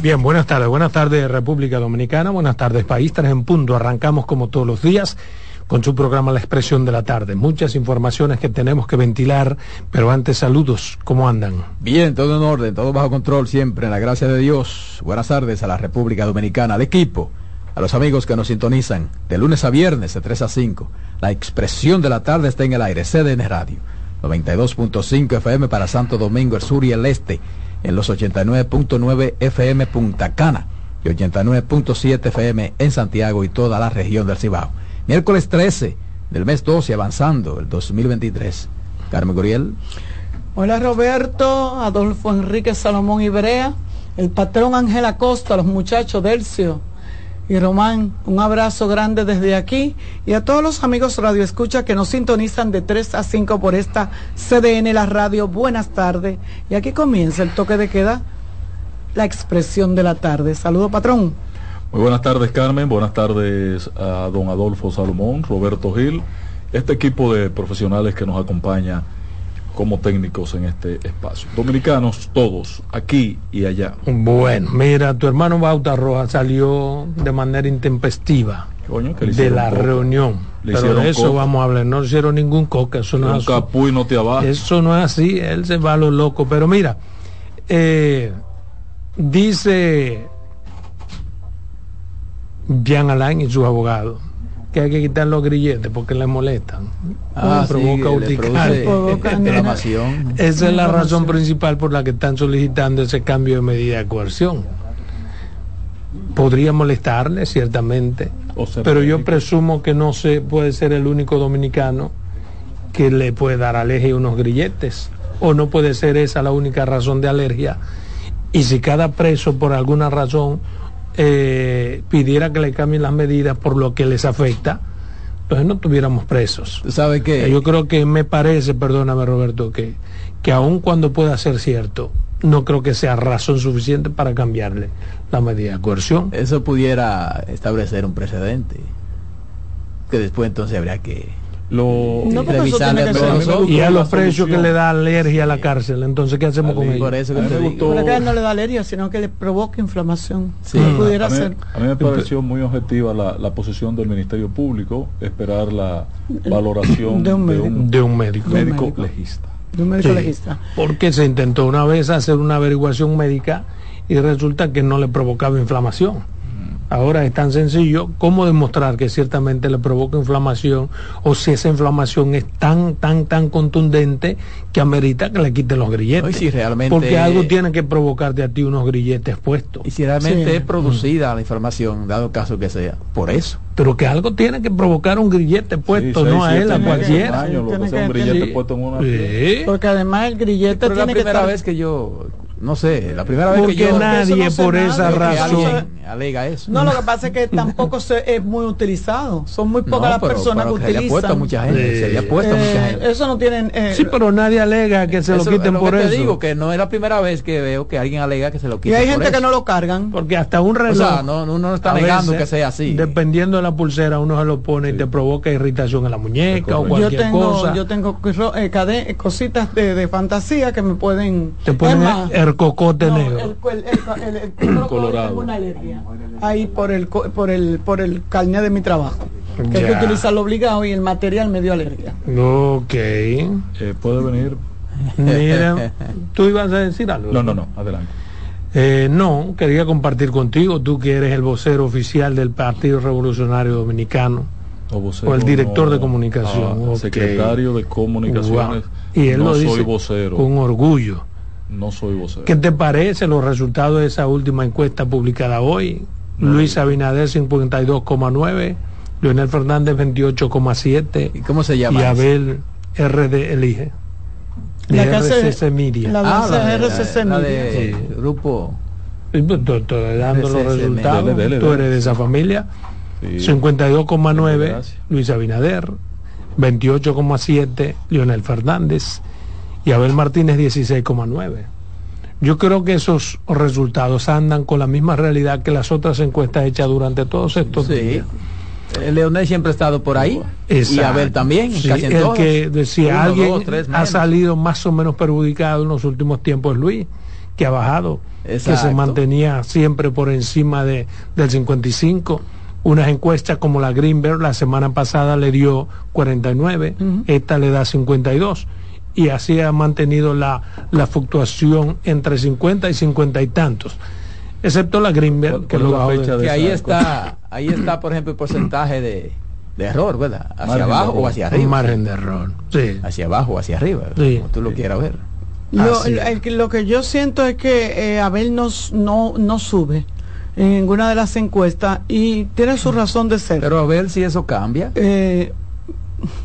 Bien, buenas tardes, buenas tardes República Dominicana, buenas tardes país, tres en punto. Arrancamos como todos los días con su programa La Expresión de la Tarde. Muchas informaciones que tenemos que ventilar, pero antes saludos, ¿cómo andan? Bien, todo en orden, todo bajo control siempre, en la gracia de Dios. Buenas tardes a la República Dominicana, al equipo, a los amigos que nos sintonizan de lunes a viernes de 3 a 5. La Expresión de la Tarde está en el aire, CDN Radio, 92.5 FM para Santo Domingo, el sur y el este, en los 89.9 FM Punta Cana y 89.7 FM en Santiago y toda la región del Cibao. Miércoles 13 del mes 12, avanzando el 2023. Carmen Guriel. Hola Roberto, Adolfo Enrique Salomón Ibrea, el patrón Ángel Acosta, los muchachos Delcio y Román, un abrazo grande desde aquí y a todos los amigos Radio Escucha que nos sintonizan de 3 a 5 por esta CDN, la radio. Buenas tardes. Y aquí comienza el toque de queda, la expresión de la tarde. Saludo, patrón. Muy buenas tardes, Carmen. Buenas tardes a don Adolfo Salomón, Roberto Gil, este equipo de profesionales que nos acompaña como técnicos en este espacio. Dominicanos todos, aquí y allá. Bueno, mira, tu hermano Bauta Roja salió de manera intempestiva de la reunión. pero de eso vamos a hablar. No hicieron ningún coca, eso no es no te Eso no es así, él se va a lo loco. Pero mira, eh, dice Jean Alain y su abogado que hay que quitar los grilletes porque le molestan. Ah, provoca Esa es la razón principal por la que están solicitando ese cambio de medida de coerción. Podría molestarle, ciertamente, pero yo presumo que no se puede ser el único dominicano que le puede dar alergia unos grilletes, o no puede ser esa la única razón de alergia. Y si cada preso por alguna razón eh, pidiera que le cambien las medidas por lo que les afecta, entonces no tuviéramos presos. ¿Sabe qué? Eh, yo creo que me parece, perdóname Roberto, que, que aun cuando pueda ser cierto, no creo que sea razón suficiente para cambiarle la medida de coerción. Eso pudiera establecer un precedente, que después entonces habría que lo y a los precios que le da alergia a la cárcel entonces qué hacemos con ellos por eso que no le da alergia sino que le provoca inflamación. Sí. pudiera a, mí, a, mí, me pareció muy objetiva la, la, posición del ministerio público esperar la valoración de un médico. De un, médico, médico, legista. De un médico legista. Porque se intentó una vez hacer una averiguación médica y resulta que no le provocaba inflamación Ahora es tan sencillo como demostrar que ciertamente le provoca inflamación o si esa inflamación es tan, tan, tan contundente que amerita que le quiten los grilletes. realmente, Porque algo tiene que provocarte a ti unos grilletes puestos. Y si realmente es producida la inflamación, dado caso que sea, por eso. Pero que algo tiene que provocar un grillete puesto, no a él, a cualquiera. Porque además el grillete es la primera vez que yo no sé, la primera vez que yo, nadie por esa razón alega eso. No, lo que pasa es que tampoco se, es muy utilizado. Son muy pocas las personas que utilizan. mucha gente, se mucha eh, gente. Eso no tienen. Eh, sí, pero nadie alega que se lo quiten por eso. Te digo que no es la primera vez que veo que alguien alega que se lo quiten. Y hay gente que no lo cargan. Porque hasta un reloj. O sea, no, uno no está negando que sea así. Dependiendo de la pulsera, uno se lo pone y te provoca irritación en la muñeca o cualquier yo tengo, cosa. Yo tengo eh, cositas de, de, fantasía que me pueden. Te ponen el cocote negro el, colorado. Una alergia. Ahí por el por el por el carnet de mi trabajo. Que hay que utilizarlo obligado y el material me dio alergia. Ok. Eh, puede venir. Mira, tú ibas a decir algo. No, no, no, adelante. Eh, no, quería compartir contigo, tú que eres el vocero oficial del Partido Revolucionario Dominicano. O, el director de comunicación. Ah, secretario de comunicaciones. Y él lo dice con orgullo. No soy vocero. ¿Qué te parece los resultados de esa última encuesta publicada hoy? Luis Abinader 52,9, Leonel Fernández 28,7. ¿Y cómo se llama? Y Abel RD elige. La RCC Media. La, ah, la, RCC de grupo. Estoy dando los resultados. Tú eres de esa familia. 52,9 Luis Abinader, 28,7 Leonel Fernández, y Abel Martínez 16,9. Yo creo que esos resultados andan con la misma realidad que las otras encuestas hechas durante todos estos sí. días. Eh, Leonel siempre ha estado por ahí y Abel también. casi en el que decía alguien ha salido más o menos perjudicado en los últimos tiempos es Luis que ha bajado, que se mantenía siempre por encima de, del 55. Unas encuestas como la Greenberg la semana pasada le dio 49, esta le da 52 y así ha mantenido la, la fluctuación entre 50 y 50 y tantos excepto la Greenberg que, que ahí está ahí está por ejemplo el porcentaje de, de error verdad hacia abajo o hacia arriba. un margen de error sí. hacia abajo o hacia arriba como tú lo quieras ver. Lo, lo, que yo siento es que eh, Abel nos, no, no sube en ninguna de las encuestas y tiene su razón de ser. Pero a ver si eso cambia. Eh,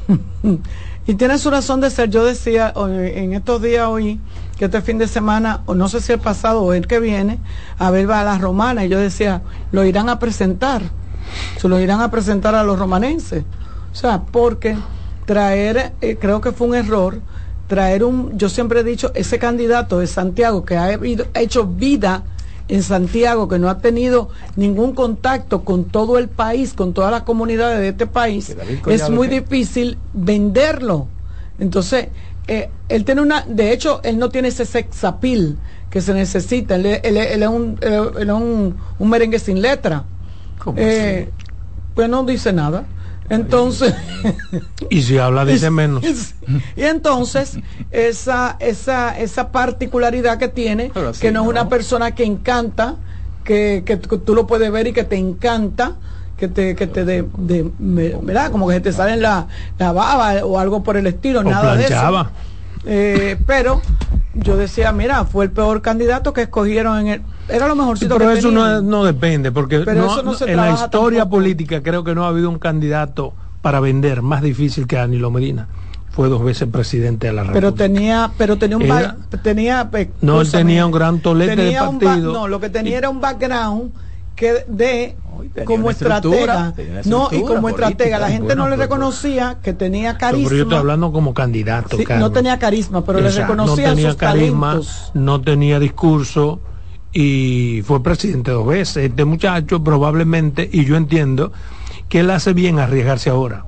y tiene su razón de ser. Yo decía en estos días hoy que este fin de semana, o no sé si el pasado o el que viene, a ver va a la romana. Y yo decía, lo irán a presentar. Se lo irán a presentar a los romanenses. O sea, porque traer, eh, creo que fue un error, traer un, yo siempre he dicho, ese candidato de Santiago que ha hecho vida en Santiago, que no ha tenido ningún contacto con todo el país, con todas las comunidades de este país, es muy difícil venderlo. Entonces, eh, él tiene una, de hecho, él no tiene ese sexapil que se necesita, él, es, un, un, merengue sin letra. Eh, pues no dice nada. Entonces. y si habla dice menos. Y entonces, esa, esa, esa particularidad que tiene, que no, es una persona que encanta, que, que, tú lo puedes ver y que te encanta, que te, que te de, de, ¿verdad? Como que te sale la, la baba o algo por el estilo, nada de eso. Eh, pero yo decía, mira, fue el peor candidato que escogieron en el, era lo mejorcito pero eso no, depende porque en la historia política creo que no ha habido un candidato para vender más difícil que Danilo Medina fue dos veces presidente de la República. Pero tenía, pero tenía un tenía no él tenía un gran tolete de partido. no, lo que tenía era un background que de como estratega, no y como estratega, la gente no le reconocía que tenía carisma. Pero yo estoy hablando como candidato, No tenía carisma, pero le reconocía no tenía carisma, no tenía discurso y fue presidente dos veces. Este muchacho probablemente, y yo entiendo, que él hace bien arriesgarse ahora.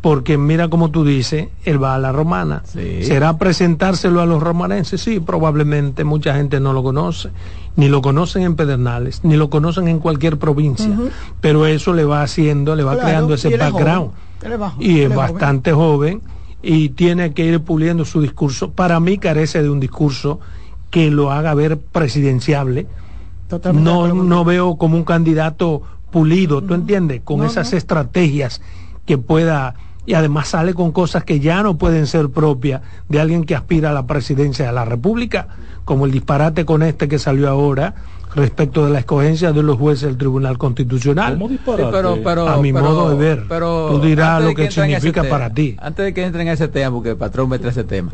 Porque mira como tú dices, él va a la romana. ¿Será presentárselo a los romanenses? Sí, probablemente mucha gente no lo conoce. Ni lo conocen en Pedernales, ni lo conocen en cualquier provincia. Pero eso le va haciendo, le va creando ese background. y es bastante joven y tiene que ir puliendo su discurso. Para mí carece de un discurso que lo haga ver presidenciable. no, no veo como un candidato pulido, ¿tú entiendes? Con esas estrategias que pueda y además sale con cosas que ya no pueden ser propias de alguien que aspira a la presidencia de la República, como el disparate con este que salió ahora respecto de la escogencia de los jueces del Tribunal Constitucional. pero, a mi modo de ver, tú dirás lo que, significa para ti. Antes de que entren en ese tema, porque el patrón me trae ese tema.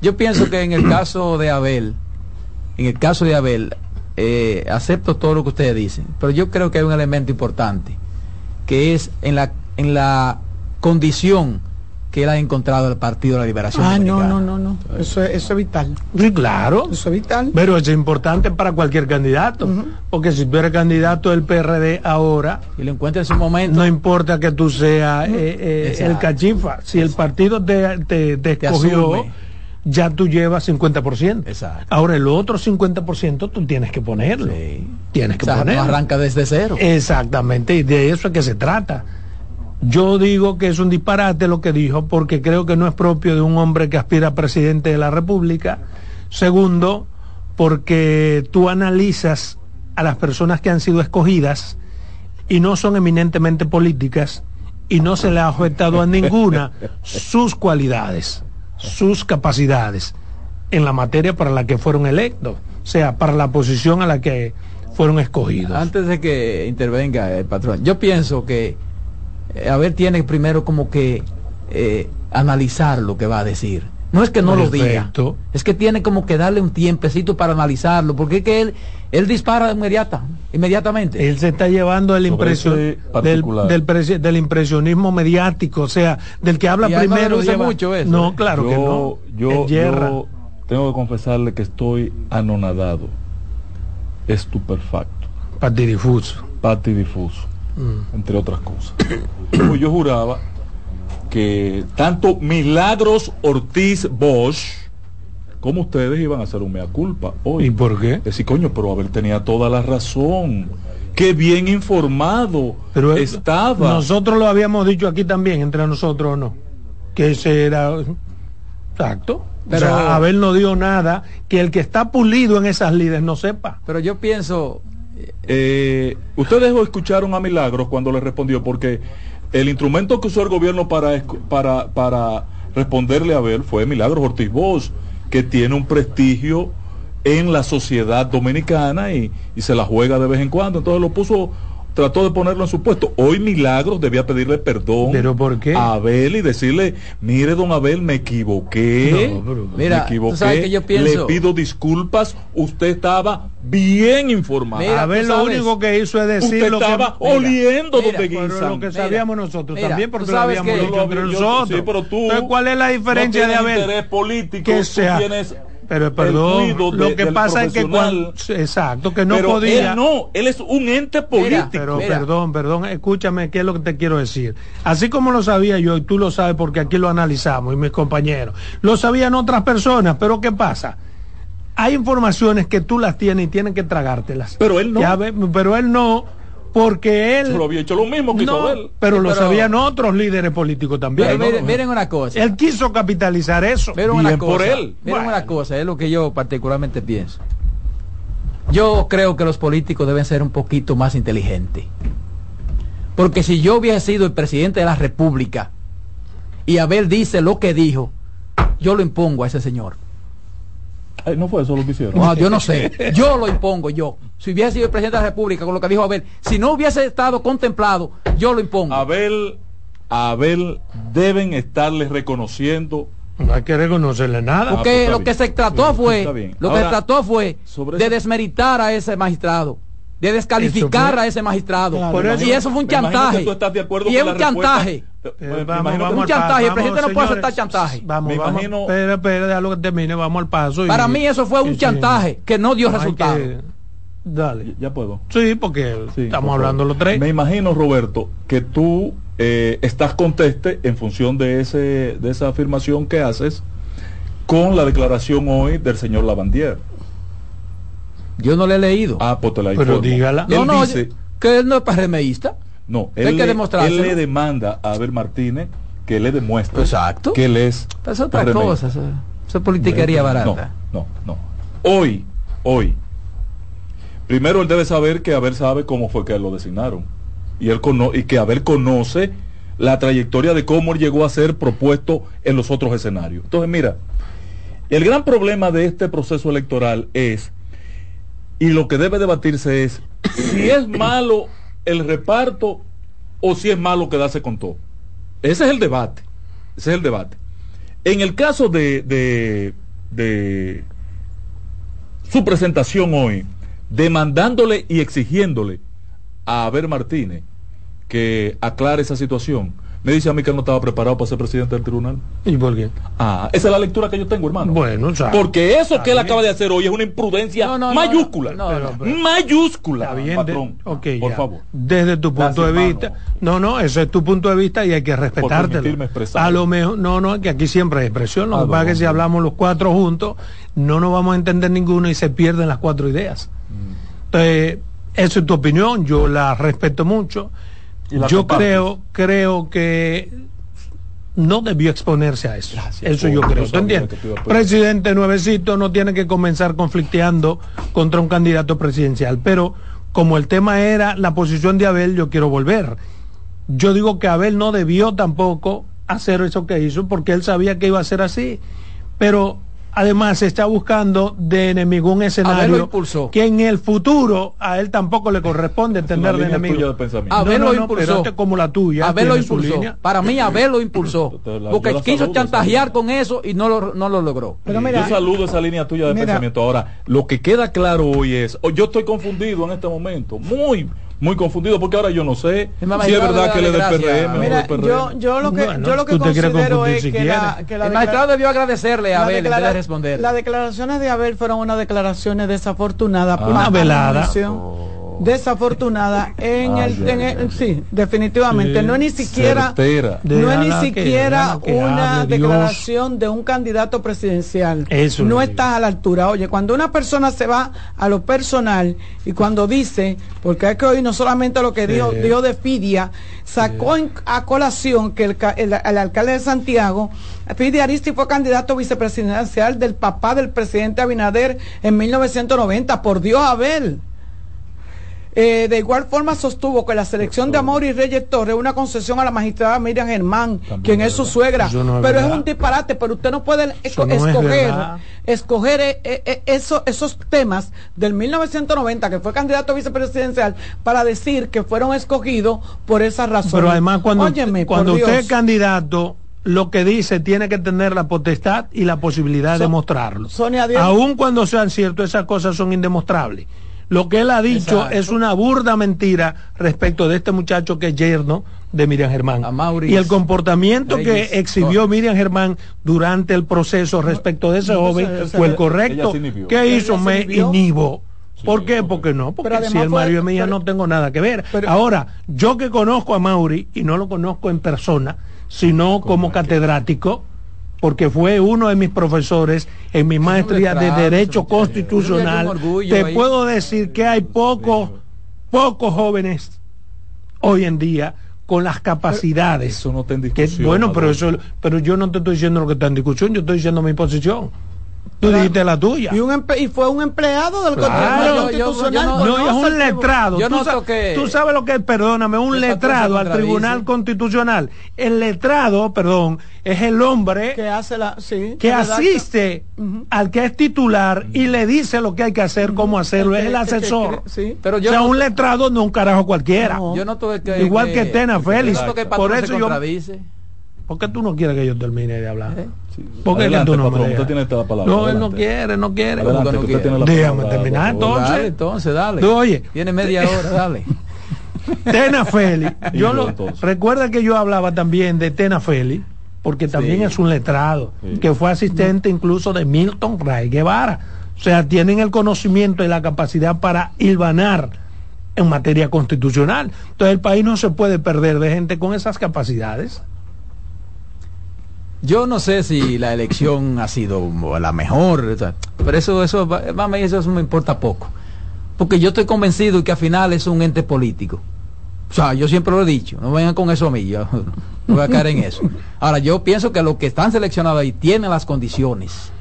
Yo pienso que en el caso de Abel, en el caso de Abel, eh, acepto todo lo que ustedes dicen, pero yo creo que hay un elemento importante, que es en la, en la condición que él ha encontrado el Partido de la Liberación. Ah, no, no, no, no. Eso, es, eso es vital. Sí, claro. Eso es vital. Pero es importante para cualquier candidato. Porque si tú eres candidato del PRD ahora. Y lo encuentra en su momento. No importa que tú seas eh, eh, el cachifa. Si el partido te, te, escogió ya tú llevas 50%. Exacto. Ahora el otro 50% tú tienes que ponerlo. Tienes que ponerlo. arranca desde cero. Exactamente, y de eso es que se trata. Yo digo que es un disparate lo que dijo porque creo que no es propio de un hombre que aspira a presidente de la República. Segundo, porque tú analizas a las personas que han sido escogidas y no son eminentemente políticas y no se le ha afectado a ninguna sus cualidades sus capacidades en la materia para la que fueron electos, o sea, para la posición a la que fueron escogidos. Antes de que intervenga el patrón, yo pienso que a ver tiene primero como que eh, analizar lo que va a decir. No es que no lo diga, es que tiene como que darle un tiempecito para analizarlo, porque es que él, él dispara inmediata, inmediatamente. Él se está llevando el impresión del, del, impresionismo mediático, o sea, del que habla primero. No, mucho eso, no ¿eh? claro que no. Yo, yo tengo que confesarle que estoy anonadado, estupefacto. Patidifuso. Patidifuso, mm. entre otras cosas. Pues yo juraba que tanto Milagros Ortiz Bosch como ustedes iban a hacer un mea culpa hoy. ¿Y por qué? Decir, coño, pero Abel tenía toda la razón. Qué bien informado pero estaba. Nosotros lo habíamos dicho aquí también, entre nosotros o no. Que ese era. Exacto. Pero Abel no dio nada que el que está pulido en esas líderes no sepa. Pero yo pienso. Eh, ustedes escucharon a Milagros cuando le respondió, porque el instrumento que usó el gobierno para, para, para responderle a Abel fue Milagros Ortiz Bosch, que tiene un prestigio en la sociedad dominicana y, y, se la juega de vez en cuando. Entonces lo puso trató de ponerlo en su puesto. Hoy Milagros debía pedirle perdón ¿Pero por qué? a Abel y decirle, mire don Abel, me equivoqué, me equivoqué, yo pienso... le pido disculpas, usted estaba bien informado. Abel lo único que hizo es decir usted estaba oliendo donde guisan. lo que sabíamos nosotros también, porque lo habíamos dicho nosotros. Sí, pero tú, Entonces, ¿cuál es la diferencia de Abel? interés político, que sea, tienes pero perdón, lo que pasa es que cuando, exacto, que no podía. Él no, él es un ente político. pero perdón, perdón, escúchame, ¿qué es lo que te quiero decir? Así como lo sabía yo, y tú lo sabes porque aquí lo analizamos y mis compañeros, lo sabían otras personas, pero ¿qué pasa? Hay informaciones que tú las tienes y tienen que tragártelas. Pero él no. pero él no porque él lo había hecho lo mismo que hizo él pero lo sabían otros líderes políticos también. Miren, una cosa. Él quiso capitalizar eso. Miren una cosa, por él. miren una cosa es lo que yo particularmente pienso. Yo creo que los políticos deben ser un poquito más inteligentes. Porque si yo hubiese sido el presidente de la república y Abel dice lo que dijo yo lo impongo a ese señor no fue eso lo que hicieron. No, yo no sé. Yo lo impongo, yo. Si hubiese sido el presidente de la República, con lo que dijo Abel, si no hubiese estado contemplado, yo lo impongo. Abel, Abel deben estarle reconociendo. No hay que reconocerle nada. Porque ah, pues lo que se trató fue, lo que se trató fue de desmeritar a ese magistrado de descalificar a ese magistrado. y eso fue un chantaje. y es un chantaje. Un chantaje. el presidente no puede aceptar chantaje. Vamos, me vamos. Imagino... Espera, espera, déjalo que termine. Vamos al paso. Para mí eso fue un chantaje que no dio resultado. Dale. Ya puedo. Sí, porque estamos hablando los tres. Me imagino, Roberto, que tú eh, estás conteste en función de, ese, de esa afirmación que haces con la declaración hoy del señor Lavandier. Yo no le he leído. Ah, pues te la Pero dígala. No, no, dice, que él no es PRMista. No, él, que le, él le demanda a Abel Martínez que le demuestre Exacto. que él es. Pero es otra cosa, eso, es politiquería barata. No, no, no. Hoy, hoy, primero él debe saber que Abel sabe cómo fue que lo designaron. Y, él cono y que Abel conoce la trayectoria de cómo él llegó a ser propuesto en los otros escenarios. Entonces, mira, el gran problema de este proceso electoral es y lo que debe debatirse es si es malo el reparto o si es malo quedarse con todo. Ese es el debate. Ese es el debate. En el caso de, de, su presentación hoy, demandándole y exigiéndole a Aber Martínez que aclare esa situación, me dice a mí que no estaba preparado para ser presidente del tribunal. ¿Y por qué? Ah, esa es la lectura que yo tengo, hermano. Bueno, o Porque eso que él acaba de hacer hoy es una imprudencia mayúscula. mayúscula, patrón. por favor. Desde tu punto de vista. No, no, ese es tu punto de vista y hay que respetártelo. A lo mejor, no, no, que aquí siempre hay expresión. Lo que pasa es que si hablamos los cuatro juntos, no nos vamos a entender ninguno y se pierden las cuatro ideas. Mm. Entonces, esa es tu opinión, yo la respeto mucho yo creo, creo que no debió exponerse a eso. eso yo creo. ¿Tú entiendes? Presidente nuevecito no tiene que comenzar conflicteando contra un candidato presidencial. Pero como el tema era la posición de Abel, yo quiero volver. Yo digo que Abel no debió tampoco hacer eso que hizo porque él sabía que iba a ser así. Pero además se está buscando de enemigo un escenario que en el futuro a él tampoco le corresponde entender de enemigo. Abel lo impulsó. como la tuya. Abel lo impulsó. Para mí Abel lo impulsó. porque quiso chantajear con eso y no lo, no lo logró. Pero yo saludo esa línea tuya de pensamiento. Ahora, lo que queda claro hoy es, yo estoy confundido en este momento, muy muy confundido porque ahora yo no sé si es verdad que le del PRM Mira, yo, yo lo que, yo lo que considero es que, la, que la, el magistrado debió agradecerle a Abel en vez de responder. Las declaraciones de Abel fueron unas declaraciones desafortunadas. una velada. Desafortunada en, el, sí, definitivamente. no es ni siquiera, no es ni siquiera una declaración de un candidato presidencial. no está a la altura. Oye, cuando una persona se va a lo personal y cuando dice, porque hay que oír no solamente lo que dijo, dijo de Fidia, sacó a colación que el, el, alcalde de Santiago, Fidia Aristi fue candidato vicepresidencial del papá del presidente Abinader en 1990. Por Dios, Abel. Eh, de igual forma sostuvo que la selección de Amor y Reyes Torres es una concesión a la magistrada Miriam Germán, quien es su suegra. pero es un disparate, pero usted no puede escoger, escoger eh, eh, esos temas del 1990, que fue candidato vicepresidencial, para decir que fueron escogidos por esa razón. Pero además cuando, cuando usted es candidato, lo que dice tiene que tener la potestad y la posibilidad de mostrarlo. Aun cuando sean ciertos, esas cosas son indemostrables. Lo que él ha dicho es una burda mentira respecto de este muchacho que es yerno de Miriam Germán. Y el comportamiento que exhibió Miriam Germán durante el proceso respecto de ese joven fue el correcto. ¿Qué hizo? Me inhibo. ¿Por qué? Porque no, porque si el Mario es mía no tengo nada que ver. Ahora, yo que conozco a Mauri y no lo conozco en persona, sino como catedrático, porque fue uno de mis profesores en mi maestría de Derecho Constitucional, te puedo decir que hay pocos, pocos jóvenes hoy en día con las capacidades. Eso no está en discusión. bueno, pero eso, pero yo no te estoy diciendo lo que está en discusión, yo estoy diciendo mi posición. Tú dijiste la tuya. Y, fue un empleado del Constitucional. no, es un letrado. tú, sabes lo que es, perdóname, un letrado al Tribunal Constitucional. El letrado, perdón, es el hombre que, hace la, que asiste al que es titular y le dice lo que hay que hacer, cómo hacerlo. es el asesor. Pero yo o sea, un letrado no un carajo cualquiera. Yo no Igual que, Tena Félix. Por eso yo ¿Por qué tú no quieres que yo termine de hablar? ¿Eh? ¿Por qué tú no usted tiene la palabra. No, él no quiere, no quiere. Déjame terminar entonces. Dale, entonces, dale. oye. Tiene media hora, dale. Tena Feli. Yo lo, recuerda que yo hablaba también de Tena Feli, porque también es un letrado, que fue asistente incluso de Milton Ray Guevara. O sea, tienen el conocimiento y la capacidad para hilvanar en materia constitucional. Entonces el país no se puede perder de gente con esas capacidades. Yo no sé si la elección ha sido la mejor, pero eso, eso, eso me importa poco. Porque yo estoy convencido de que al final es un ente político. O sea, yo siempre lo he dicho, no vengan con eso a mí, yo no voy a caer en eso. Ahora, yo pienso que los que están seleccionados ahí tienen las condiciones,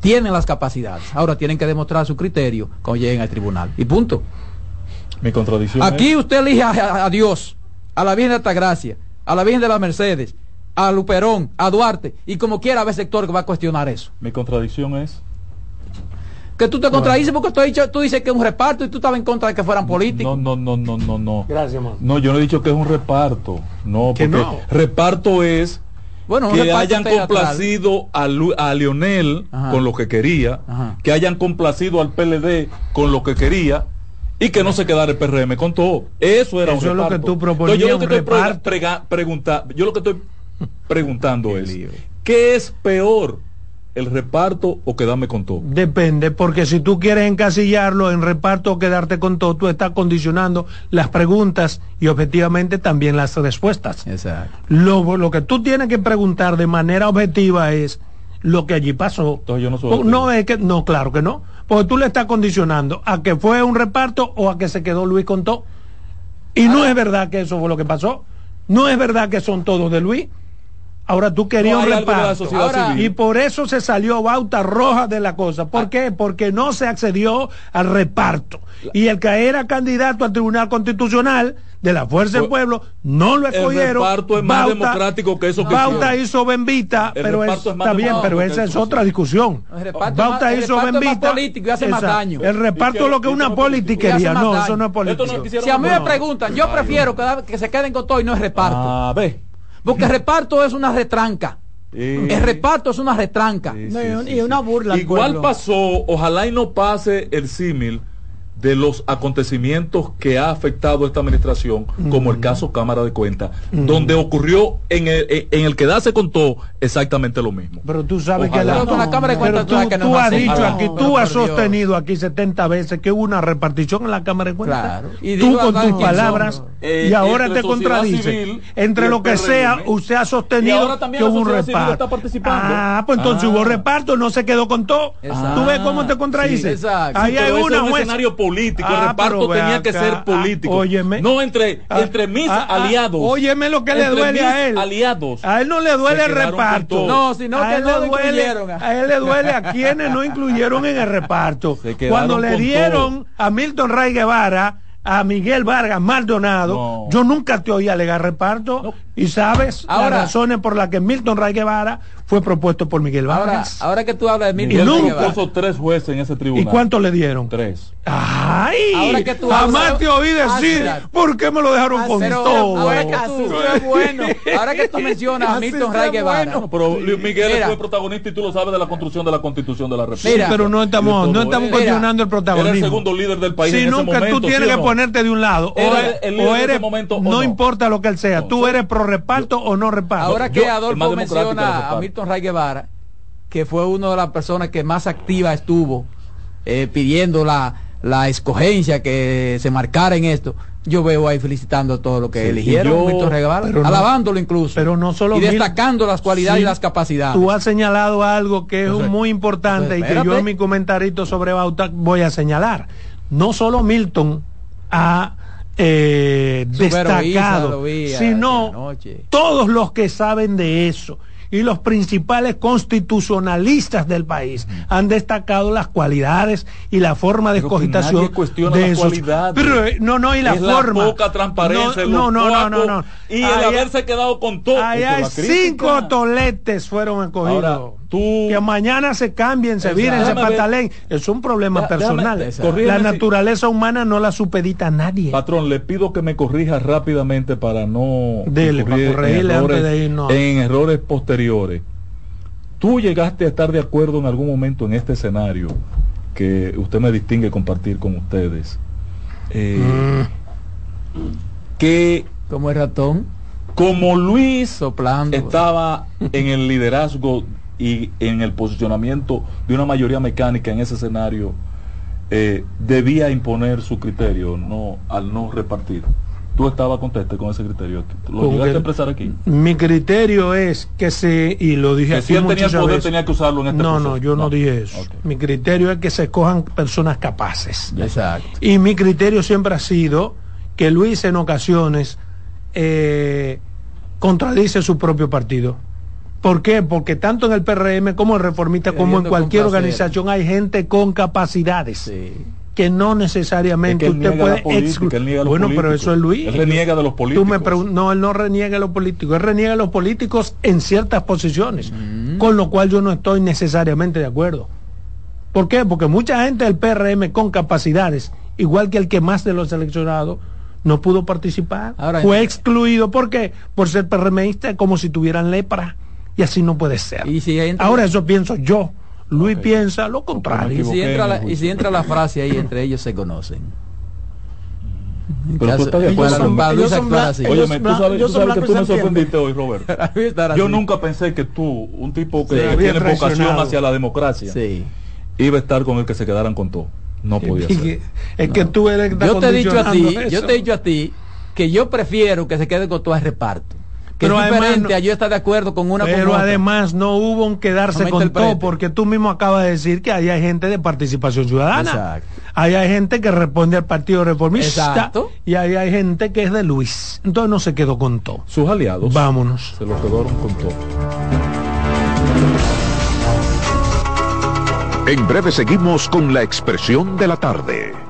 tienen las capacidades. Ahora tienen que demostrar su criterio cuando lleguen al tribunal. Y punto. Mi contradicción. Aquí usted elige a, a, Dios, a la Virgen de Altagracia, a la Virgen de las Mercedes, a Luperón, a Duarte, y como quiera haber sector que va a cuestionar eso. Mi contradicción es que tú te contradices porque tú, dicho, tú dices que es un reparto y tú estabas en contra de que fueran políticos. No, no, no, no, no, no. Gracias, No, yo no he dicho que es un reparto. No, porque no? reparto es bueno, que hayan complacido a, a Lionel con lo que quería, que hayan complacido al PLD con lo que quería y que no se quedara el PRM con todo. Eso era Eso es lo que tú proponías. yo lo que estoy preguntando, yo lo que estoy preguntando es, ¿qué es peor? ¿El reparto o quedarme con todo? Depende, porque si tú quieres encasillarlo en reparto o quedarte con todo, tú estás condicionando las preguntas y objetivamente también las respuestas. Exacto. Lo, lo que tú tienes que preguntar de manera objetiva es lo que allí pasó. yo no, no es que, no, claro que no, porque tú le estás condicionando a que fue un reparto o a que se quedó Luis con todo. Y no es verdad que eso fue lo que pasó. No es verdad que son todos de Luis. Ahora tú querías un reparto. y por eso se salió bauta roja de la cosa. ¿Por ah. qué? Porque no se accedió al reparto. Y el que era candidato al Tribunal Constitucional de la Fuerza del Pueblo no lo escogieron. El reparto es más democrático que eso que Bauta hizo Bembita, pero está bien, pero esa es otra discusión. Bauta hizo Bembita. y hace más daño. El reparto es lo que una politiquería. No, eso no es político. si a mí me preguntan, yo prefiero que, se queden con todo y no es reparto. Ah, ve. Porque el reparto es una retranca. El reparto es una retranca. y una burla. Igual pasó, ojalá y no pase el símil de los acontecimientos que ha afectado esta administración, como el caso Cámara de Cuentas, mm. donde ocurrió en el, en el que da se contó exactamente lo mismo. Pero tú sabes que la, Cámara de Cuentas tú, tú has dicho aquí, tú has sostenido aquí 70 veces que hubo una repartición en la Cámara de Cuentas. Y tú con tus palabras eh, y ahora te contradices. Entre lo que sea, usted ha sostenido que hubo un reparto. Ah, pues entonces hubo ah. reparto, no se quedó con todo. Tú ves cómo te contradices. Ahí hay una un político, el ah, reparto tenía que ser político. no entre, entre mis aliados. Óyeme lo que le duele a él. Aliados. A él no le duele el reparto. No, sino que no duele, A él le duele a quienes no incluyeron en el reparto. Cuando le dieron a Milton Ray Guevara a Miguel Vargas Maldonado, yo nunca te oí alegar reparto. Y sabes las razones por las que Milton Ray Guevara fue propuesto por Miguel Vargas. Ahora, que tú hablas de Milton Ray Guevara. puso tres jueces en ese tribunal. ¿Y cuánto le dieron? Tres. Ay, ahora que tú jamás te oí decir por qué me lo dejaron con todo. Ahora que tú, bueno. ahora que tú mencionas a Milton Ray Guevara. pero Miguel fue protagonista y tú lo sabes de la construcción de la constitución de la República. pero no estamos, no estamos cuestionando el protagonismo. Era el segundo líder del país. Sino que tú tienes que ponerte de un lado. O eres, no importa lo que él sea, tú eres pro reparto o no reparto. Ahora que Adolfo menciona a Milton Ray Guevara, que fue una de las personas que más activa estuvo eh, pidiendo la, la escogencia que se marcara en esto yo veo ahí felicitando todo lo que eligieron Milton Guevara, alabándolo incluso pero no solo y destacando las cualidades y las capacidades. tú has señalado algo que es muy importante y que yo en mi comentarito sobre Bauta voy a señalar. No solo Milton ha eh, destacado, sino todos los que saben de eso y los principales constitucionalistas del país han destacado las cualidades y la forma de cogitación de esos. Pero eh, no, no, y la forma. La poca transparencia, no, no, no, no, no, Y el haberse quedado con todo. hay cinco toletes fueron que mañana se cambien, se viren, se patalen. Es un problema personal. la naturaleza humana no la supedita a nadie. Patrón, le pido que me corrija rápidamente para no Dele, para corregirle antes de irnos. En errores posteriores ¿Tú llegaste a estar de acuerdo en algún momento en este escenario que usted me distingue compartir con ustedes? Eh, mm. Que como el ratón, como Luis soplando estaba en el liderazgo y en el posicionamiento de una mayoría mecánica en ese escenario, eh, debía imponer su criterio, no al no repartir tú estabas conteste con ese criterio. ¿Lo llegaste a expresar aquí? Mi criterio es que se, y lo dije que si él tenía poder, tenía que usarlo en este No, no, yo no, dije eso. Mi criterio es que se escojan personas capaces. Exacto. Y mi criterio siempre ha sido que Luis en ocasiones eh, contradice su propio partido. ¿Por qué? Porque tanto en el PRM como en Reformista, como en cualquier organización hay gente con capacidades. Sí que no necesariamente usted puede excluir. Bueno, pero eso es Luis. Él reniega de los políticos. no, él no reniega de los políticos, él reniega de los políticos en ciertas posiciones, mm. con lo cual yo no estoy necesariamente de acuerdo. ¿Por qué? Porque mucha gente del PRM con capacidades, igual que el que más de los seleccionados, no pudo participar. Fue excluido. ¿Por qué? Por ser PRMista como si tuvieran lepra. Y así no puede ser. Ahora eso pienso yo. Luis piensa lo contrario. Y si, entra la, y si entra la frase ahí, entre ellos se conocen. Pero tú estás de acuerdo. Oye, tú sabes, tú sabes que tú me sorprendiste hoy, Roberto. Yo nunca pensé que tú, un tipo que tiene vocación hacia la democracia, iba a estar con el que se quedaran con todo. No podía ser. Es que tú eres Yo te he dicho a ti, yo te he dicho a ti que yo prefiero que se quede con todo el reparto pero es diferente yo está de acuerdo con una pero además no hubo un quedarse con todo porque tú mismo acabas de decir que ahí hay gente de participación ciudadana. Exacto. ahí hay gente que responde al partido reformista Exacto. y ahí hay gente que es de Luis. Entonces no se quedó con todo. Sus aliados vámonos. se lo quedaron con todo. En breve seguimos con la expresión de la tarde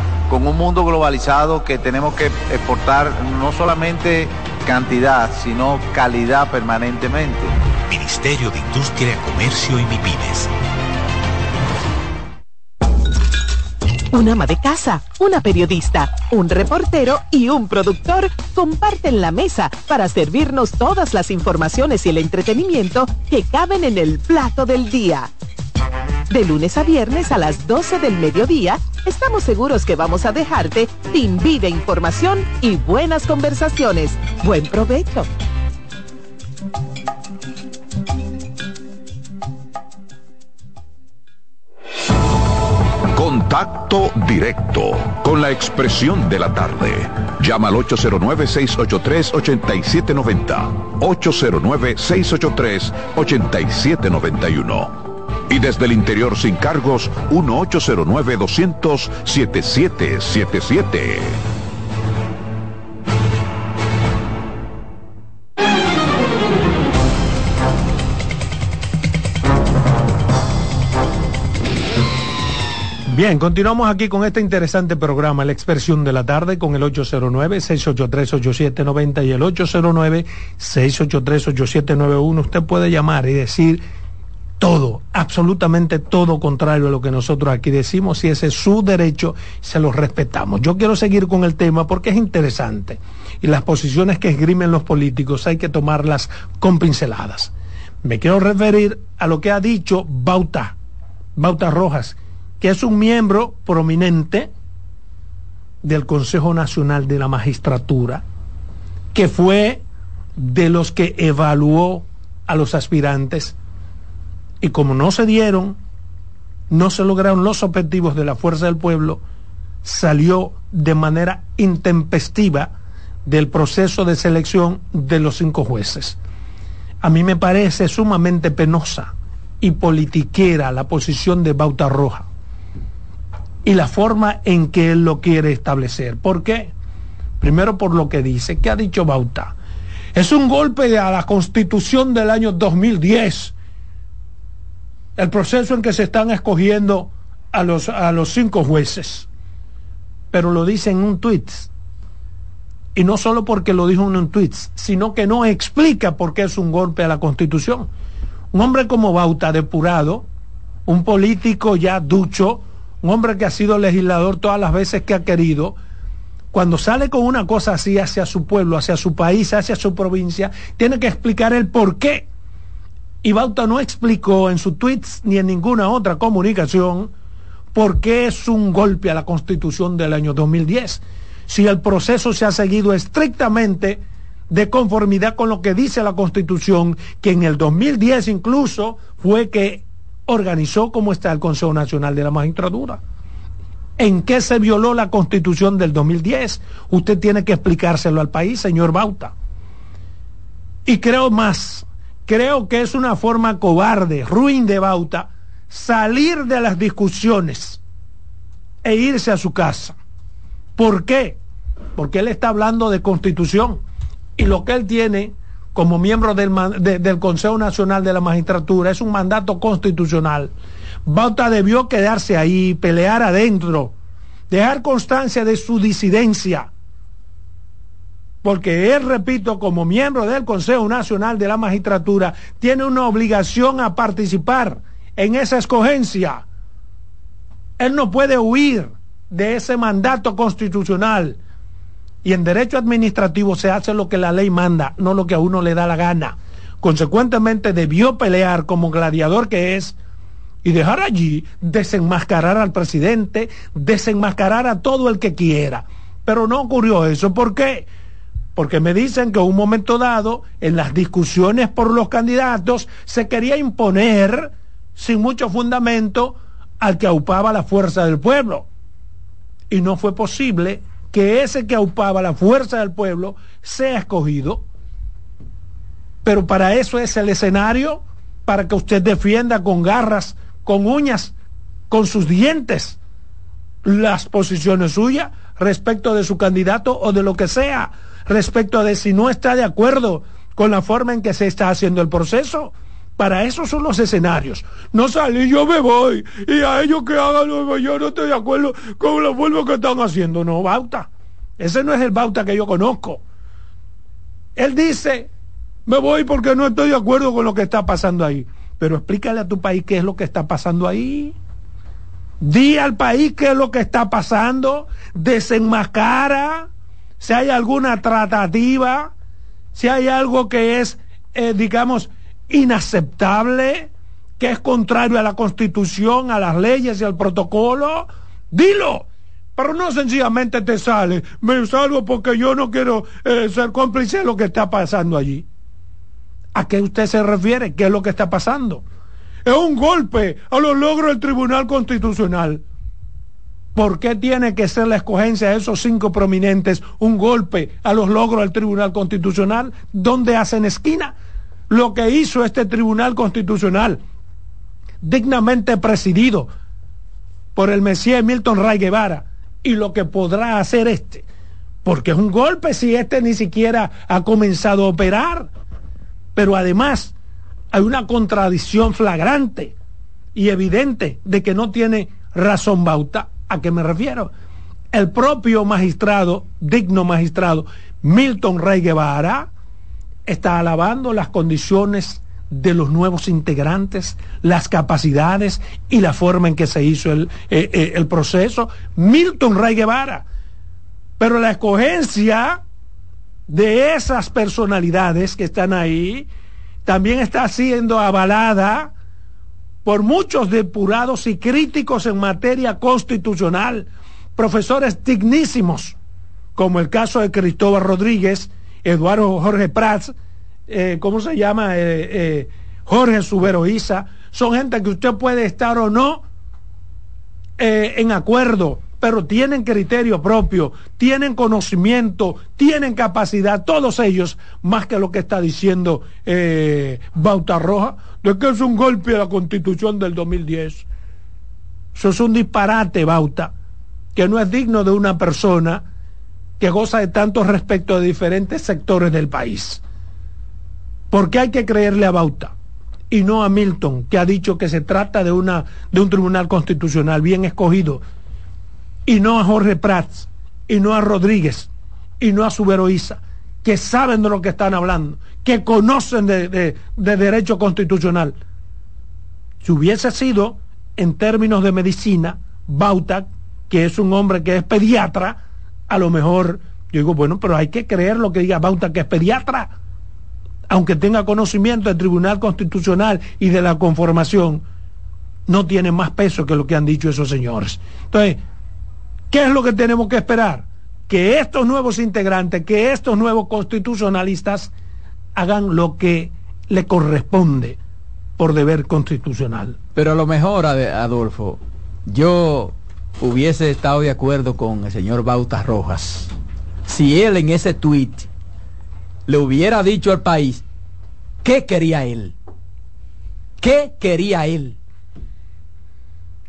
con un mundo globalizado que tenemos que exportar no solamente cantidad, sino calidad permanentemente. Ministerio de Industria, Comercio y MIPIMES. Un ama de casa, una periodista, un reportero y un productor comparten la mesa para servirnos todas las informaciones y el entretenimiento que caben en el plato del día. De lunes a viernes a las 12 del mediodía, estamos seguros que vamos a dejarte sin vida, información y buenas conversaciones. Buen provecho. Contacto directo con la expresión de la tarde. Llama al 809-683-8790. 809-683-8791. Y desde el interior sin cargos, 1809-200-7777. Bien, continuamos aquí con este interesante programa, La Expresión de la Tarde, con el 809-683-8790 y el 809-683-8791. Usted puede llamar y decir todo, absolutamente todo contrario a lo que nosotros aquí decimos, y ese es su derecho, se lo respetamos. Yo quiero seguir con el tema porque es interesante y las posiciones que esgrimen los políticos hay que tomarlas con pinceladas. Me quiero referir a lo que ha dicho Bauta, Bauta Rojas, que es un miembro prominente del Consejo Nacional de la Magistratura, que fue de los que evaluó a los aspirantes y como no se dieron, no se lograron los objetivos de la fuerza del pueblo, salió de manera intempestiva del proceso de selección de los cinco jueces. A mí me parece sumamente penosa y politiquera la posición de Bauta Roja y la forma en que él lo quiere establecer. ¿Por qué? Primero por lo que dice. ¿Qué ha dicho Bauta? Es un golpe a la constitución del año 2010. El proceso en que se están escogiendo a los, a los cinco jueces. Pero lo dice en un tuit. Y no solo porque lo dijo en un tuit, sino que no explica por qué es un golpe a la constitución. Un hombre como Bauta, depurado, un político ya ducho, un hombre que ha sido legislador todas las veces que ha querido, cuando sale con una cosa así hacia su pueblo, hacia su país, hacia su provincia, tiene que explicar el por qué. Y Bauta no explicó en sus tweets ni en ninguna otra comunicación por qué es un golpe a la constitución del año 2010. Si el proceso se ha seguido estrictamente de conformidad con lo que dice la constitución, que en el 2010 incluso fue que organizó como está el Consejo Nacional de la Magistratura. ¿En qué se violó la constitución del 2010? Usted tiene que explicárselo al país, señor Bauta. Y creo más, creo que es una forma cobarde, ruin de Bauta, salir de las discusiones e irse a su casa. ¿Por qué? Porque él está hablando de constitución y lo que él tiene como miembro del, del Consejo Nacional de la Magistratura, es un mandato constitucional. Bauta debió quedarse ahí, pelear adentro, dejar constancia de su disidencia, porque él, repito, como miembro del Consejo Nacional de la Magistratura, tiene una obligación a participar en esa escogencia. Él no puede huir de ese mandato constitucional y en derecho administrativo se hace lo que la ley manda, no lo que a uno le da la gana. Consecuentemente debió pelear como gladiador que es y dejar allí desenmascarar al presidente, desenmascarar a todo el que quiera. Pero no ocurrió eso. ¿Por qué? Porque me dicen que en un momento dado, en las discusiones por los candidatos, se quería imponer, sin mucho fundamento, al que aupaba la fuerza del pueblo. y no fue posible que ese que aupaba la fuerza del pueblo sea escogido. Pero para eso es el escenario, para que usted defienda con garras, con uñas, con sus dientes las posiciones suyas respecto de su candidato o de lo que sea, respecto de si no está de acuerdo con la forma en que se está haciendo el proceso. Para eso son los escenarios. No salí, yo me voy. Y a ellos que hagan lo yo no estoy de acuerdo con la forma que están haciendo. No, Bauta. Ese no es el Bauta que yo conozco. Él dice, me voy porque no estoy de acuerdo con lo que está pasando ahí. Pero explícale a tu país qué es lo que está pasando ahí. Di al país qué es lo que está pasando. Desenmascara si hay alguna tratativa, si hay algo que es, eh, digamos, inaceptable, que es contrario a la constitución, a las leyes y al protocolo, dilo. Pero no sencillamente te sale, me salgo porque yo no quiero eh, ser cómplice de lo que está pasando allí. ¿A qué usted se refiere? ¿Qué es lo que está pasando? Es un golpe a los logros del Tribunal Constitucional. ¿Por qué tiene que ser la escogencia de esos cinco prominentes un golpe a los logros del Tribunal Constitucional? ¿Dónde hacen esquina? lo que hizo este Tribunal Constitucional, dignamente presidido por el Mesías Milton Ray Guevara, y lo que podrá hacer este, porque es un golpe si este ni siquiera ha comenzado a operar. Pero además hay una contradicción flagrante y evidente de que no tiene razón Bauta. ¿A qué me refiero? El propio magistrado, digno magistrado, Milton Ray Guevara, está alabando las condiciones de los nuevos integrantes, las capacidades y la forma en que se hizo el, eh, eh, proceso. Milton Ray Guevara. Pero la escogencia de esas personalidades que están ahí también está siendo avalada por muchos depurados y críticos en materia constitucional, profesores dignísimos, como el caso de Cristóbal Rodríguez, Eduardo Jorge Prats, eh, ¿cómo se llama? Eh, eh, Jorge Subero Isa, son gente que usted puede estar o no en acuerdo, pero tienen criterio propio, tienen conocimiento, tienen capacidad, todos ellos, más que lo que está diciendo Bauta Roja, de que es un golpe a la constitución del 2010. Eso es un disparate, Bauta, que no es digno de una persona que goza de tanto respeto de diferentes sectores del país. Porque hay que creerle a Bauta y no a Milton, que ha dicho que se trata de, una, de un tribunal constitucional bien escogido, y no a Jorge Prats, y no a Rodríguez, y no a Suberoiza, que saben de lo que están hablando, que conocen de, de derecho constitucional. Si hubiese sido, en términos de medicina, Bauta, que es un hombre que es pediatra, a lo mejor yo digo, bueno, pero hay que creer lo que diga Bauta, que es pediatra, aunque tenga conocimiento del Tribunal Constitucional y de la conformación, no tiene más peso que lo que han dicho esos señores. Entonces, ¿qué es lo que tenemos que esperar? Que estos nuevos integrantes, que estos nuevos constitucionalistas hagan lo que le corresponde por deber constitucional. Pero a lo mejor, Adolfo, yo hubiese estado de acuerdo con el señor Bautas Rojas si él en ese tuit le hubiera dicho al país qué quería él. ¿Qué quería él?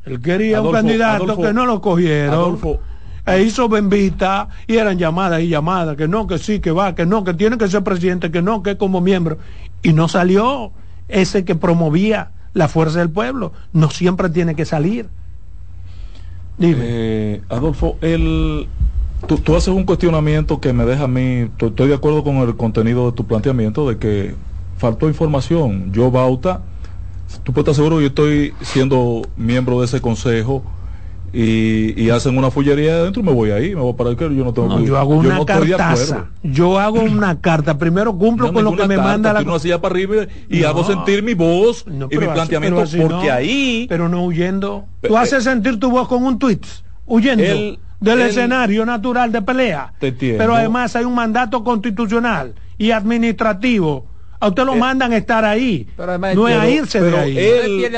Él quería un candidato que no lo cogieron. E hizo bembita y eran llamadas y llamadas, que no, que sí, que va, que no, que tiene que ser presidente, que no, que como miembro. Y no salió ese que promovía la fuerza del pueblo. No siempre tiene que salir. Eh, Adolfo, el, tú, haces un cuestionamiento que me deja a mí, estoy de acuerdo con el contenido de tu planteamiento de que faltó información. Yo, Bauta, tú puedes estar seguro que yo estoy siendo miembro de ese consejo y, hacen una fullería adentro me voy ahí, me voy para el que yo no tengo yo hago una cartaza. Yo hago una carta, primero cumplo con lo que me manda la no hacía para arriba y hago sentir mi voz y mi planteamiento porque ahí pero no huyendo. Tú haces sentir tu voz con un tweet, huyendo del escenario natural de pelea. pero además hay un mandato constitucional y administrativo A usted lo mandan a estar ahí. no es a irse de ahí. Él,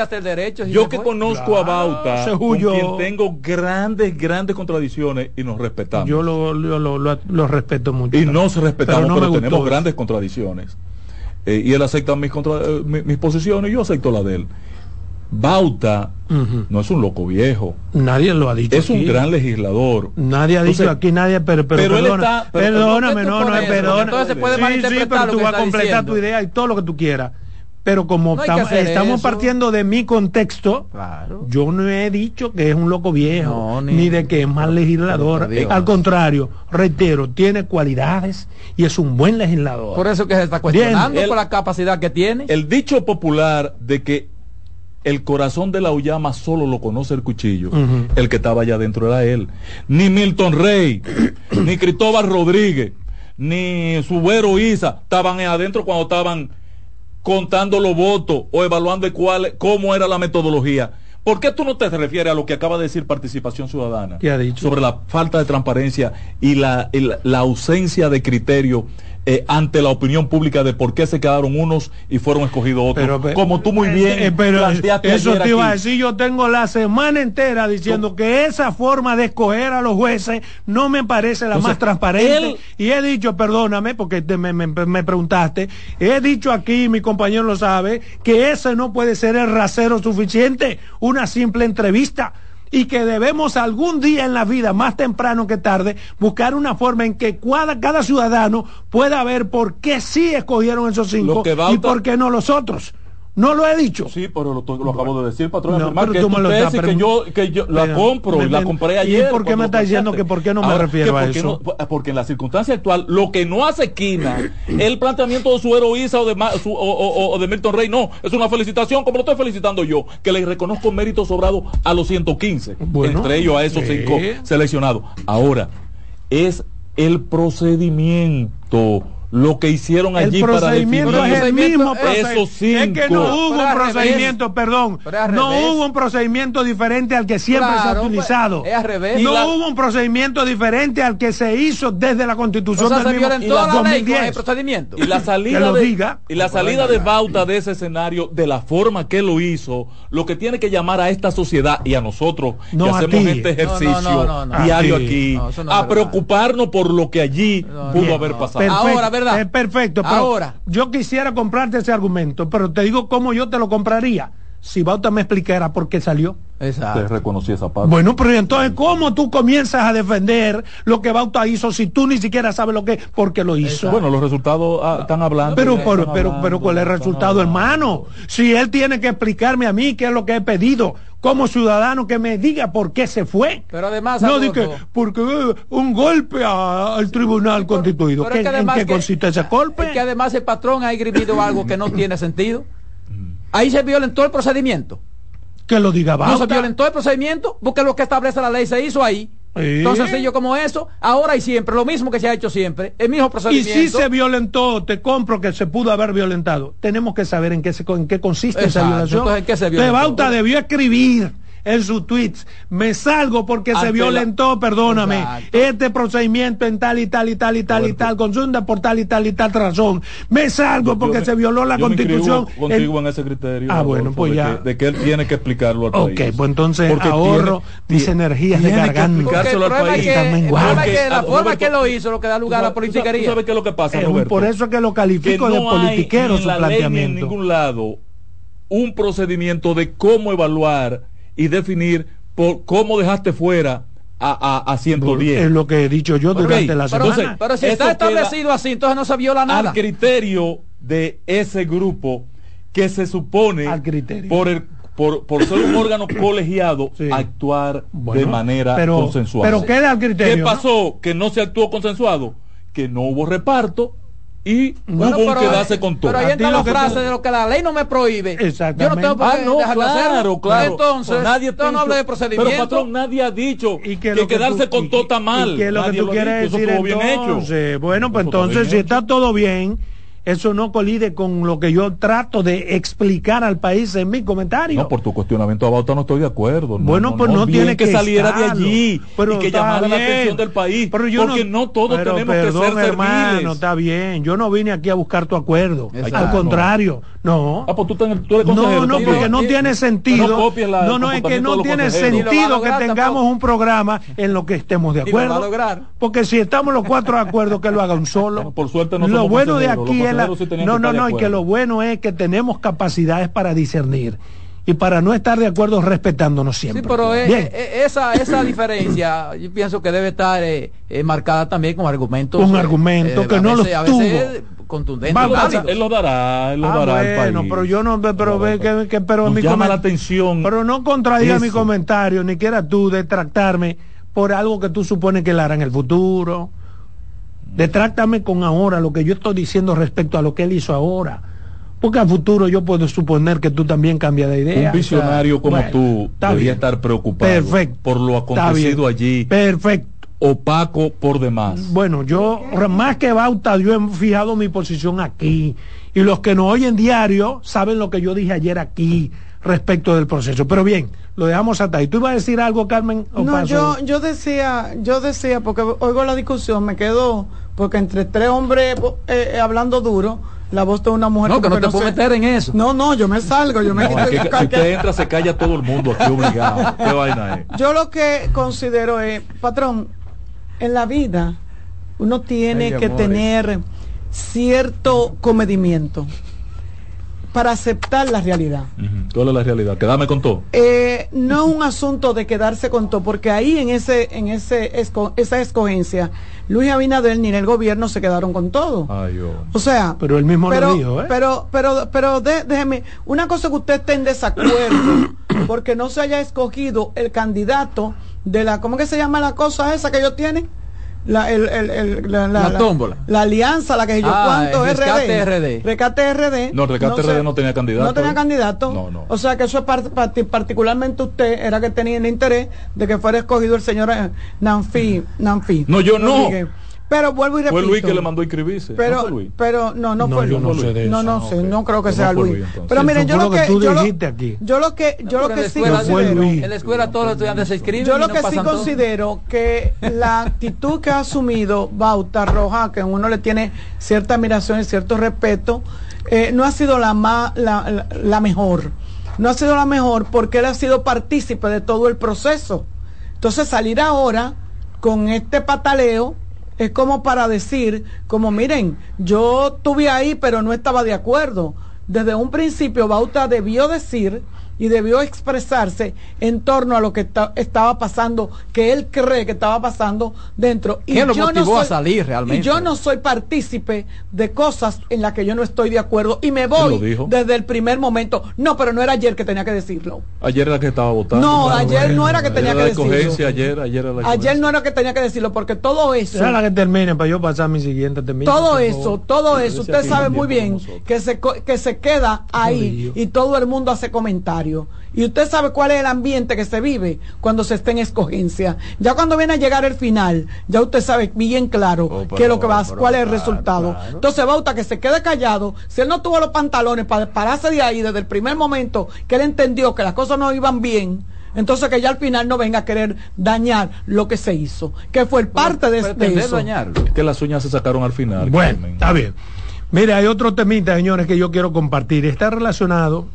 yo que conozco a Bauta, con quien tengo grandes, grandes contradicciones y nos respetamos. Yo lo, lo, lo, respeto mucho. Y nos respetamos, pero, tenemos grandes contradicciones. Eh, y él acepta mis, contra, eh, mis posiciones y yo acepto la de él. Bauta no es un loco viejo. Nadie lo ha dicho. Es un gran legislador. Nadie ha dicho aquí, nadie, pero, pero, pero él está, perdóname, no, no, es perdona. Entonces se puede sí, sí, pero tú vas a completar tu idea y todo lo que tú quieras. Pero como estamos partiendo de mi contexto, yo no he dicho que es un loco viejo, ni, de que es mal legislador. Al contrario, reitero, tiene cualidades y es un buen legislador. Por eso que se está cuestionando por la capacidad que tiene. El dicho popular de que el corazón de la Ullama solo lo conoce el cuchillo. El que estaba allá adentro era él. Ni Milton Rey, ni Cristóbal Rodríguez, ni Subero Isa estaban adentro cuando estaban contando los votos o evaluando cuál, cómo era la metodología. ¿Por qué tú no te refieres a lo que acaba de decir participación ciudadana? ¿Qué ha dicho? Sobre la falta de transparencia y la, la ausencia de criterio eh, ante la opinión pública de por qué se quedaron unos y fueron escogidos otros. Como tú muy bien eh, pero Eso te iba a decir, yo tengo la semana entera diciendo que esa forma de escoger a los jueces no me parece la más transparente. y he dicho, perdóname, porque me, me, preguntaste, he dicho aquí, mi compañero lo sabe, que ese no puede ser el rasero suficiente, una simple entrevista y que debemos algún día en la vida, más temprano que tarde, buscar una forma en que cada, cada ciudadano pueda ver por qué sí escogieron esos cinco y por qué no los otros. No lo he dicho. Sí, pero lo, lo acabo de decir, patrón. No, pero que tú me lo estás que yo, que yo la compro y la compré ayer. ¿Y por qué me estás diciendo que por qué no me refiero a eso? porque en la circunstancia actual, lo que no hace esquina el planteamiento de su heroíza o de, su, o, de Milton Rey, no, es una felicitación, como lo estoy felicitando yo, que le reconozco mérito sobrado a los 115, entre ellos a esos cinco seleccionados. Ahora, es el procedimiento lo que hicieron allí el procedimiento para definir es el mismo procedimiento. Es que no hubo un procedimiento, perdón, no hubo un procedimiento diferente al que siempre se ha utilizado. Es al revés. No hubo un procedimiento diferente al que se hizo desde la Constitución o sea, del mismo, y la 2010. el procedimiento. Y la salida de diga. y la salida de Bauta de ese escenario de la forma que lo hizo, lo que tiene que llamar a esta sociedad y a nosotros que hacemos este ejercicio diario aquí a preocuparnos por lo que allí pudo haber pasado. Ahora, ¿verdad? Es perfecto. Ahora. Yo quisiera comprarte ese argumento, pero te digo cómo yo te lo compraría. Si Bauta me explicara por qué salió. Exacto. reconocí esa parte. Bueno, pero entonces, ¿cómo tú comienzas a defender lo que Bauta hizo si tú ni siquiera sabes lo que, por qué lo hizo? Bueno, los resultados ah, están hablando. Pero, pero, pero, pero, ¿cuál es el resultado, hermano? Si él tiene que explicarme a mí qué es lo que he pedido, como ciudadano que me diga por qué se fue. Pero además, no dije porque eh, un golpe al tribunal constituido. ¿En qué consiste ese golpe? Es que además el patrón ha escribido algo que no tiene sentido. Ahí se violentó el procedimiento. Que lo diga Bauta. No se violentó el procedimiento, porque lo que establece la ley se hizo ahí. Entonces, sencillo como eso, ahora y siempre, lo mismo que se ha hecho siempre, el mismo procedimiento. Y si se violentó, te compro que se pudo haber violentado. Tenemos que saber en qué, se, en qué consiste esa violación. Entonces, ¿en qué se violentó? Bauta debió escribir en sus tweets. Me salgo porque se violentó, perdóname, este procedimiento en tal y tal y tal y tal y tal, consulta por tal y tal y tal razón. Me salgo porque se violó la constitución. contigo en ese criterio. Ah, bueno, pues ya. De, que él tiene que explicarlo al país. Ok, pues entonces porque ahorro mis energías de garganta. al país. la forma que lo hizo lo que da lugar a la politiquería. ¿Sabes qué es lo que pasa, Por eso es que lo califico de politiquero su planteamiento. en ningún lado un procedimiento de cómo evaluar y definir por cómo dejaste fuera a, a, a 110. Es lo que he dicho yo durante la semana. pero si está establecido así, entonces no se viola nada. Al criterio de ese grupo que se supone por el por, por ser un órgano colegiado actuar de manera pero, consensuada. Pero queda al criterio. ¿Qué pasó? Que no se actuó consensuado, que no hubo reparto y bueno, hubo un quedarse con todo. Pero ahí está la frase de lo que la ley no me prohíbe. Exactamente. Yo no tengo por qué ah, no, claro, hacerlo. Claro, Entonces, nadie no habla de procedimiento. Pero patrón, nadie ha dicho que, que quedarse con todo está mal. ¿Y qué es lo que tú quieres decir bien hecho. Bueno, pues entonces si está todo bien eso no colide con lo que yo trato de explicar al país en mi comentario. No, por tu cuestionamiento a Bauta no estoy de acuerdo. bueno, pues no, tiene que, saliera de allí y que llamara la atención del país. Pero yo porque no, todos tenemos que ser hermano, está bien. Yo no vine aquí a buscar tu acuerdo. Al contrario, no. Ah, pues tú, no, no, porque no tiene sentido. No, no, es que no tiene sentido que tengamos un programa en lo que estemos de acuerdo. Porque si estamos los cuatro de acuerdo, que lo haga un solo. Por suerte no Lo bueno de aquí es no, no, no, y que lo bueno es que tenemos capacidades para discernir y para no estar de acuerdo respetándonos siempre. Sí, pero esa, esa diferencia yo pienso que debe estar eh, eh, marcada también con argumentos. Un argumento eh, que no lo tuvo. Contundente. él lo dará, él lo ah, dará al país. pero yo no, pero ve que, que, pero mi llama la atención. Pero no contradiga mi comentario, ni quiera tú detractarme por algo que tú supones que él hará en el futuro. Detráctame con ahora lo que yo estoy diciendo respecto a lo que él hizo ahora. Porque a futuro yo puedo suponer que tú también cambias de idea. Un visionario como tú debería estar preocupado por lo acontecido allí. Perfecto. Opaco por demás. Bueno, yo más que Bauta, yo he fijado mi posición aquí. Y los que nos oyen diario saben lo que yo dije ayer aquí respecto del proceso. Pero bien, lo dejamos hasta ahí. ¿Tú ibas a decir algo, Carmen? no, yo, yo decía, yo decía, porque oigo la discusión, me quedo, porque entre tres hombres eh, eh, hablando duro, la voz de una mujer. No, que no te puedo meter en eso. No, no, yo me salgo, yo me quito Si usted entra, se calla todo el mundo aquí obligado. ¿Qué vaina es? Yo lo que considero es, patrón, en la vida uno tiene que tener cierto comedimiento para aceptar la realidad. ¿Cuál es la realidad? Quedarme con todo. Eh, no es un asunto de quedarse con todo, porque ahí en ese, en ese esa escogencia, Luis Abinader ni en el gobierno se quedaron con todo. O sea, pero el mismo pero, dijo, ¿eh? Pero, pero, pero déjeme, una cosa que usted esté en desacuerdo, porque no se haya escogido el candidato de la, ¿cómo que se llama la cosa esa que ellos tienen? la, el, el, la, la, la, tómbola. La, alianza, la que yo ah, cuánto es Rescate RD. Rescate RD. No, Rescate RD no tenía candidato. No tenía ¿eh? candidato. No, no. O sea que eso es particularmente usted era que tenía el interés de que fuera escogido el señor eh, Nanfi. Nanfi. No, yo no. Pero vuelvo y repito. Fue Luis que le mandó a inscribirse. Pero, no, Luis? pero no, no, fue Luis. No, sé de no, no sé, no creo que sea Luis. pero miren, yo lo que, tú yo lo, aquí. yo lo que, yo lo que sí considero, en la escuela todos los estudiantes se inscriben. Yo lo que sí considero que la actitud que ha asumido Bauta Roja, que uno le tiene cierta admiración y cierto respeto, eh, no ha sido la, más, la, la, la mejor. No ha sido la mejor porque él ha sido partícipe de todo el proceso. Entonces salir ahora con este pataleo es como para decir, como miren, yo estuve ahí pero no estaba de acuerdo. Desde un principio Bauta debió decir y debió expresarse en torno a lo que estaba pasando, que él cree que estaba pasando dentro. Y yo no soy, a salir realmente? Y yo no soy partícipe de cosas en las que yo no estoy de acuerdo y me voy desde el primer momento. No, pero no era ayer que tenía que decirlo. Ayer era que estaba votando. No, ayer no era que tenía que decirlo. Ayer, ayer, ayer no era que tenía que decirlo, porque todo eso... Era la que termine para yo pasar mi siguiente Todo eso, todo eso, usted sabe muy bien que se, que se queda ahí y todo el mundo hace comentarios y usted sabe cuál es el ambiente que se vive cuando se está en escogencia. Ya cuando viene a llegar el final, ya usted sabe bien claro oh, qué es lo que va, cuál es el resultado. Entonces Bauta que se quede callado, si él no tuvo los pantalones para pararse de ahí desde el primer momento que él entendió que las cosas no iban bien, entonces que ya al final no venga a querer dañar lo que se hizo, que fue el parte de, de eso. Que las uñas se sacaron al final. Bueno, está bien. Mire, hay otro temita, señores, que yo quiero compartir. Está relacionado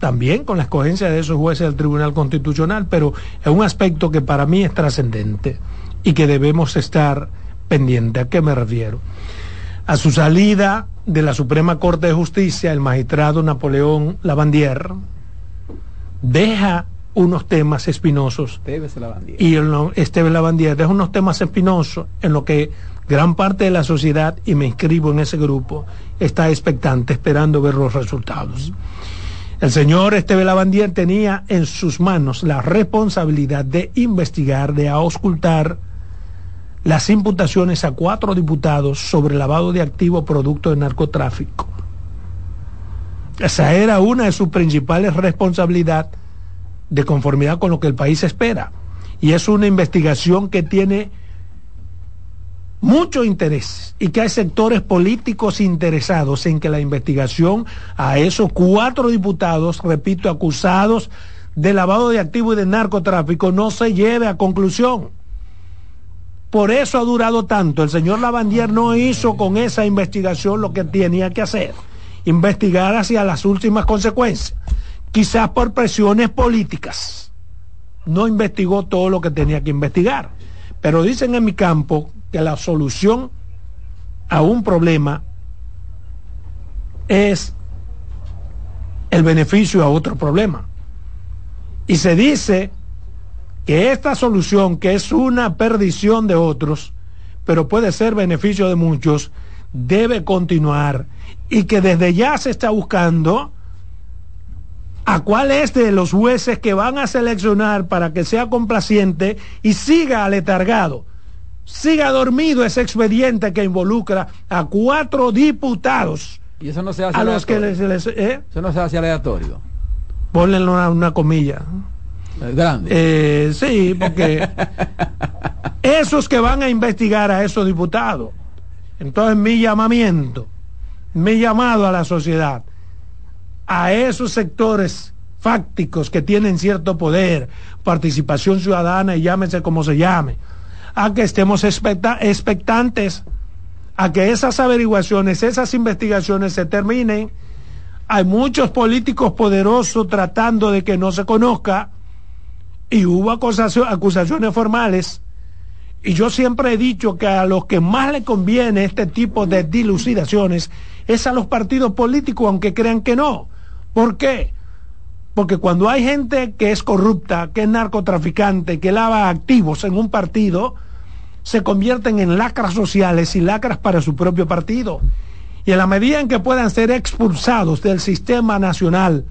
también con la escogencia de esos jueces del Tribunal Constitucional, pero es un aspecto que para mí es trascendente y que debemos estar pendientes. ¿A qué me refiero? A su salida de la Suprema Corte de Justicia, el magistrado Napoleón Lavandier deja unos temas espinosos y Esteban Lavandier deja unos temas espinosos en lo que gran parte de la sociedad, y me inscribo en ese grupo, está expectante, esperando ver los resultados. El señor Esteve Lavandier tenía en sus manos la responsabilidad de investigar, de auscultar las imputaciones a cuatro diputados sobre lavado de activos producto de narcotráfico. Esa era una de sus principales responsabilidades de conformidad con lo que el país espera. Y es una investigación que tiene muchos intereses y que hay sectores políticos interesados en que la investigación a esos cuatro diputados, repito, acusados de lavado de activos y de narcotráfico no se lleve a conclusión. Por eso ha durado tanto. El señor Lavandier no hizo con esa investigación lo que tenía que hacer. Investigar hacia las últimas consecuencias. Quizás por presiones políticas. No investigó todo lo que tenía que investigar. Pero dicen en mi campo que la solución a un problema es el beneficio a otro problema. Y se dice que esta solución, que es una perdición de otros, pero puede ser beneficio de muchos, debe continuar y que desde ya se está buscando a cuál es de los jueces que van a seleccionar para que sea complaciente y siga aletargado, siga dormido ese expediente que involucra a cuatro diputados. Y eso no se hace a los que les, ¿eh? Eso no se hace aleatorio. Ponle una, una comilla. Grande. Eh, sí, porque esos que van a investigar a esos diputados. Entonces mi llamamiento, mi llamado a la sociedad, a esos sectores fácticos que tienen cierto poder, participación ciudadana y llámese como se llame, a que estemos expectantes a que esas averiguaciones, esas investigaciones se terminen. Hay muchos políticos poderosos tratando de que no se conozca y hubo acusaciones formales. Y yo siempre he dicho que a los que más le conviene este tipo de dilucidaciones es a los partidos políticos, aunque crean que no. ¿Por qué? Porque cuando hay gente que es corrupta, que es narcotraficante, que lava activos en un partido, se convierten en lacras sociales y lacras para su propio partido. Y en la medida en que puedan ser expulsados del sistema nacional,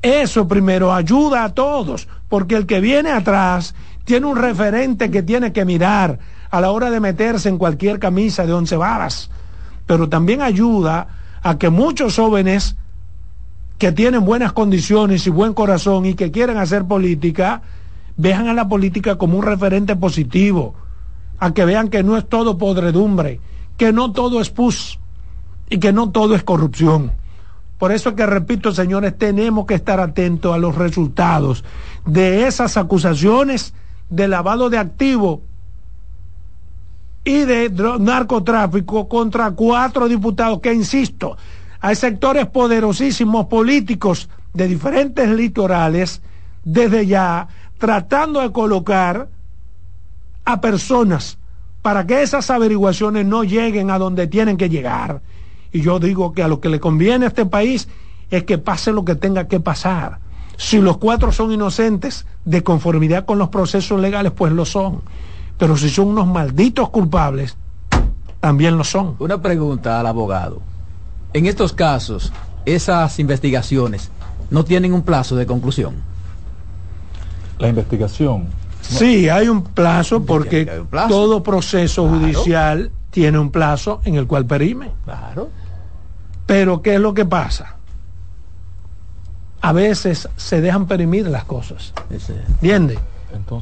eso primero ayuda a todos, porque el que viene atrás tiene un referente que tiene que mirar a la hora de meterse en cualquier camisa de once varas, pero también ayuda a que muchos jóvenes que tienen buenas condiciones y buen corazón y que quieren hacer política, vean a la política como un referente positivo, a que vean que no es todo podredumbre, que no todo es pus y que no todo es corrupción. Por eso es que repito, señores, tenemos que estar atentos a los resultados de esas acusaciones de lavado de activos y de narcotráfico contra cuatro diputados que, insisto, hay sectores poderosísimos políticos de diferentes litorales desde ya tratando de colocar a personas para que esas averiguaciones no lleguen a donde tienen que llegar y yo digo que a lo que le conviene a este país es que pase lo que tenga que pasar. Si los cuatro son inocentes de conformidad con los procesos legales, pues lo son. Pero si son unos malditos culpables, también lo son. Una pregunta al abogado. En estos casos, esas investigaciones no tienen un plazo de conclusión. La investigación. Sí, hay un plazo porque todo proceso judicial tiene un plazo en el cual perime. Claro. Pero ¿qué es lo que pasa? A veces se dejan perimir las cosas. ¿Entiendes?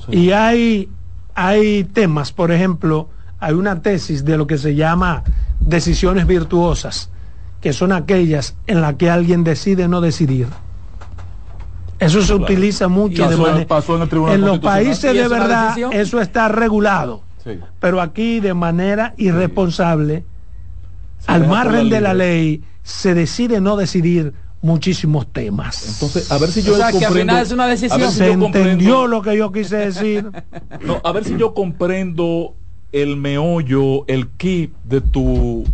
Y hay, hay temas, por ejemplo, hay una tesis de lo que se llama decisiones virtuosas, que son aquellas en las que alguien decide no decidir. Eso se utiliza mucho de manera... En, en los países de verdad eso está regulado. Pero aquí de manera irresponsable, al margen de la ley, se decide no decidir muchísimos temas. Entonces, a ver si yo comprendo, es una decisión. se entendió lo que yo quise decir. No, a ver si yo comprendo el meollo, el kit de tu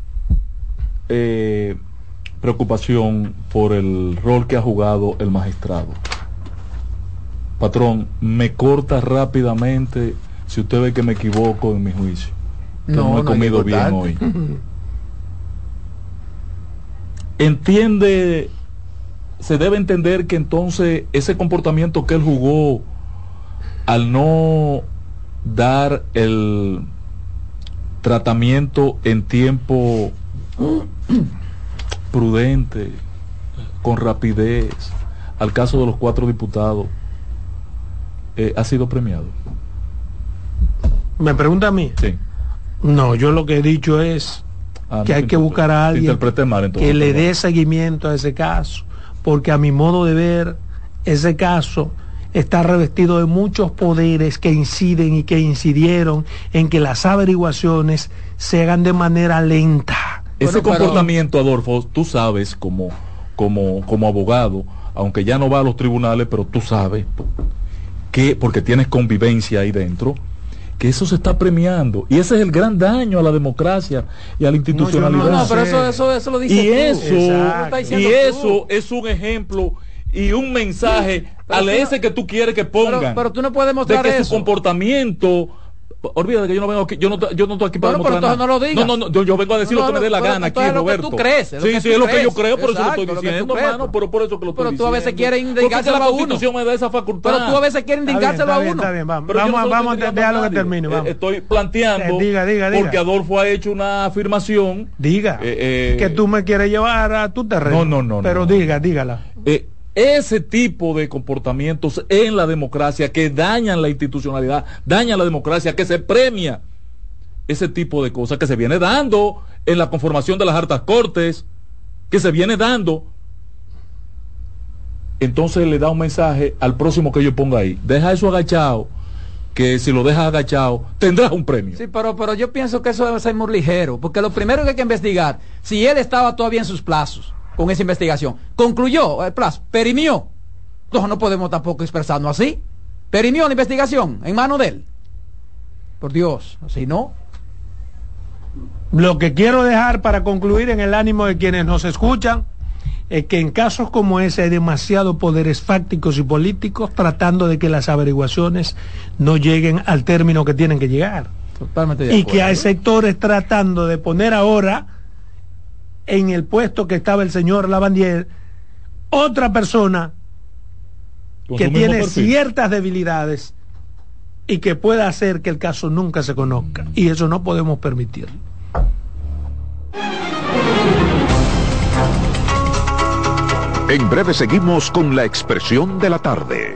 eh, preocupación por el rol que ha jugado el magistrado. Patrón, me corta rápidamente si usted ve que me equivoco en mi juicio. no, he comido bien hoy. entiende, se debe entender que entonces ese comportamiento que él jugó al no dar el tratamiento en tiempo prudente, con rapidez, al caso de los cuatro diputados, eh, ha sido premiado. ¿Me pregunta a mí? Sí. No, yo lo que he dicho es ah, que hay que buscar a alguien que le dé seguimiento a ese caso, porque a mi modo de ver, ese caso está revestido de muchos poderes que inciden y que incidieron en que las averiguaciones se hagan de manera lenta. Ese comportamiento, Adolfo, tú sabes como, como, como abogado, aunque ya no va a los tribunales, pero tú sabes que, porque tienes convivencia ahí dentro, que eso se está premiando. Y ese es el gran daño a la democracia y a la institucionalidad. No, no, pero eso, eso, lo dice y Eso, y eso es un ejemplo y un mensaje al ese que tú quieres que pongan. Pero, tú no puedes mostrar de que su comportamiento olvídate que yo no vengo aquí, yo no, yo no estoy aquí para pero, pero no lo digas. No, no, no, yo, vengo a decir lo que me dé la gana aquí, Roberto. tú crees, sí, sí, es lo que yo creo, por eso lo estoy diciendo, hermano, pero por eso que lo estoy diciendo. Pero tú a veces quieres indicárselo a uno. me da esa facultad. Pero tú a veces quieres indicárselo a uno. Está bien, vamos, vamos, vamos a dejarlo que termine, vamos. Estoy planteando, diga, diga, diga. porque Adolfo ha hecho una afirmación. Diga, que tú me quieres llevar a tu terreno. No, no, no. Pero diga, dígala. Eh, ese tipo de comportamientos en la democracia que dañan la institucionalidad, dañan la democracia, que se premia ese tipo de cosas que se viene dando en la conformación de las hartas cortes, que se viene dando. Entonces le da un mensaje al próximo que yo ponga ahí. Deja eso agachado, que si lo dejas agachado, tendrás un premio. Sí, pero, pero yo pienso que eso debe ser muy ligero, porque lo primero que hay que investigar, si él estaba todavía en sus plazos, con esa investigación. Concluyó el plazo, perimió. Entonces no podemos tampoco expresarnos así. Perimió la investigación en mano de él. Por Dios, así no. Lo que quiero dejar para concluir en el ánimo de quienes nos escuchan es que en casos como ese hay demasiados poderes fácticos y políticos tratando de que las averiguaciones no lleguen al término que tienen que llegar. Totalmente y que hay sectores tratando de poner ahora en el puesto que estaba el señor Lavandier, otra persona que tiene ciertas debilidades y que pueda hacer que el caso nunca se conozca. Y eso no podemos permitirlo. En breve seguimos con la expresión de la tarde.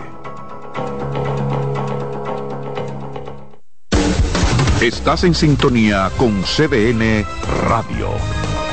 Estás en sintonía con CBN Radio.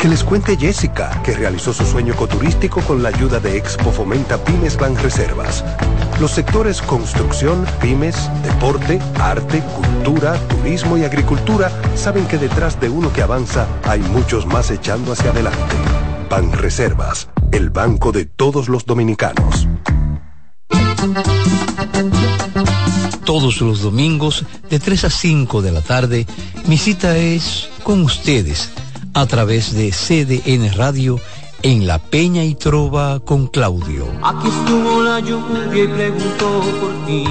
Que les cuente Jessica, que realizó su sueño ecoturístico con la ayuda de Expo Fomenta Pymes Ban Reservas. Los sectores construcción, pymes, deporte, arte, cultura, turismo y agricultura saben que detrás de uno que avanza hay muchos más echando hacia adelante. Ban Reservas, el banco de todos los dominicanos. Todos los domingos de 3 a 5 de la tarde, mi cita es con ustedes a través de CDN Radio en La Peña y Trova con Claudio. Aquí estuvo la lluvia y preguntó por ti.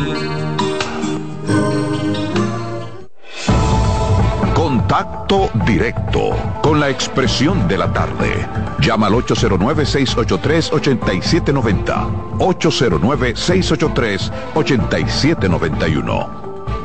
Contacto directo con la expresión de la tarde. Llama al 809-683-8790. 809-683-8791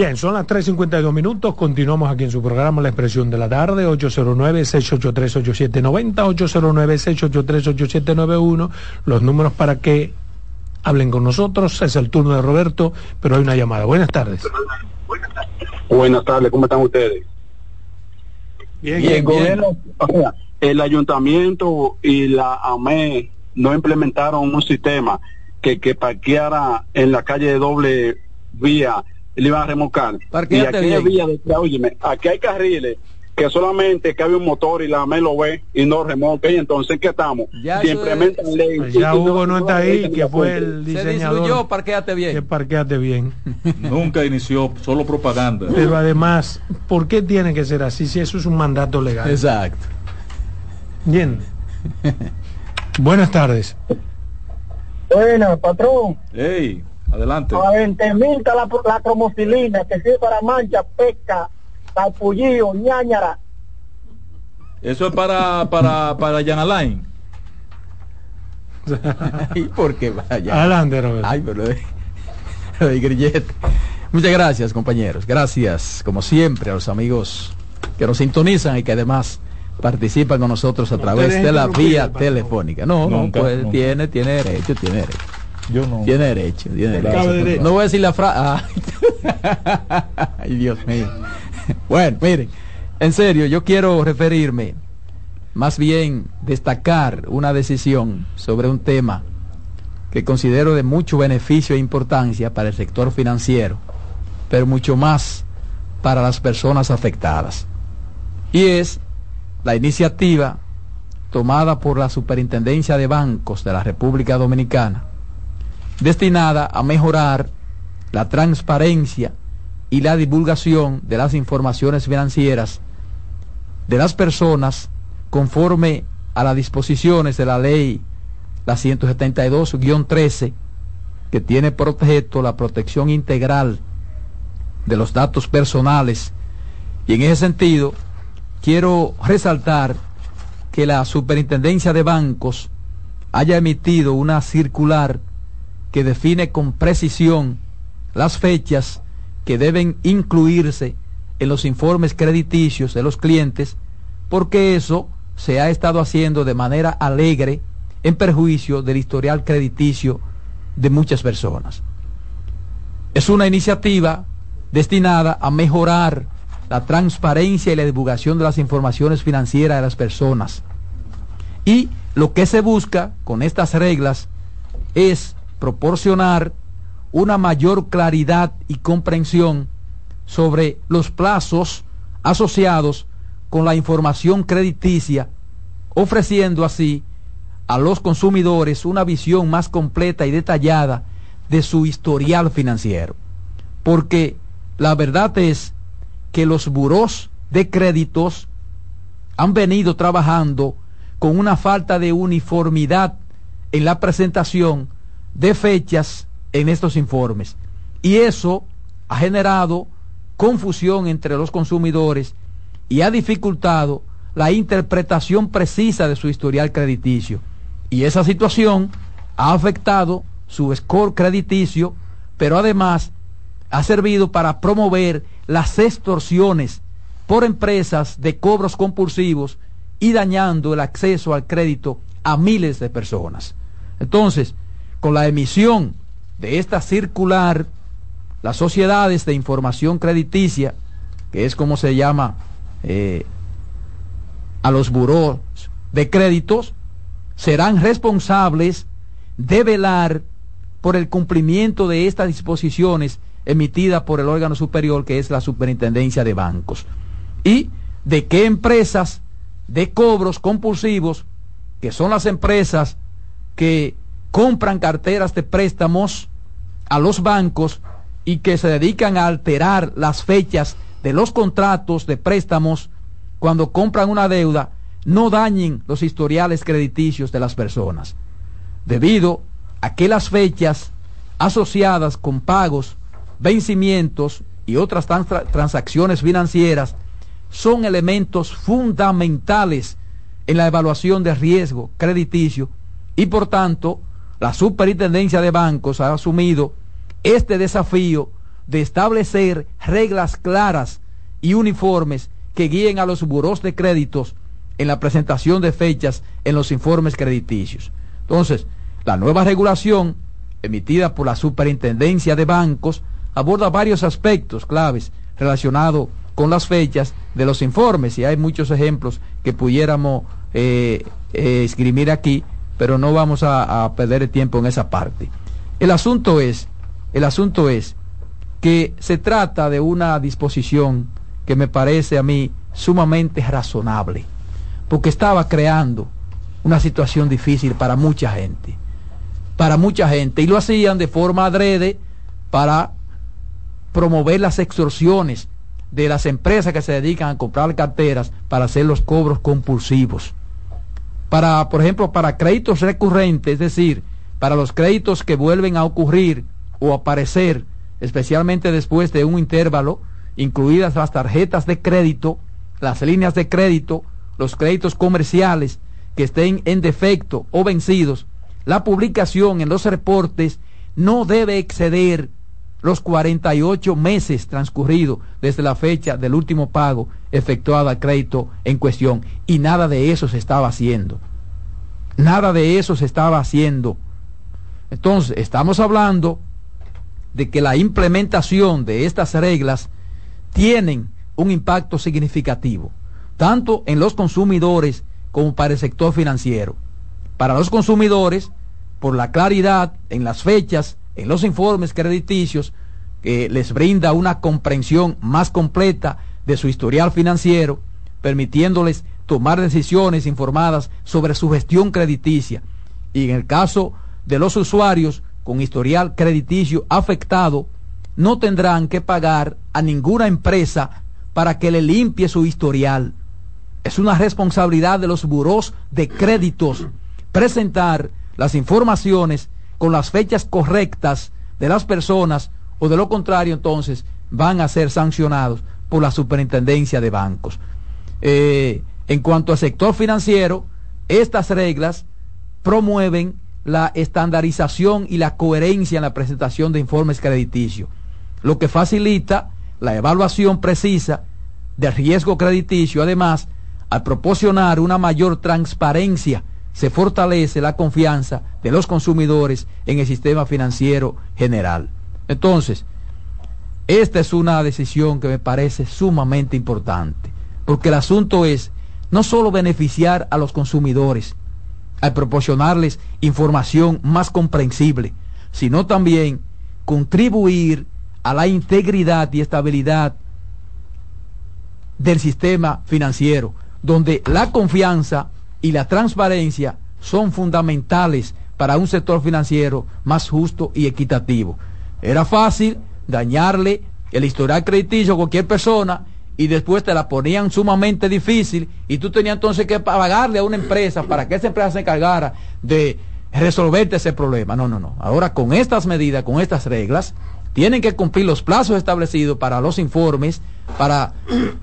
Bien, son las 3.52 minutos. Continuamos aquí en su programa La Expresión de la Tarde, 809-683-8790, 809-683-8791. Los números para que hablen con nosotros. Es el turno de Roberto, pero hay una llamada. Buenas tardes. Buenas tardes, ¿cómo están ustedes? Bien, bien, el ayuntamiento y la AME no implementaron un sistema que, que parqueara en la calle de doble vía, le iban a remolcar. Y aquí de, óyeme, aquí hay carriles que solamente cabe un motor y la me lo ve y no remolca y entonces ¿qué estamos? Ya Simplemente ley. Ya Hugo no está ahí, que fue el diseñador. Se parqueate bien. Que parqueate bien. Nunca inició, solo propaganda. Pero además, ¿por qué tiene que ser así si eso es un mandato legal? Exacto. Bien. Buenas tardes. Buenas, patrón. Hey, adelante. A 20 mil está la, la cromocilina que sirve para mancha, pesca, capullido, ñañara. Eso es para, para, para Yanalain. ¿Y por qué vaya? Adelante, Roberto. Ay, pero Muchas gracias, compañeros. Gracias, como siempre, a los amigos que nos sintonizan y que además participan con nosotros a través de la vía telefónica. No, no, pues tiene, tiene derecho, tiene derecho. Yo no. Tiene derecho, tiene derecho. No voy a decir la frase. Ay, Dios mío. Bueno, miren, en serio, yo quiero referirme, más bien destacar una decisión sobre un tema que considero de mucho beneficio e importancia para el sector financiero, pero mucho más para las personas afectadas. Y es la iniciativa tomada por la Superintendencia de Bancos de la República Dominicana, destinada a mejorar la transparencia y la divulgación de las informaciones financieras de las personas conforme a las disposiciones de la ley la 172-13 que tiene por objeto la protección integral de los datos personales. Y en ese sentido quiero resaltar que la Superintendencia de Bancos haya emitido una circular que define con precisión las fechas que deben incluirse en los informes crediticios de los clientes, porque eso se ha estado haciendo de manera alegre en perjuicio del historial crediticio de muchas personas. Es una iniciativa destinada a mejorar la transparencia y la divulgación de las informaciones financieras de las personas. Y lo que se busca con estas reglas es proporcionar una mayor claridad y comprensión sobre los plazos asociados con la información crediticia, ofreciendo así a los consumidores una visión más completa y detallada de su historial financiero. Porque la verdad es que los buros de créditos han venido trabajando con una falta de uniformidad en la presentación de fechas en estos informes. Y eso ha generado confusión entre los consumidores y ha dificultado la interpretación precisa de su historial crediticio. Y esa situación ha afectado su score crediticio, pero además ha servido para promover las extorsiones por empresas de cobros compulsivos y dañando el acceso al crédito a miles de personas. Entonces, con la emisión de esta circular, las sociedades de información crediticia, que es como se llama eh, a los buros de créditos, serán responsables de velar por el cumplimiento de estas disposiciones emitidas por el órgano superior que es la Superintendencia de Bancos. Y de qué empresas de cobros compulsivos, que son las empresas que compran carteras de préstamos a los bancos y que se dedican a alterar las fechas de los contratos de préstamos cuando compran una deuda, no dañen los historiales crediticios de las personas, debido a que las fechas asociadas con pagos, vencimientos y otras transacciones financieras son elementos fundamentales en la evaluación de riesgo crediticio y por tanto la Superintendencia de Bancos ha asumido este desafío de establecer reglas claras y uniformes que guíen a los buros de créditos en la presentación de fechas en los informes crediticios. Entonces, la nueva regulación emitida por la Superintendencia de Bancos aborda varios aspectos claves relacionados con las fechas de los informes y hay muchos ejemplos que pudiéramos eh, eh, escribir aquí pero no vamos a, perder el tiempo en esa parte. El asunto es, el asunto es que se trata de una disposición que me parece a mí sumamente razonable, porque estaba creando una situación difícil para mucha gente, para mucha gente, y lo hacían de forma adrede para promover las extorsiones de las empresas que se dedican a comprar carteras para hacer los cobros compulsivos. Para, por ejemplo, para créditos recurrentes, es decir, para los créditos que vuelven a ocurrir o aparecer, especialmente después de un intervalo, incluidas las tarjetas de crédito, las líneas de crédito, los créditos comerciales que estén en defecto o vencidos, la publicación en los reportes no debe exceder los 48 meses transcurridos desde la fecha del último pago efectuado al crédito en cuestión. Y nada de eso se estaba haciendo. Nada de eso se estaba haciendo. Entonces, estamos hablando de que la implementación de estas reglas tienen un impacto significativo, tanto en los consumidores como para el sector financiero. Para los consumidores, por la claridad en las fechas en los informes crediticios que les brinda una comprensión más completa de su historial financiero, permitiéndoles tomar decisiones informadas sobre su gestión crediticia. Y en el caso de los usuarios con historial crediticio afectado, no tendrán que pagar a ninguna empresa para que le limpie su historial. Es una responsabilidad de los buros de créditos presentar las informaciones con las fechas correctas de las personas o de lo contrario entonces van a ser sancionados por la superintendencia de bancos. Eh, en cuanto al sector financiero, estas reglas promueven la estandarización y la coherencia en la presentación de informes crediticios, lo que facilita la evaluación precisa del riesgo crediticio, además, al proporcionar una mayor transparencia se fortalece la confianza de los consumidores en el sistema financiero general. Entonces, esta es una decisión que me parece sumamente importante, porque el asunto es no solo beneficiar a los consumidores al proporcionarles información más comprensible, sino también contribuir a la integridad y estabilidad del sistema financiero, donde la confianza y la transparencia son fundamentales para un sector financiero más justo y equitativo. Era fácil dañarle el historial crediticio a cualquier persona y después te la ponían sumamente difícil y tú tenías entonces que pagarle a una empresa para que esa empresa se encargara de resolverte ese problema. No, no, no. Ahora con estas medidas, con estas reglas, tienen que cumplir los plazos establecidos para los informes, para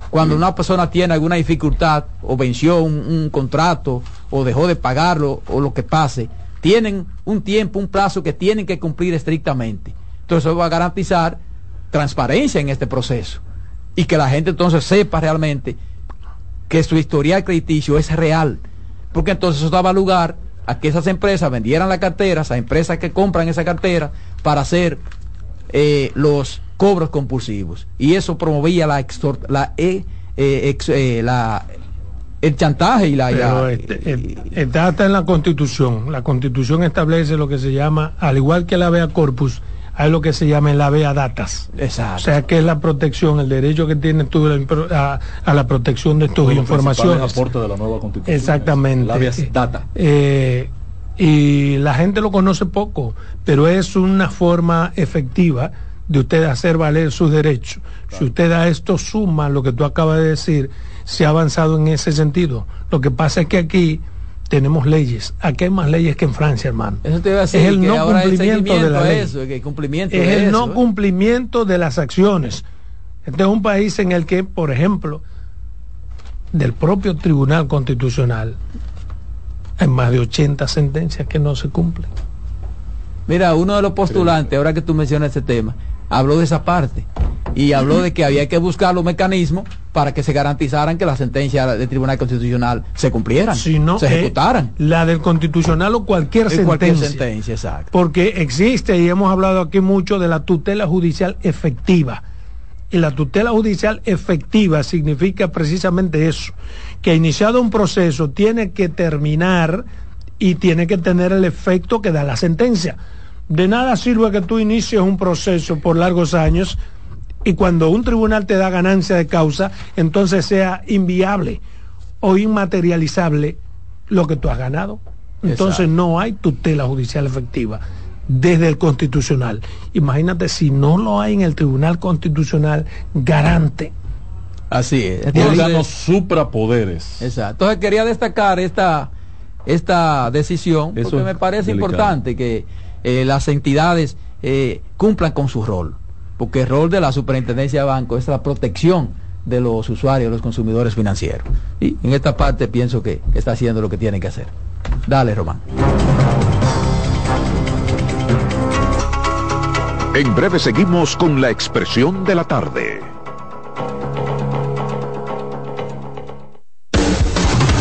cuando una persona tiene alguna dificultad o venció un, contrato o dejó de pagarlo o lo que pase, tienen un tiempo, un plazo que tienen que cumplir estrictamente. Entonces eso va a garantizar transparencia en este proceso y que la gente entonces sepa realmente que su historial crediticio es real, porque entonces eso daba lugar a que esas empresas vendieran la cartera, esas empresas que compran esa cartera para hacer eh, los cobros compulsivos. Y eso promovía la, la, eh, eh, la el chantaje y la... Este, está en la constitución. La constitución establece lo que se llama, al igual que la vea corpus, hay lo que se llama la vea datas. Exacto. O sea, que es la protección, el derecho que tienes tú a, la protección de tus informaciones. de la nueva constitución. Exactamente. La vea data. Eh, y la gente lo conoce poco, pero es una forma efectiva de usted hacer valer sus derechos. Si usted a esto suma lo que tú acabas de decir, se ha avanzado en ese sentido. Lo que pasa es que aquí tenemos leyes. Aquí hay más leyes que en Francia, hermano. es el no cumplimiento de la ley. es el no ¿eh? cumplimiento de las acciones. Este es un país en el que, por ejemplo, del propio Tribunal Constitucional, hay más de 80 sentencias que no se cumplen. Mira, uno de los postulantes, ahora que tú mencionas ese tema, habló de esa parte y habló de que había que buscar los mecanismos para que se garantizaran que las sentencias del Tribunal Constitucional se cumplieran, se ejecutaran. La del Constitucional o cualquier sentencia. Cualquier sentencia, exacto. Porque existe, y hemos hablado aquí mucho, de la tutela judicial efectiva. Y la tutela judicial efectiva significa precisamente eso, que iniciado un proceso tiene que terminar y tiene que tener el efecto que da la sentencia. De nada sirve que tú inicies un proceso por largos años y cuando un tribunal te da ganancia de causa, entonces sea inviable o inmaterializable lo que tú has ganado. Entonces no hay tutela judicial efectiva desde el constitucional. Imagínate si no lo hay en el Tribunal Constitucional garante. Así es. Órganos suprapoderes. Exacto. Entonces quería destacar esta, esta decisión porque me parece importante que eh, las entidades eh, cumplan con su rol. Porque el rol de la superintendencia de banco es la protección de los usuarios, los consumidores financieros. Y en esta parte pienso que está haciendo lo que tiene que hacer. Dale, Román. En breve seguimos con la expresión de la tarde.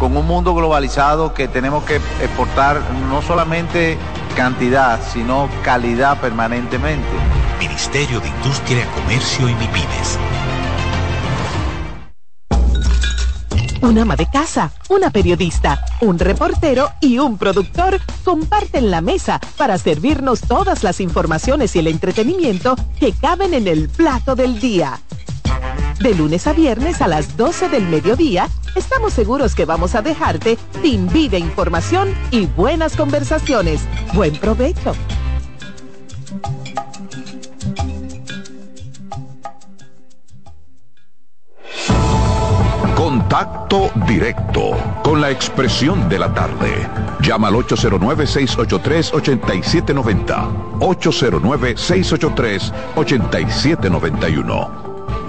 con un mundo globalizado que tenemos que exportar no solamente cantidad, sino calidad permanentemente. Ministerio de Industria, Comercio y MIPIMES. Un ama de casa, una periodista, un reportero y un productor comparten la mesa para servirnos todas las informaciones y el entretenimiento que caben en el plato del día. De lunes a viernes a las 12 del mediodía, estamos seguros que vamos a dejarte sin vida información y buenas conversaciones. Buen provecho. Contacto directo con la expresión de la tarde. Llama al 809-683-8790. 809-683-8791.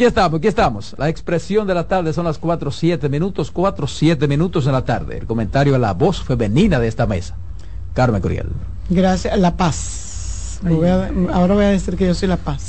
Aquí estamos, aquí estamos. La expresión de la tarde son las 4, 7 minutos, 4, 7 minutos en la tarde. El comentario a la voz femenina de esta mesa. Carmen Curiel. Gracias. La paz. ahora voy a decir que yo soy la paz.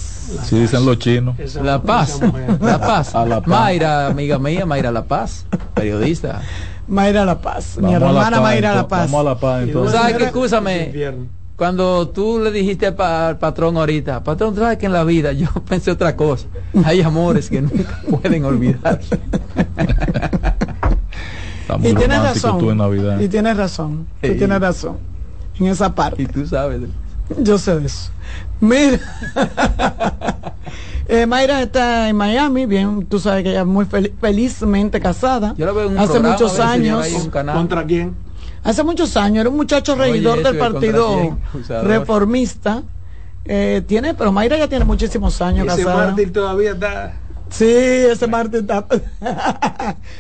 Si dicen los chinos. La paz. La paz. A la paz. Mayra, amiga mía, Mayra La Paz, periodista. Mayra La Paz. Mi hermana Mayra La Paz. Vamos a La Paz entonces. ¿Sabes qué? Escúchame cuando tú le dijiste al patrón ahorita, patrón, sabes que en la vida yo pensé otra cosa. Hay amores que nunca pueden olvidar. y tienes razón. Y tienes razón. Tú tienes razón. En esa parte. Y tú sabes. Yo sé de eso. Mira. eh, Mayra está en Miami, bien, tú sabes que ella es muy felizmente casada. Yo la veo en un Hace muchos años. ¿Contra quién? Hace muchos años, era un muchacho regidor del partido reformista. Eh, tiene, pero Mayra ya tiene muchísimos años ese Martín todavía está. Sí, ese Martín está.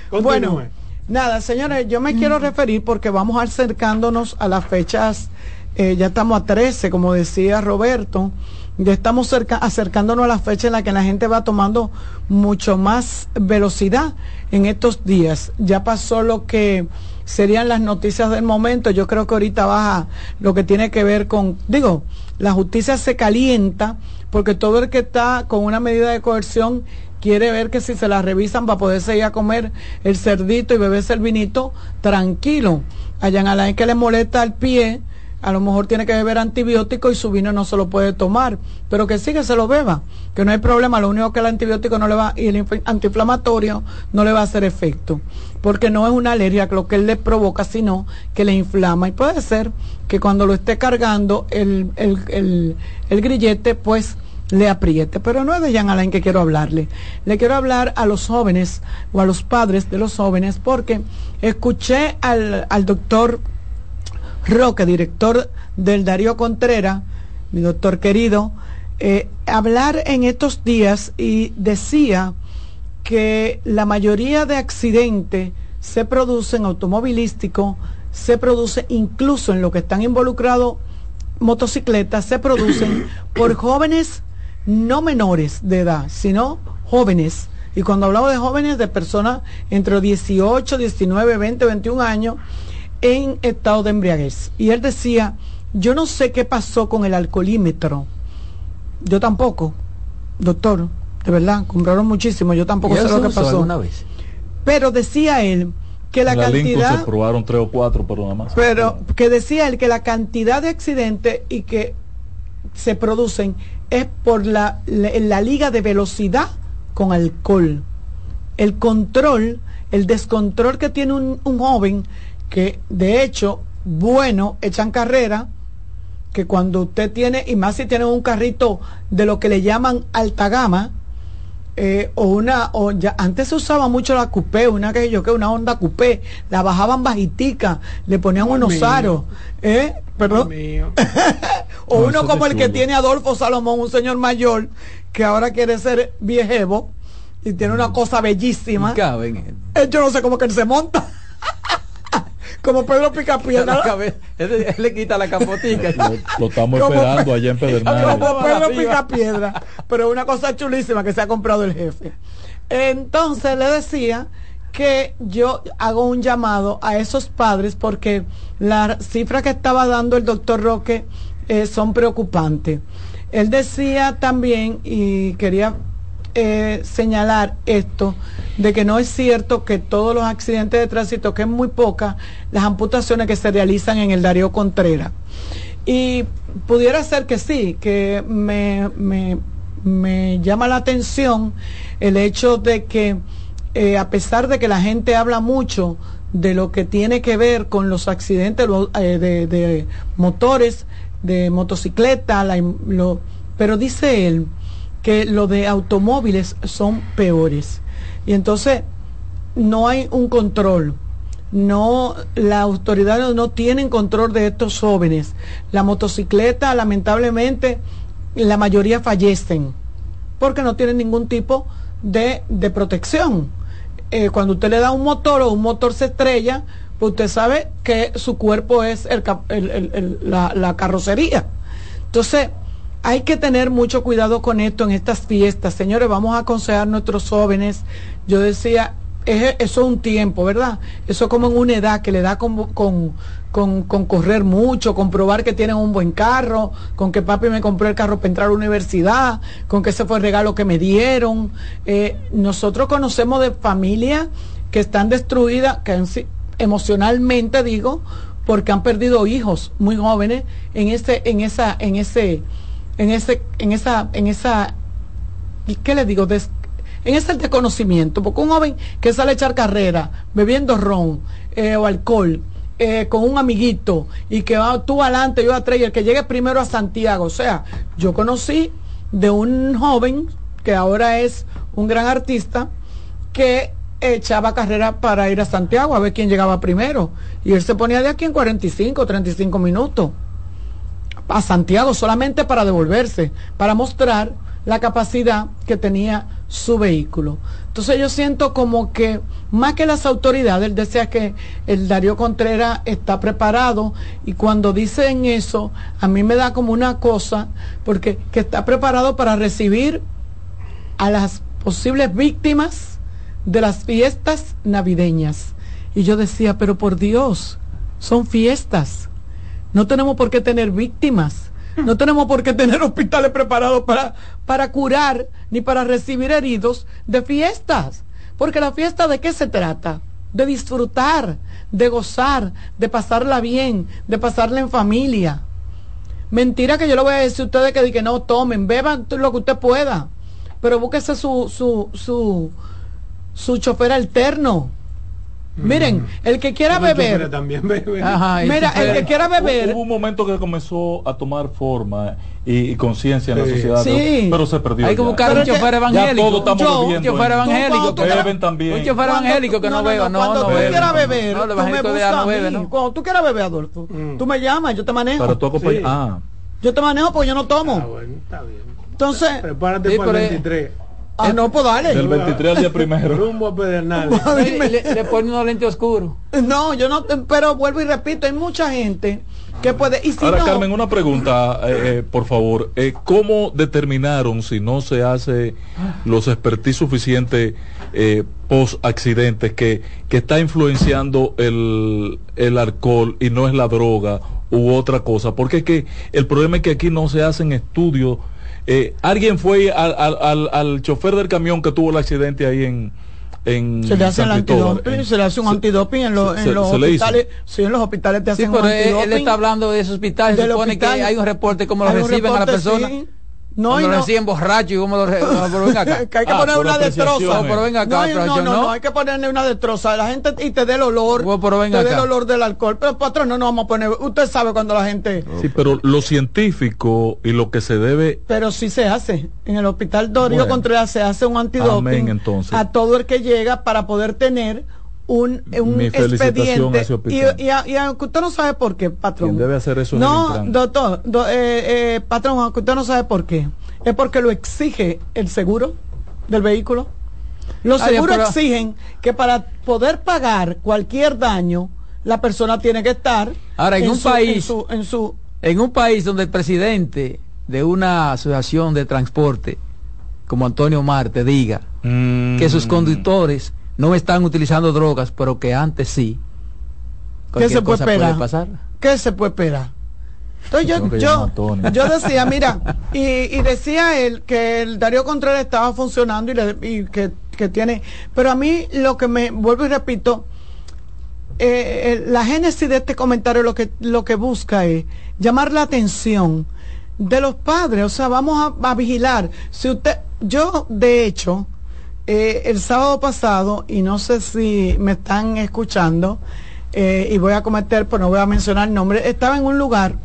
bueno, nada, señores, yo me quiero referir porque vamos acercándonos a las fechas. Eh, ya estamos a 13, como decía Roberto. Ya estamos cerca, acercándonos a la fecha en la que la gente va tomando mucho más velocidad en estos días. Ya pasó lo que serían las noticias del momento. Yo creo que ahorita baja lo que tiene que ver con, digo, la justicia se calienta porque todo el que está con una medida de coerción quiere ver que si se la revisan va a poderse ir a comer el cerdito y beberse el vinito tranquilo. A Jan Alain que le molesta el pie, a lo mejor tiene que beber antibiótico y su vino no se lo puede tomar, pero que sí que se lo beba, que no hay problema, lo único que el antibiótico no le va y el antiinflamatorio no le va a hacer efecto, porque no es una alergia lo que él le provoca, sino que le inflama. Y puede ser que cuando lo esté cargando el, el, el, grillete, pues le apriete. Pero no es de Jean Alain que quiero hablarle. Le quiero hablar a los jóvenes o a los padres de los jóvenes porque escuché al, al doctor Roque, director del Darío Contreras, mi doctor querido, eh, hablar en estos días y decía que la mayoría de accidentes se producen automovilísticos, se produce incluso en lo que están involucrados motocicletas, se producen por jóvenes no menores de edad, sino jóvenes. Y cuando hablamos de jóvenes, de personas entre 18, 19, 20, 21 años, en estado de embriaguez. Y él decía, yo no sé qué pasó con el alcoholímetro. Yo tampoco, doctor, de verdad, compraron muchísimo, yo tampoco sé lo que pasó. Vez? Pero decía él que la, cantidad... se probaron tres o cuatro, pero nada más. Pero que decía él que la cantidad de accidentes y que se producen es por la, la liga de velocidad con alcohol. El control, el descontrol que tiene un, un joven que de hecho, bueno, echan carrera, que cuando usted tiene, y más si tiene un carrito de lo que le llaman alta gama, eh, o una, o ya, antes se usaba mucho la coupé, una que yo que una onda coupé, la bajaban bajitica, le ponían unos aros, ¿eh? Perdón. o uno como el que tiene Adolfo Salomón, un señor mayor, que ahora quiere ser viejevo, y tiene una cosa bellísima. Eh, yo no sé cómo que él se monta como Pedro Picapiedra. él, le quita la capotica. Lo, estamos esperando allá en Pedernales. Como Pedro Picapiedra. Pero una cosa chulísima que se ha comprado el jefe. Entonces le decía que yo hago un llamado a esos padres porque las cifras que estaba dando el doctor Roque eh, son preocupantes. Él decía también, y quería eh, señalar esto, de que no es cierto que todos los accidentes de tránsito, que es muy poca, las amputaciones que se realizan en el Darío Contreras. Y pudiera ser que sí, que me, me, llama la atención el hecho de que eh, a pesar de que la gente habla mucho de lo que tiene que ver con los accidentes eh, de, motores, de motocicleta, pero dice él, que lo de automóviles son peores. Y entonces no hay un control. No, las autoridades no tienen control de estos jóvenes. La motocicleta, lamentablemente, la mayoría fallecen porque no tienen ningún tipo de, de protección. Eh, cuando usted le da un motor o un motor se estrella, pues usted sabe que su cuerpo es el, la, la carrocería. Entonces, hay que tener mucho cuidado con esto en estas fiestas. Señores, vamos a aconsejar a nuestros jóvenes. Yo decía, eso es un tiempo, ¿verdad? Eso como en una edad que le da con, con, con, correr mucho, con probar que tienen un buen carro, con que papi me compró el carro para entrar a la universidad, con que ese fue el regalo que me dieron. Eh, nosotros conocemos de familias que están destruidas, que emocionalmente digo, porque han perdido hijos muy jóvenes en ese, en esa, en ese en ese, en esa, en esa, ¿qué le digo? en ese desconocimiento, porque un joven que sale a echar carrera bebiendo ron eh, o alcohol, eh, con un amiguito y que va tú adelante, yo atrás y el que llegue primero a Santiago. O sea, yo conocí de un joven que ahora es un gran artista que echaba carrera para ir a Santiago a ver quién llegaba primero. Y él se ponía de aquí en 45, 35 minutos a Santiago solamente para devolverse, para mostrar la capacidad que tenía su vehículo. Entonces yo siento como que más que las autoridades, él decía que el Darío Contreras está preparado y cuando dicen eso, a mí me da como una cosa, porque que está preparado para recibir a las posibles víctimas de las fiestas navideñas. Y yo decía, pero por Dios, son fiestas no tenemos por qué tener víctimas. No tenemos por qué tener hospitales preparados para, para curar ni para recibir heridos de fiestas. Porque la fiesta de qué se trata? De disfrutar, de gozar, de pasarla bien, de pasarla en familia. Mentira que yo le voy a decir a ustedes que, que no tomen, beban lo que usted pueda, pero búsquese su, su, su, su chofer alterno Miren, el que quiera beber. También bebe. mira, el que quiera beber. Hubo un momento que comenzó a tomar forma y, conciencia en la sociedad. Sí. Pero se perdió. Hay que buscar un chofer evangélico. Ya estamos yo, un chofer evangélico. Que beben también. Un chofer evangélico que no, beba. No, cuando tú quieras beber, no, tú me buscas bebe, ¿no? Cuando tú quieras beber, Adolfo, mm. tú me llamas, yo te manejo. Pero tú acompañas. Ah. Yo te manejo porque yo no tomo. Ah, bueno, está bien. Entonces. Prepárate para el 23. Ah, no, pues dale. Del 23 al día primero. Rumbo a Pedernales. le, le pone unos lentes oscuros. No, yo no, pero vuelvo y repito, hay mucha gente que puede. Y si Ahora, Carmen, una pregunta, eh, eh, por favor. Eh, ¿Cómo determinaron si no se hace los expertise suficientes post accidentes que, que está influenciando el, el alcohol y no es la droga u otra cosa? Porque es que el problema es que aquí no se hacen estudios eh, alguien fue al, al, al, chofer del camión que tuvo el accidente ahí en, en se le hace el antidoping, se le hace un antidoping en, los, en los hospitales. Sí, en los hospitales te hacen sí, pero Él, está hablando de ese hospital, se supone que hay un reporte como lo reciben a la persona. No, y no. reciben borracho y como lo, pero venga acá. que hay que ah, poner una destroza. Pero venga acá, no, no, no, no, hay que ponerle una destroza. La gente y te dé el olor. pero venga te dé el olor del alcohol. Pero patrón, no nos vamos a poner. Usted sabe cuando la gente. Sí, pero lo científico y lo que se debe. Pero sí se hace. En el hospital Dorio Contreras se hace un antidoping a todo el que llega para poder tener un, un expediente y, y, aunque usted no sabe por qué, patrón. debe hacer eso? No, doctor, eh, eh, patrón, aunque usted no sabe por qué, es porque lo exige el seguro del vehículo. Los seguros exigen que para poder pagar cualquier daño, la persona tiene que estar ahora en, un país en su, en un país donde el presidente de una asociación de transporte como Antonio Marte diga mm. que sus conductores no están utilizando drogas, pero que antes sí. ¿Qué se puede esperar? pasar. ¿Qué se puede esperar? Entonces yo, yo, yo, decía, mira, y, decía él que el Darío Contreras estaba funcionando y, que, tiene, pero a mí lo que me, vuelvo y repito, eh, la génesis de este comentario lo que, lo que busca es llamar la atención de los padres, o sea, vamos a vigilar. Si usted, yo de hecho, eh, el sábado pasado, y no sé si me están escuchando, eh, y voy a cometer, pues no voy a mencionar el nombre, estaba en un lugar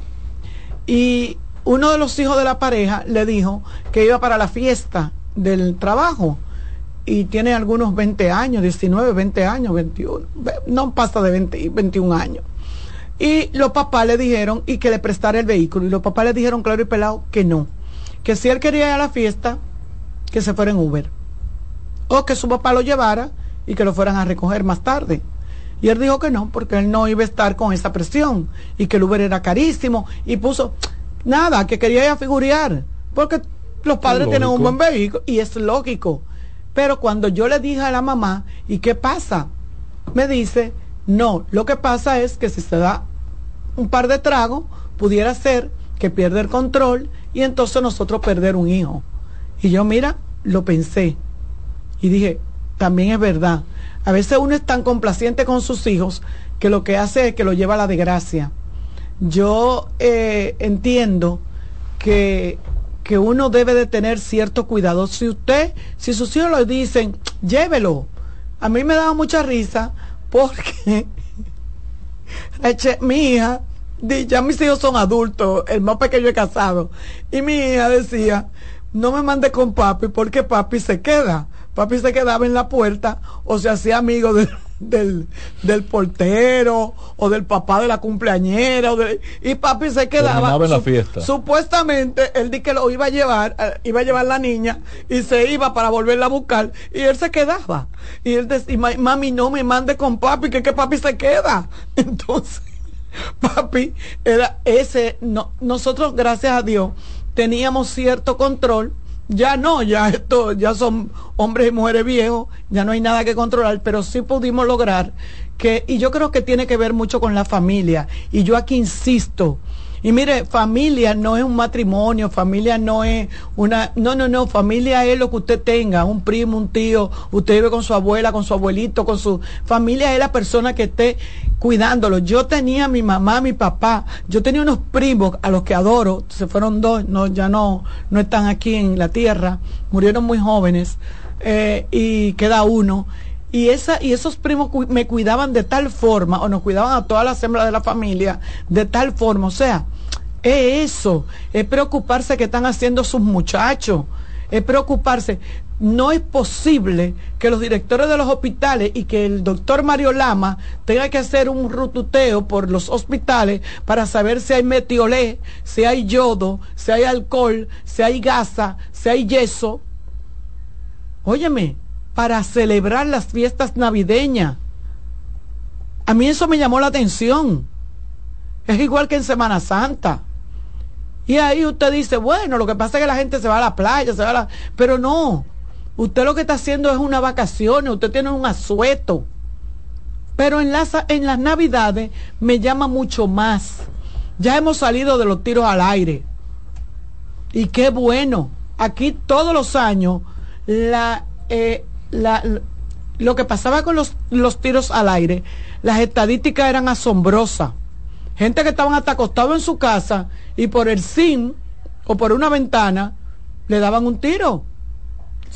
y uno de los hijos de la pareja le dijo que iba para la fiesta del trabajo y tiene algunos 20 años, 19, 20 años, 21, no pasa de 20, 21 años. Y los papás le dijeron y que le prestara el vehículo. Y los papás le dijeron claro y pelado que no. Que si él quería ir a la fiesta, que se fuera en Uber o que su papá lo llevara y que lo fueran a recoger más tarde. Y él dijo que no, porque él no iba a estar con esa presión y que el Uber era carísimo y puso nada, que quería ir a figurear, porque los padres tienen un buen vehículo y es lógico. Pero cuando yo le dije a la mamá, ¿y qué pasa? Me dice, no, lo que pasa es que si se da un par de tragos, pudiera ser que pierda el control y entonces nosotros perder un hijo. Y yo, mira, lo pensé. Y dije, también es verdad. A veces uno es tan complaciente con sus hijos que lo que hace es que lo lleva a la desgracia. Yo eh, entiendo que, que uno debe de tener cierto cuidado. Si usted, si sus hijos lo dicen, llévelo. A mí me daba mucha risa porque mi hija, ya mis hijos son adultos, el más pequeño es casado, y mi hija decía, no me mande con papi porque papi se queda papi se quedaba en la puerta o se hacía amigo del, del, portero o del papá de la cumpleañera y papi se quedaba en la fiesta. supuestamente él di que lo iba a llevar eh, iba a llevar la niña y se iba para volverla a buscar y él se quedaba y él decía mami no me mande con papi que que papi se queda entonces papi era ese no, nosotros gracias a Dios teníamos cierto control ya no, ya esto, ya son hombres y mujeres viejos, ya no hay nada que controlar, pero sí pudimos lograr que, y yo creo que tiene que ver mucho con la familia, y yo aquí insisto, Y mire, familia no es un matrimonio, familia no es una... No, no, no, familia es lo que usted tenga, un primo, un tío, usted vive con su abuela, con su abuelito, con su... Familia es la persona que esté cuidándolo. Yo tenía mi mamá, mi papá, yo tenía unos primos a los que adoro, se fueron dos, no, ya no, no están aquí en la tierra, murieron muy jóvenes, eh, y queda uno y, esa, y esos primos me cuidaban de tal forma, o nos cuidaban a todas las hembras de la familia de tal forma, o sea, es eso, es preocuparse que están haciendo sus muchachos, es preocuparse. No es posible que los directores de los hospitales y que el doctor Mario Lama tenga que hacer un rututeo por los hospitales para saber si hay metiolé, si hay yodo, si hay alcohol, si hay gasa, si hay yeso. Óyeme, para celebrar las fiestas navideñas. A mí eso me llamó la atención. Es igual que en Semana Santa. Y ahí usted dice, bueno, lo que pasa es que la gente se va a la playa, se va a la... Pero no, usted lo que está haciendo es una vacación, usted tiene un asueto. Pero en las, en las navidades me llama mucho más. Ya hemos salido de los tiros al aire. Y qué bueno. Aquí todos los años la, eh, la, lo que pasaba con los, los tiros al aire, las estadísticas eran asombrosas. Gente que estaban hasta acostados en su casa y por el sim o por una ventana le daban un tiro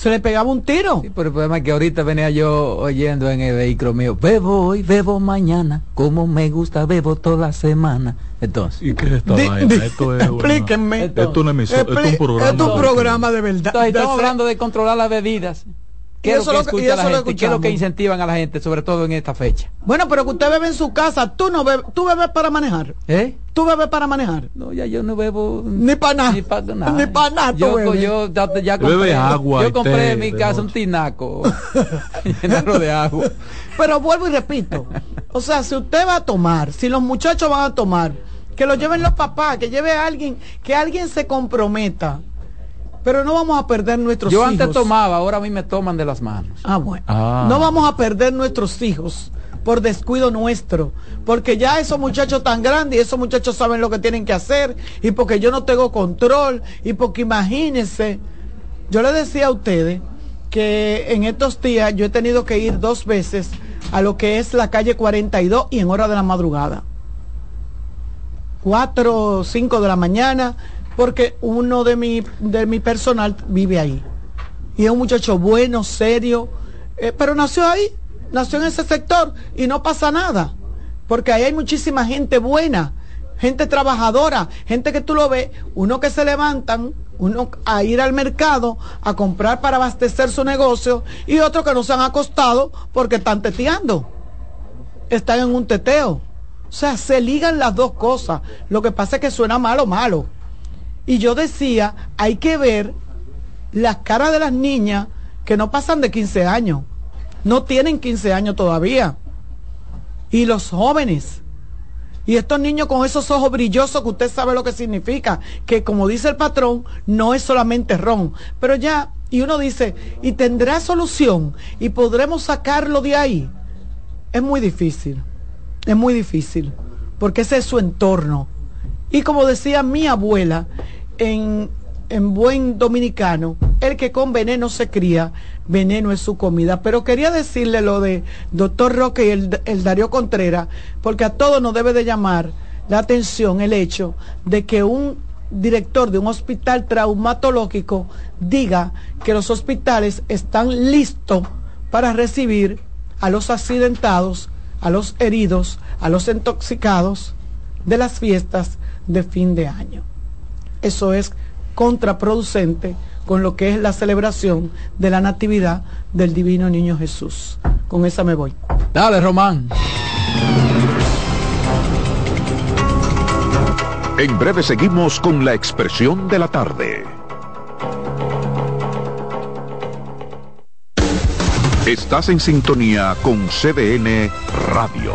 se le pegaba un tiro. Sí, pero el problema es que ahorita venía yo oyendo en el vehículo mío, bebo hoy, bebo mañana, como me gusta, bebo toda la semana. Entonces, ¿y qué es esta vaina? Esto es explíquenme. esto, es una emisión, esto es un programa. Esto es un programa de verdad. estamos hablando de controlar las bebidas. ¿Qué es lo que, la gente? ¿Qué es lo que incentivan a la gente, sobre todo en esta fecha? Bueno, pero que usted bebe en su casa, tú no bebes, tú bebes para manejar. ¿Eh? ¿Tú bebes para manejar? No, ya yo no bebo ni para nada. Ni para nada. Ni para nada. Yo, yo, ya, compré, bebe agua yo compré en mi casa un tinaco llenarlo de agua. Pero vuelvo y repito, o sea, si usted va a tomar, si los muchachos van a tomar, que lo lleven los papás, que lleve a alguien, que alguien se comprometa pero no vamos a perder nuestros hijos. Yo antes tomaba, ahora a mí me toman de las manos. Ah, bueno. Ah. No vamos a perder nuestros hijos por descuido nuestro, porque ya esos muchachos tan grandes y esos muchachos saben lo que tienen que hacer y porque yo no tengo control y porque imagínense, yo le decía a ustedes que en estos días yo he tenido que ir dos veces a lo que es la calle 42 y en hora de la madrugada. 4 o 5 de la mañana porque uno de mi, de mi personal vive ahí. Y es un muchacho bueno, serio, eh, pero nació ahí, nació en ese sector y no pasa nada, porque ahí hay muchísima gente buena, gente trabajadora, gente que tú lo ves, uno que se levantan, uno a ir al mercado a comprar para abastecer su negocio y otro que no se han acostado porque están teteando, están en un teteo. O sea, se ligan las dos cosas. Lo que pasa es que suena malo, malo. Y yo decía, hay que ver las caras de las niñas que no pasan de 15 años, no tienen 15 años todavía. Y los jóvenes. Y estos niños con esos ojos brillosos que usted sabe lo que significa, que como dice el patrón, no es solamente ron. Pero ya, y uno dice, ¿y tendrá solución? ¿Y podremos sacarlo de ahí? Es muy difícil, es muy difícil, porque ese es su entorno. Y como decía mi abuela, en, buen dominicano, el que con veneno se cría, veneno es su comida. Pero quería decirle lo de doctor Roque y el, el Darío Contreras, porque a todos nos debe de llamar la atención el hecho de que un director de un hospital traumatológico diga que los hospitales están listos para recibir a los accidentados, a los heridos, a los intoxicados de las fiestas de fin de año eso es contraproducente con lo que es la celebración de la Natividad del Divino Niño Jesús. Con esa me voy. Dale, Román. En breve seguimos con la expresión de la tarde. Estás en sintonía con CDN Radio.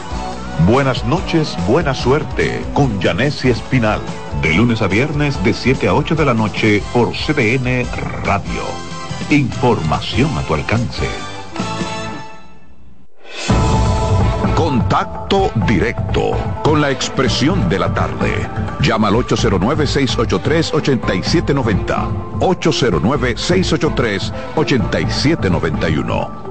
Buenas noches, buena suerte con Janessi Espinal, de lunes a viernes de 7 a 8 de la noche por CDN Radio. Información a tu alcance. Contacto directo con la expresión de la tarde. Llama al 809-683-8790. 809-683-8791.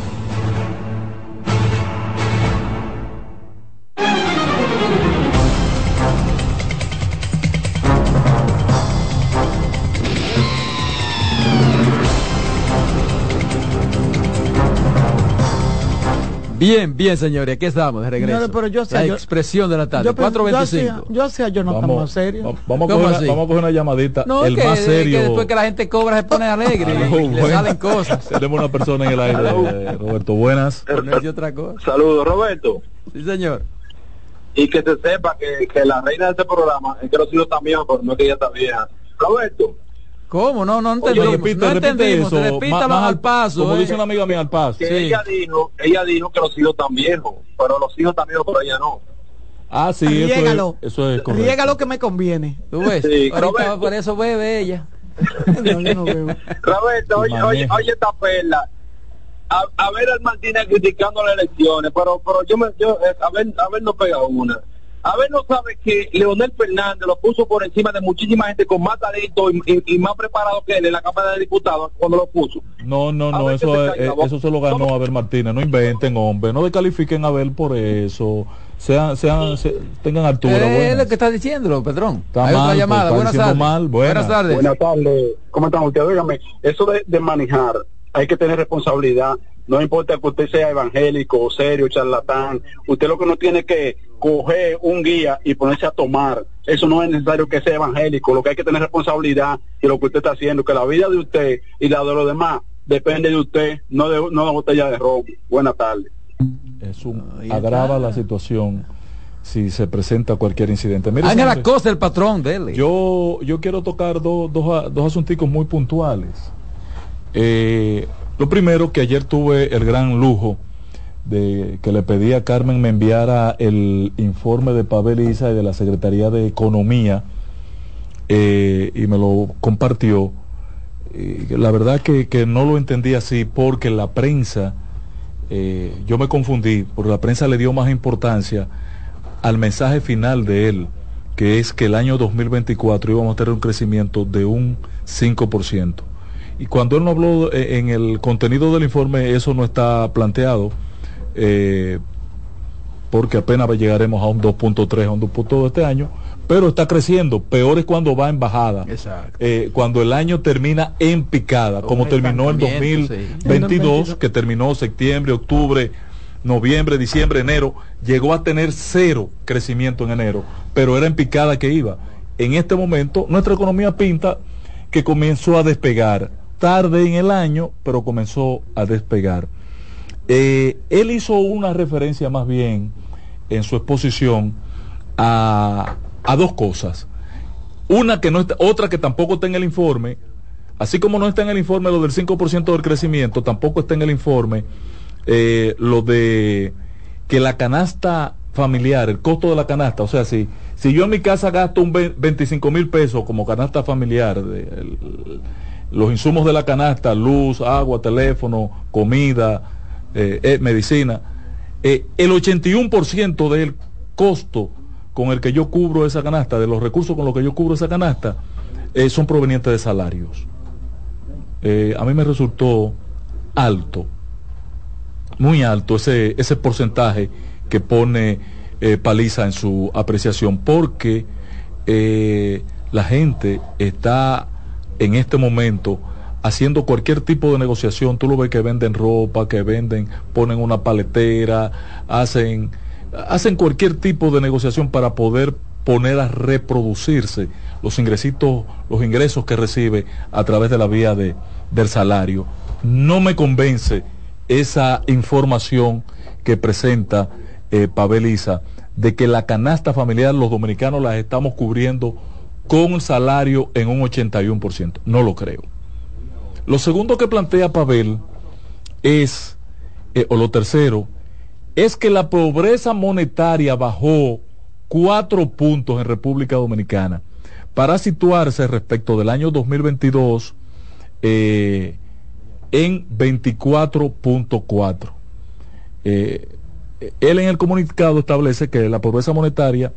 Bien, bien, señores, aquí estamos de regreso. pero yo la expresión de la tarde, 4.25. Yo sé, yo no estamos más serio. Vamos, a coger, vamos a coger una llamadita. No, el más serio. Que después que la gente cobra se pone alegre y, le salen cosas. Tenemos una persona en el aire, eh, Roberto. Buenas. Saludos, Roberto. Sí, señor. Y que se sepa que, que la reina de este programa es que los hijos también, pero no es que ella está vieja. Roberto, ¿Cómo? No, no entendimos. Oye, repite, no entendimos. Eso, más, más, al paso. Como eh. dice una amiga mía al paso. Sí. Ella dijo, ella dijo que los hijos están viejos, pero los hijos están viejos, pero ella no. Ah, sí, eso es, eso es correcto. Riégalo que me conviene. ¿Tú ves? Sí, Ahorita por eso bebe ella. no, yo no bebo. Roberto, oye, oye, oye esta perla. A, a, ver al Martínez criticando las elecciones, pero, pero yo me, yo, a ver, a ver no pega una. A ver, no sabe que Leonel Fernández lo puso por encima de muchísima gente con más talento y, más preparado que él en la Cámara de Diputados cuando lo puso. No, no, no, eso, eh, eso se lo ganó a ver Martínez. No inventen, hombre, no descalifiquen a ver por eso. Sean, sean, tengan altura. Eh, es lo que está diciendo, Pedrón. Está Hay mal, otra llamada. Pues, buenas, tardes. Mal. Buenas. tardes. Buenas tardes. ¿Cómo están ustedes? Dígame, eso de, de manejar, hay que tener responsabilidad. No importa que usted sea evangélico, serio, charlatán. Usted lo que no tiene que coger un guía y ponerse a tomar. Eso no es necesario que sea evangélico. Lo que hay que tener responsabilidad de lo que usted está haciendo, que la vida de usted y la de los demás depende de usted, no de una botella de ron. Buenas tardes. Eso agrava la situación si se presenta cualquier incidente. Mire, la cosa el patrón, dele. Yo, yo quiero tocar dos, dos, dos asunticos muy puntuales. Eh, lo primero, que ayer tuve el gran lujo de que le pedí a Carmen me enviara el informe de Pavel Isa y de la Secretaría de Economía eh, y me lo compartió. la verdad que, que, no lo entendí así porque la prensa, eh, yo me confundí, porque la prensa le dio más importancia al mensaje final de él, que es que el año 2024 íbamos a tener un crecimiento de un 5%. Y cuando él no habló eh, en el contenido del informe, eso no está planteado eh, porque apenas llegaremos a un 2.3, a un 2.2 este año, pero está creciendo. Peor es cuando va en bajada. Eh, cuando el año termina en picada, como terminó el 2022, que terminó septiembre, octubre, noviembre, diciembre, enero, llegó a tener cero crecimiento en enero, pero era en picada que iba. En este momento, nuestra economía pinta que comenzó a despegar tarde en el año, pero comenzó a despegar. Eh, él hizo una referencia más bien en su exposición a, dos cosas. Una que no está, otra que tampoco está en el informe, así como no está en el informe lo del 5% del crecimiento, tampoco está en el informe eh, lo de que la canasta familiar, el costo de la canasta, o sea, si, si yo en mi casa gasto un 25 mil pesos como canasta familiar, los insumos de la canasta, luz, agua, teléfono, comida, eh, eh, medicina, eh, el 81% del costo con el que yo cubro esa canasta, de los recursos con los que yo cubro esa canasta, son provenientes de salarios. a mí me resultó alto, muy alto ese, ese porcentaje que pone paliza en su apreciación, porque la gente está en este momento haciendo cualquier tipo de negociación. Tú lo ves que venden ropa, que venden, ponen una paletera, hacen, hacen cualquier tipo de negociación para poder poner a reproducirse los ingresitos, los ingresos que recibe a través de la vía de, del salario. No me convence esa información que presenta eh, Paveliza de que la canasta familiar los dominicanos las estamos cubriendo con salario en un 81%. No lo creo. Lo segundo que plantea Pavel es, eh, o lo tercero, es que la pobreza monetaria bajó cuatro puntos en República Dominicana para situarse respecto del año 2022 eh, en 24.4. Eh, él en el comunicado establece que la pobreza monetaria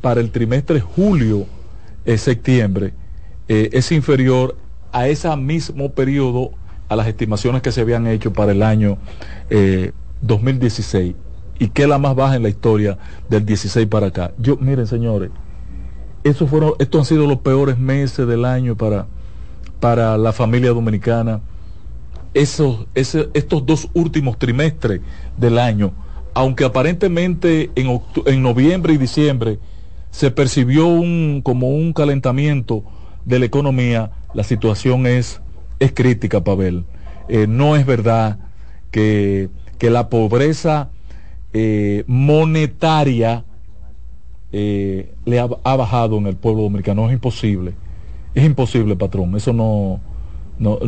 para el trimestre julio-septiembre eh, es inferior a ese mismo periodo a las estimaciones que se habían hecho para el año 2016 y que es la más baja en la historia del 16 para acá. Yo, miren señores, estos fueron, estos han sido los peores meses del año para, para la familia dominicana. Esos, estos dos últimos trimestres del año, aunque aparentemente en, en noviembre y diciembre se percibió un, como un calentamiento de la economía, la situación es, es crítica, Pavel. Eh, no es verdad que, que la pobreza eh, monetaria eh, le ha, bajado en el pueblo dominicano. Es imposible. Es imposible, patrón. Eso no... no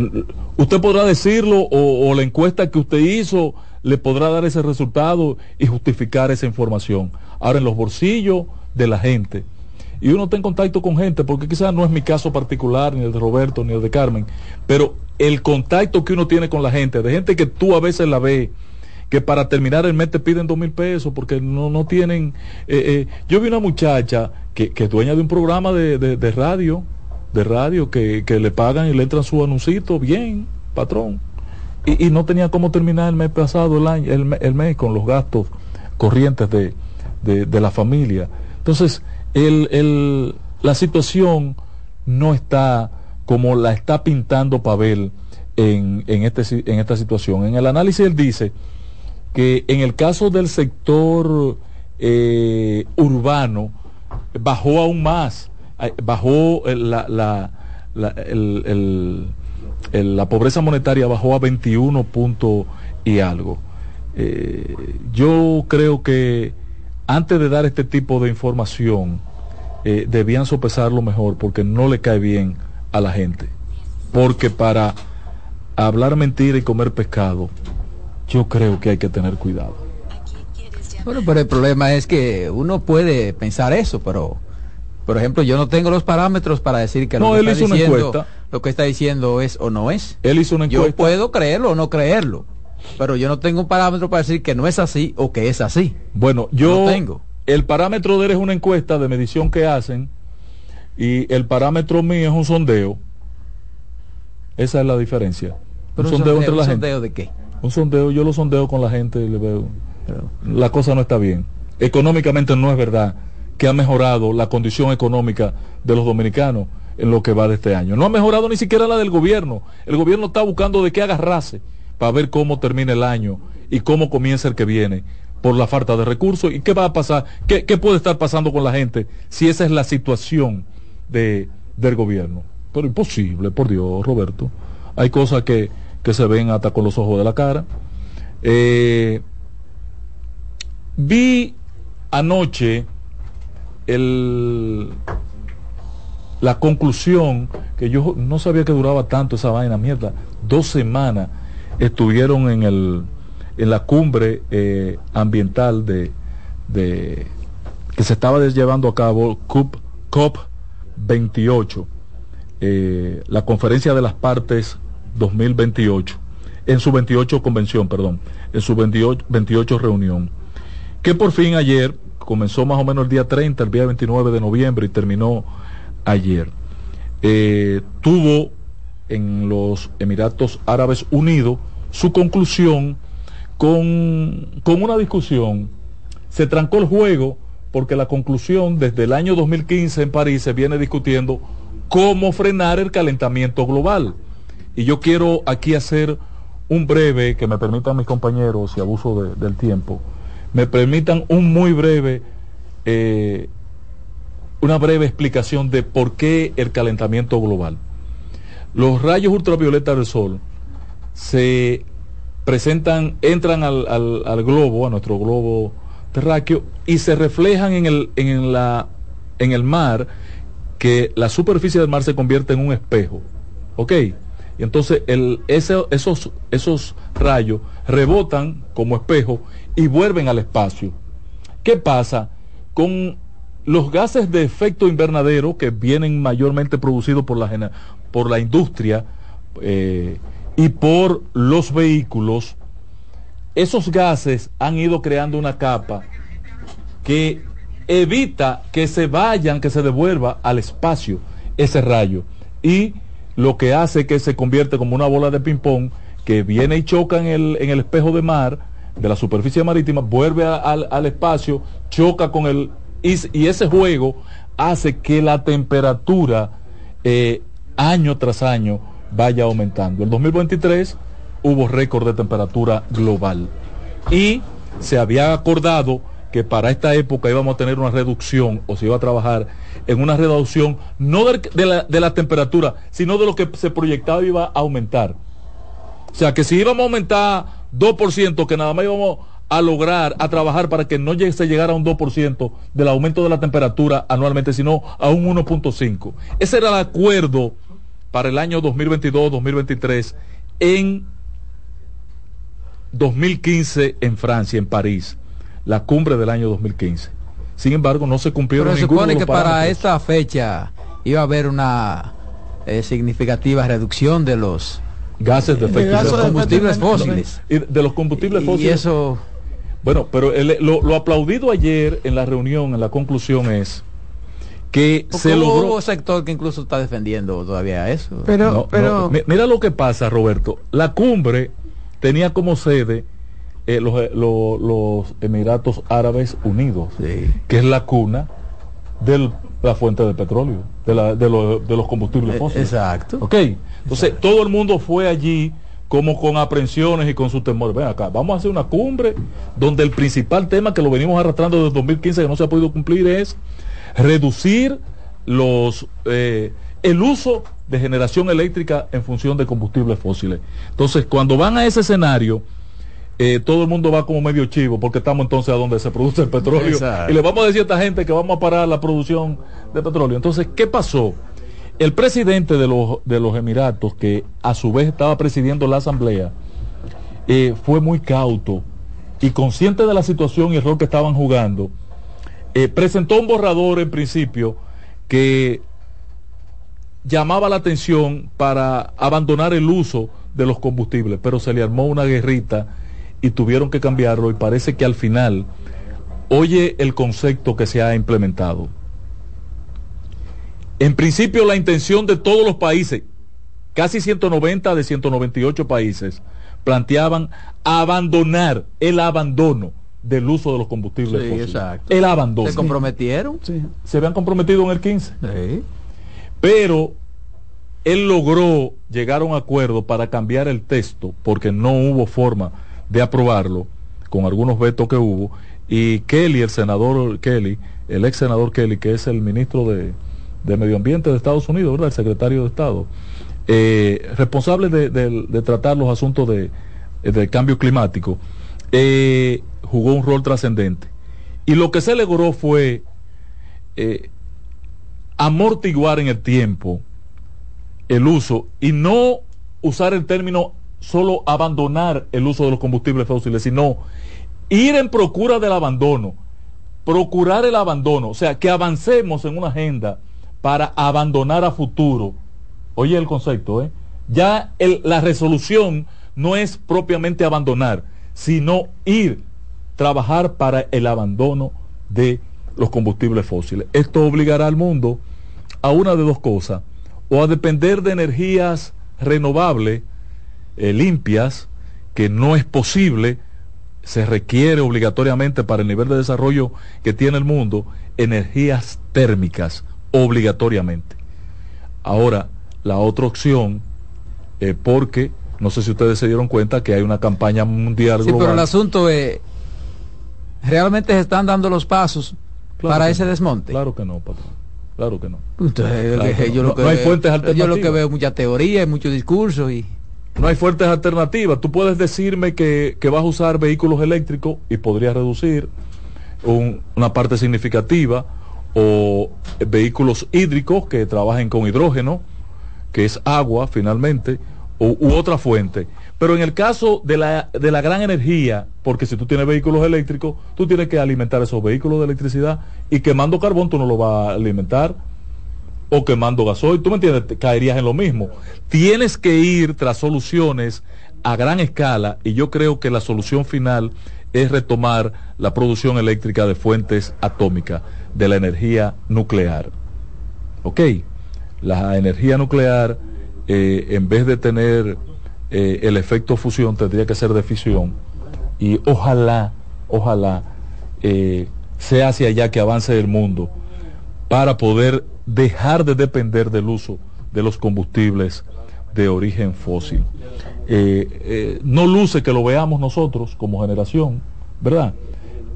usted podrá decirlo o, la encuesta que usted hizo le podrá dar ese resultado y justificar esa información. Ahora en los bolsillos de la gente. Y uno está en contacto con gente, porque quizás no es mi caso particular, ni el de Roberto, ni el de Carmen, pero el contacto que uno tiene con la gente, de gente que tú a veces la ves que para terminar el mes te piden dos mil pesos porque no, no tienen... Eh, eh, yo vi una muchacha que, que es dueña de un programa de, de, radio, de radio, que, que, le pagan y le entran su anuncito, bien, patrón. Y, y, no tenía cómo terminar el mes pasado, el, año, el, el mes, con los gastos corrientes de, de, de la familia. Entonces, el, el, la situación no está como la está pintando Pavel en, en, este, en esta situación. En el análisis él dice que en el caso del sector eh, urbano bajó aún más, bajó la, la, la, pobreza monetaria bajó a 21 puntos y algo. Eh, yo creo que antes de dar este tipo de información eh, debían sopesarlo mejor porque no le cae bien a la gente. Porque para hablar mentira y comer pescado, yo creo que hay que tener cuidado. Bueno, pero el problema es que uno puede pensar eso, pero por ejemplo, yo no tengo los parámetros para decir que, lo, que está diciendo, lo que está diciendo es o no es. Él hizo una encuesta. Yo puedo creerlo o no creerlo, pero yo no tengo un parámetro para decir que no es así o que es así. Bueno, yo tengo. El parámetro de él es una encuesta de medición que hacen y el parámetro mío es un sondeo. Esa es la diferencia. un sondeo, entre la gente. de qué? un sondeo, yo lo sondeo con la gente y le veo, la cosa no está bien. Económicamente no es verdad que ha mejorado la condición económica de los dominicanos en lo que va de este año. No ha mejorado ni siquiera la del gobierno. El gobierno está buscando de qué agarrarse para ver cómo termina el año y cómo comienza el que viene por la falta de recursos y qué va a pasar, qué, puede estar pasando con la gente si esa es la situación de, del gobierno. Pero imposible, por Dios, Roberto. Hay cosas que, que se ven hasta con los ojos de la cara. Eh, vi anoche el, la conclusión que yo no sabía que duraba tanto esa vaina, mierda. Dos semanas estuvieron en, el, en la cumbre eh, ambiental de, de, que se estaba llevando a cabo COP, COP 28, eh, la conferencia de las partes 2028, en su 28 convención, perdón, en su 28, 28 reunión, que por fin ayer comenzó más o menos el día 30, el día 29 de noviembre y terminó ayer. Eh, tuvo en los Emiratos Árabes Unidos su conclusión con, con una discusión se trancó el juego porque la conclusión desde el año 2015 en París se viene discutiendo cómo frenar el calentamiento global. Y yo quiero aquí hacer un breve, que me permitan mis compañeros y abuso del tiempo, me permitan un muy breve, eh, una breve explicación de por qué el calentamiento global. Los rayos ultravioletas del sol se presentan, entran al, al, globo, a nuestro globo terráqueo, y se reflejan en el, en, la, en el mar, que la superficie del mar se convierte en un espejo. ¿Ok? Y entonces el, esos, esos rayos rebotan como espejo y vuelven al espacio. ¿Qué pasa con los gases de efecto invernadero que vienen mayormente producidos por la, por la industria eh, y por los vehículos? Esos gases han ido creando una capa que evita que se vayan, que se devuelva al espacio ese rayo. Y lo que hace que se convierte como una bola de ping-pong que viene y choca en el, en el espejo de mar, de la superficie marítima, vuelve al espacio, choca con el... Y, ese juego hace que la temperatura eh, año tras año vaya aumentando. En 2023 hubo récord de temperatura global y se había acordado que para esta época íbamos a tener una reducción o se iba a trabajar en una reducción no de, la, de la temperatura, sino de lo que se proyectaba iba a aumentar. O sea, que si íbamos a aumentar 2%, que nada más íbamos a lograr, a trabajar para que no se llegara a un 2% del aumento de la temperatura anualmente, sino a un 1.5. Ese era el acuerdo para el año 2022-2023 en 2015 en Francia, en París la cumbre del año 2015. Sin embargo, no se cumplieron Pero se supone que para esta fecha iba a haber una eh, significativa reducción de los gases de efecto de, los combustibles fósiles. Y de los combustibles fósiles. Y eso... Bueno, pero lo, aplaudido ayer en la reunión, en la conclusión es que se logró... un sector que incluso está defendiendo todavía eso. Pero, pero... mira lo que pasa, Roberto. La cumbre tenía como sede eh, los, los, Emiratos Árabes Unidos, que es la cuna de la fuente de petróleo, de, la, de, de los combustibles eh, fósiles. Exacto. Ok, entonces todo el mundo fue allí como con aprensiones y con su temor. Ven acá, vamos a hacer una cumbre donde el principal tema que lo venimos arrastrando desde 2015 que no se ha podido cumplir es reducir los eh, el uso de generación eléctrica en función de combustibles fósiles. Entonces, cuando van a ese escenario, eh, todo el mundo va como medio chivo porque estamos entonces a donde se produce el petróleo y le vamos a decir a esta gente que vamos a parar la producción de petróleo. Entonces, ¿qué pasó? El presidente de los, de los Emiratos, que a su vez estaba presidiendo la asamblea, eh, fue muy cauto y consciente de la situación y el rol que estaban jugando, eh, presentó un borrador en principio que llamaba la atención para abandonar el uso de los combustibles, pero se le armó una guerrita y tuvieron que cambiarlo y parece que al final oye el concepto que se ha implementado. En principio la intención de todos los países, casi 190 de 198 países, planteaban abandonar el abandono del uso de los combustibles fósiles. El abandono. ¿Se comprometieron? Sí. Se habían comprometido en el 15. Pero él logró llegar a un acuerdo para cambiar el texto porque no hubo forma de aprobarlo, con algunos vetos que hubo, y Kelly, el senador Kelly, el ex senador Kelly, que es el ministro de, Medio Ambiente de Estados Unidos, ¿verdad? El secretario de Estado, eh, responsable de, tratar los asuntos de, cambio climático, eh, jugó un rol trascendente. Y lo que se logró fue eh, amortiguar en el tiempo el uso y no usar el término solo abandonar el uso de los combustibles fósiles, sino ir en procura del abandono, procurar el abandono, o sea, que avancemos en una agenda para abandonar a futuro. Oye el concepto, ¿eh? Ya la resolución no es propiamente abandonar, sino ir, trabajar para el abandono de los combustibles fósiles. Esto obligará al mundo a una de dos cosas, o a depender de energías renovables, eh, limpias, que no es posible se requiere obligatoriamente para el nivel de desarrollo que tiene el mundo energías térmicas obligatoriamente. Ahora, la otra opción, eh, porque no sé si ustedes se dieron cuenta que hay una campaña mundial. Sí, pero el asunto es, ¿realmente se están dando los pasos para ese desmonte? Claro que no, patrón. Claro que no. yo lo que no, hay fuentes alternativas. Yo lo que veo mucha teoría y mucho discurso y... No hay fuentes alternativas. Tú puedes decirme que, vas a usar vehículos eléctricos y podrías reducir una parte significativa o vehículos hídricos que trabajen con hidrógeno, que es agua finalmente, u, otra fuente. Pero en el caso de la, de la gran energía, porque si tú tienes vehículos eléctricos, tú tienes que alimentar esos vehículos de electricidad y quemando carbón tú no lo vas a alimentar o quemando gasoil, tú me entiendes, caerías en lo mismo. Tienes que ir tras soluciones a gran escala y yo creo que la solución final es retomar la producción eléctrica de fuentes atómicas, de la energía nuclear. ¿Ok? La energía nuclear eh, en vez de tener eh, el efecto fusión, tendría que ser de fisión. Y ojalá, ojalá eh, sea hacia allá que avance el mundo para poder dejar de depender del uso de los combustibles de origen fósil. No luce que lo veamos nosotros como generación, ¿verdad?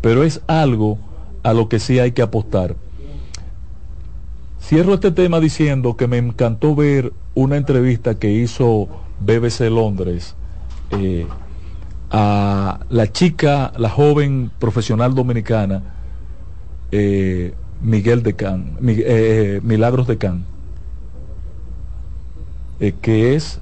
Pero es algo a lo que sí hay que apostar. Cierro este tema diciendo que me encantó ver una entrevista que hizo BBC Londres eh, a la chica, la joven profesional dominicana, eh, Miguel de Can, eh, Milagros de Can, que es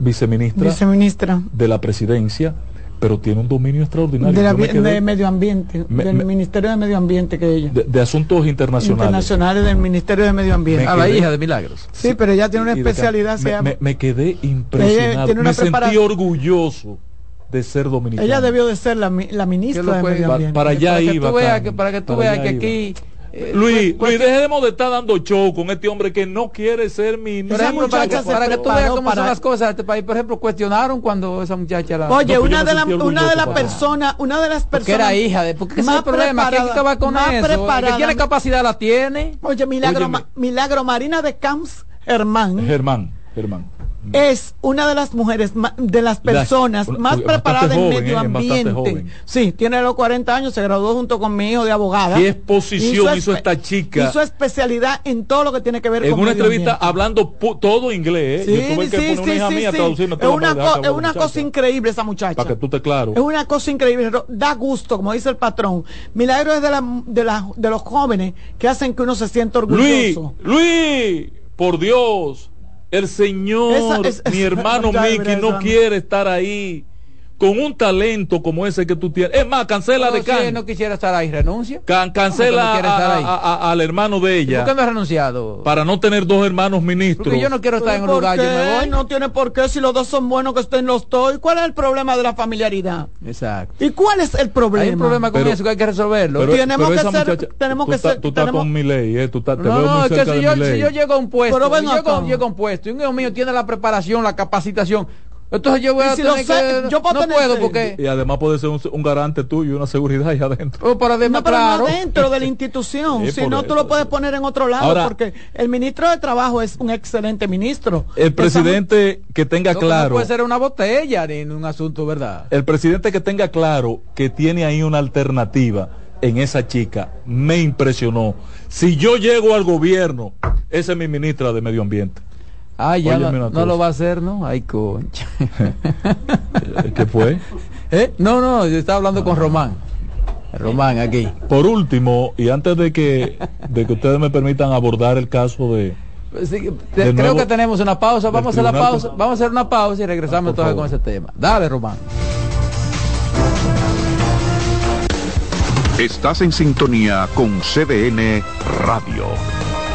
viceministra, viceministra de la presidencia pero tiene un dominio extraordinario. De, medio ambiente, del Ministerio de Medio Ambiente que ella. De, asuntos internacionales. Internacionales del Ministerio de Medio Ambiente. a la hija de Milagros. Sí, pero ella tiene una especialidad. me, quedé impresionado. Me sentí orgulloso de ser dominicana. Ella debió de ser la, ministra de Medio Ambiente. Para, allá iba. para que tú veas que aquí eh, Luis, Luis, dejemos de estar dando show con este hombre que no quiere ser ministro. para, que, para que tú veas cómo son las cosas de este país. Por ejemplo, cuestionaron cuando esa muchacha la... Oye, una, de la, una de las personas, una de las personas... Que era hija de... Porque más ese problema, ¿qué va con eso? que tiene capacidad la tiene. Oye, Milagro, Milagro Marina de Camps, Germán. Germán, Germán es una de las mujeres, de las personas más preparadas en medio eh, ambiente. Sí, tiene los 40 años, se graduó junto con mi hijo de abogada. ¿Qué exposición hizo, esta chica? Hizo especialidad en todo lo que tiene que ver con En una entrevista hablando todo inglés. ¿eh? Sí, sí, sí, Es una, es una cosa increíble esa muchacha. Para que tú te claro. Es una cosa increíble. Da gusto, como dice el patrón. Milagro es de, la, de, la, de los jóvenes que hacen que uno se sienta orgulloso. Luis, Luis, por Dios el Señor, mi hermano Miki, no quiere estar ahí con un talento como ese que tú tienes. Es más, cancela de Can. no quisiera estar ahí, renuncia. cancela al hermano de ella. ¿Por qué no ha renunciado? Para no tener dos hermanos ministros. Porque yo no quiero estar en un lugar, yo me voy. No tiene por qué, si los dos son buenos que estén los dos. ¿Y cuál es el problema de la familiaridad? Exacto. ¿Y cuál es el problema? Hay un problema con eso que hay que resolverlo. tenemos que ser, tenemos que ser. Tú estás con mi ley, eh. Tú estás, te no, no, es que si yo, si yo llego a un puesto, Pero yo llego a un puesto y un hijo mío tiene la preparación, la capacitación, entonces yo voy a tener que... yo puedo no puedo porque... Y además puede ser un, garante tuyo, una seguridad ahí adentro. Oh, para no, pero dentro de la institución. si no, tú lo puedes poner en otro lado. porque el ministro de Trabajo es un excelente ministro. El presidente que tenga claro... No puede ser una botella ni en un asunto, ¿verdad? El presidente que tenga claro que tiene ahí una alternativa en esa chica me impresionó. Si yo llego al gobierno, esa es mi ministra de Medio Ambiente. Ah, ya no, lo va a hacer, ¿no? Ay, concha. ¿Qué fue? ¿Eh? No, no, yo estaba hablando con Román. Román, aquí. Por último, y antes de que, de que ustedes me permitan abordar el caso de... Pues creo que tenemos una pausa, vamos a hacer la pausa, vamos a hacer una pausa y regresamos ah, con ese tema. Dale, Román. Estás en sintonía con CDN Radio.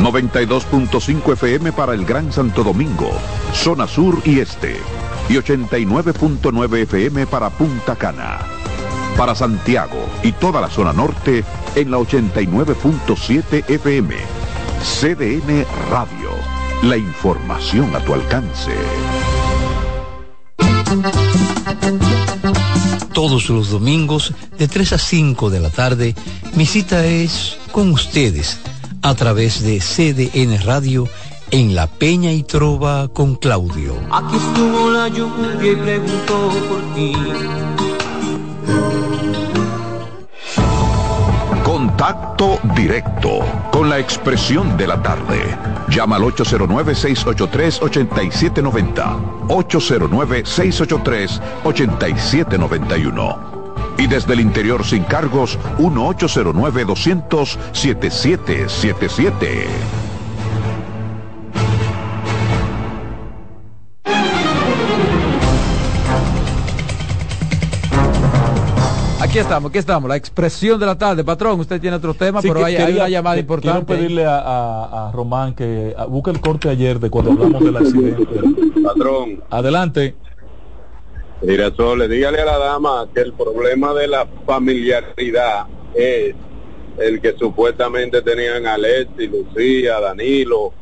92.5 FM para el Gran Santo Domingo, zona sur y este. Y 89.9 FM para Punta Cana. Para Santiago y toda la zona norte en la 89.7 FM. CDN Radio. La información a tu alcance. Todos los domingos de 3 a 5 de la tarde, mi cita es con ustedes a través de CDN Radio en La Peña y Trova con Claudio. Aquí estuvo la lluvia y preguntó por ti. Contacto directo con la expresión de la tarde. Llama al 809-683-8790. 809-683-8791. Y desde el interior sin cargos, 1-809-200-7777. Aquí estamos, aquí estamos, la expresión de la tarde. Patrón, usted tiene otro tema, pero hay, una llamada importante. Quiero pedirle a, Román que busque el corte ayer de cuando hablamos del accidente. Patrón. Adelante. Sole, dígale a la dama que el problema de la familiaridad es el que supuestamente tenían a Alexi, Lucía, Danilo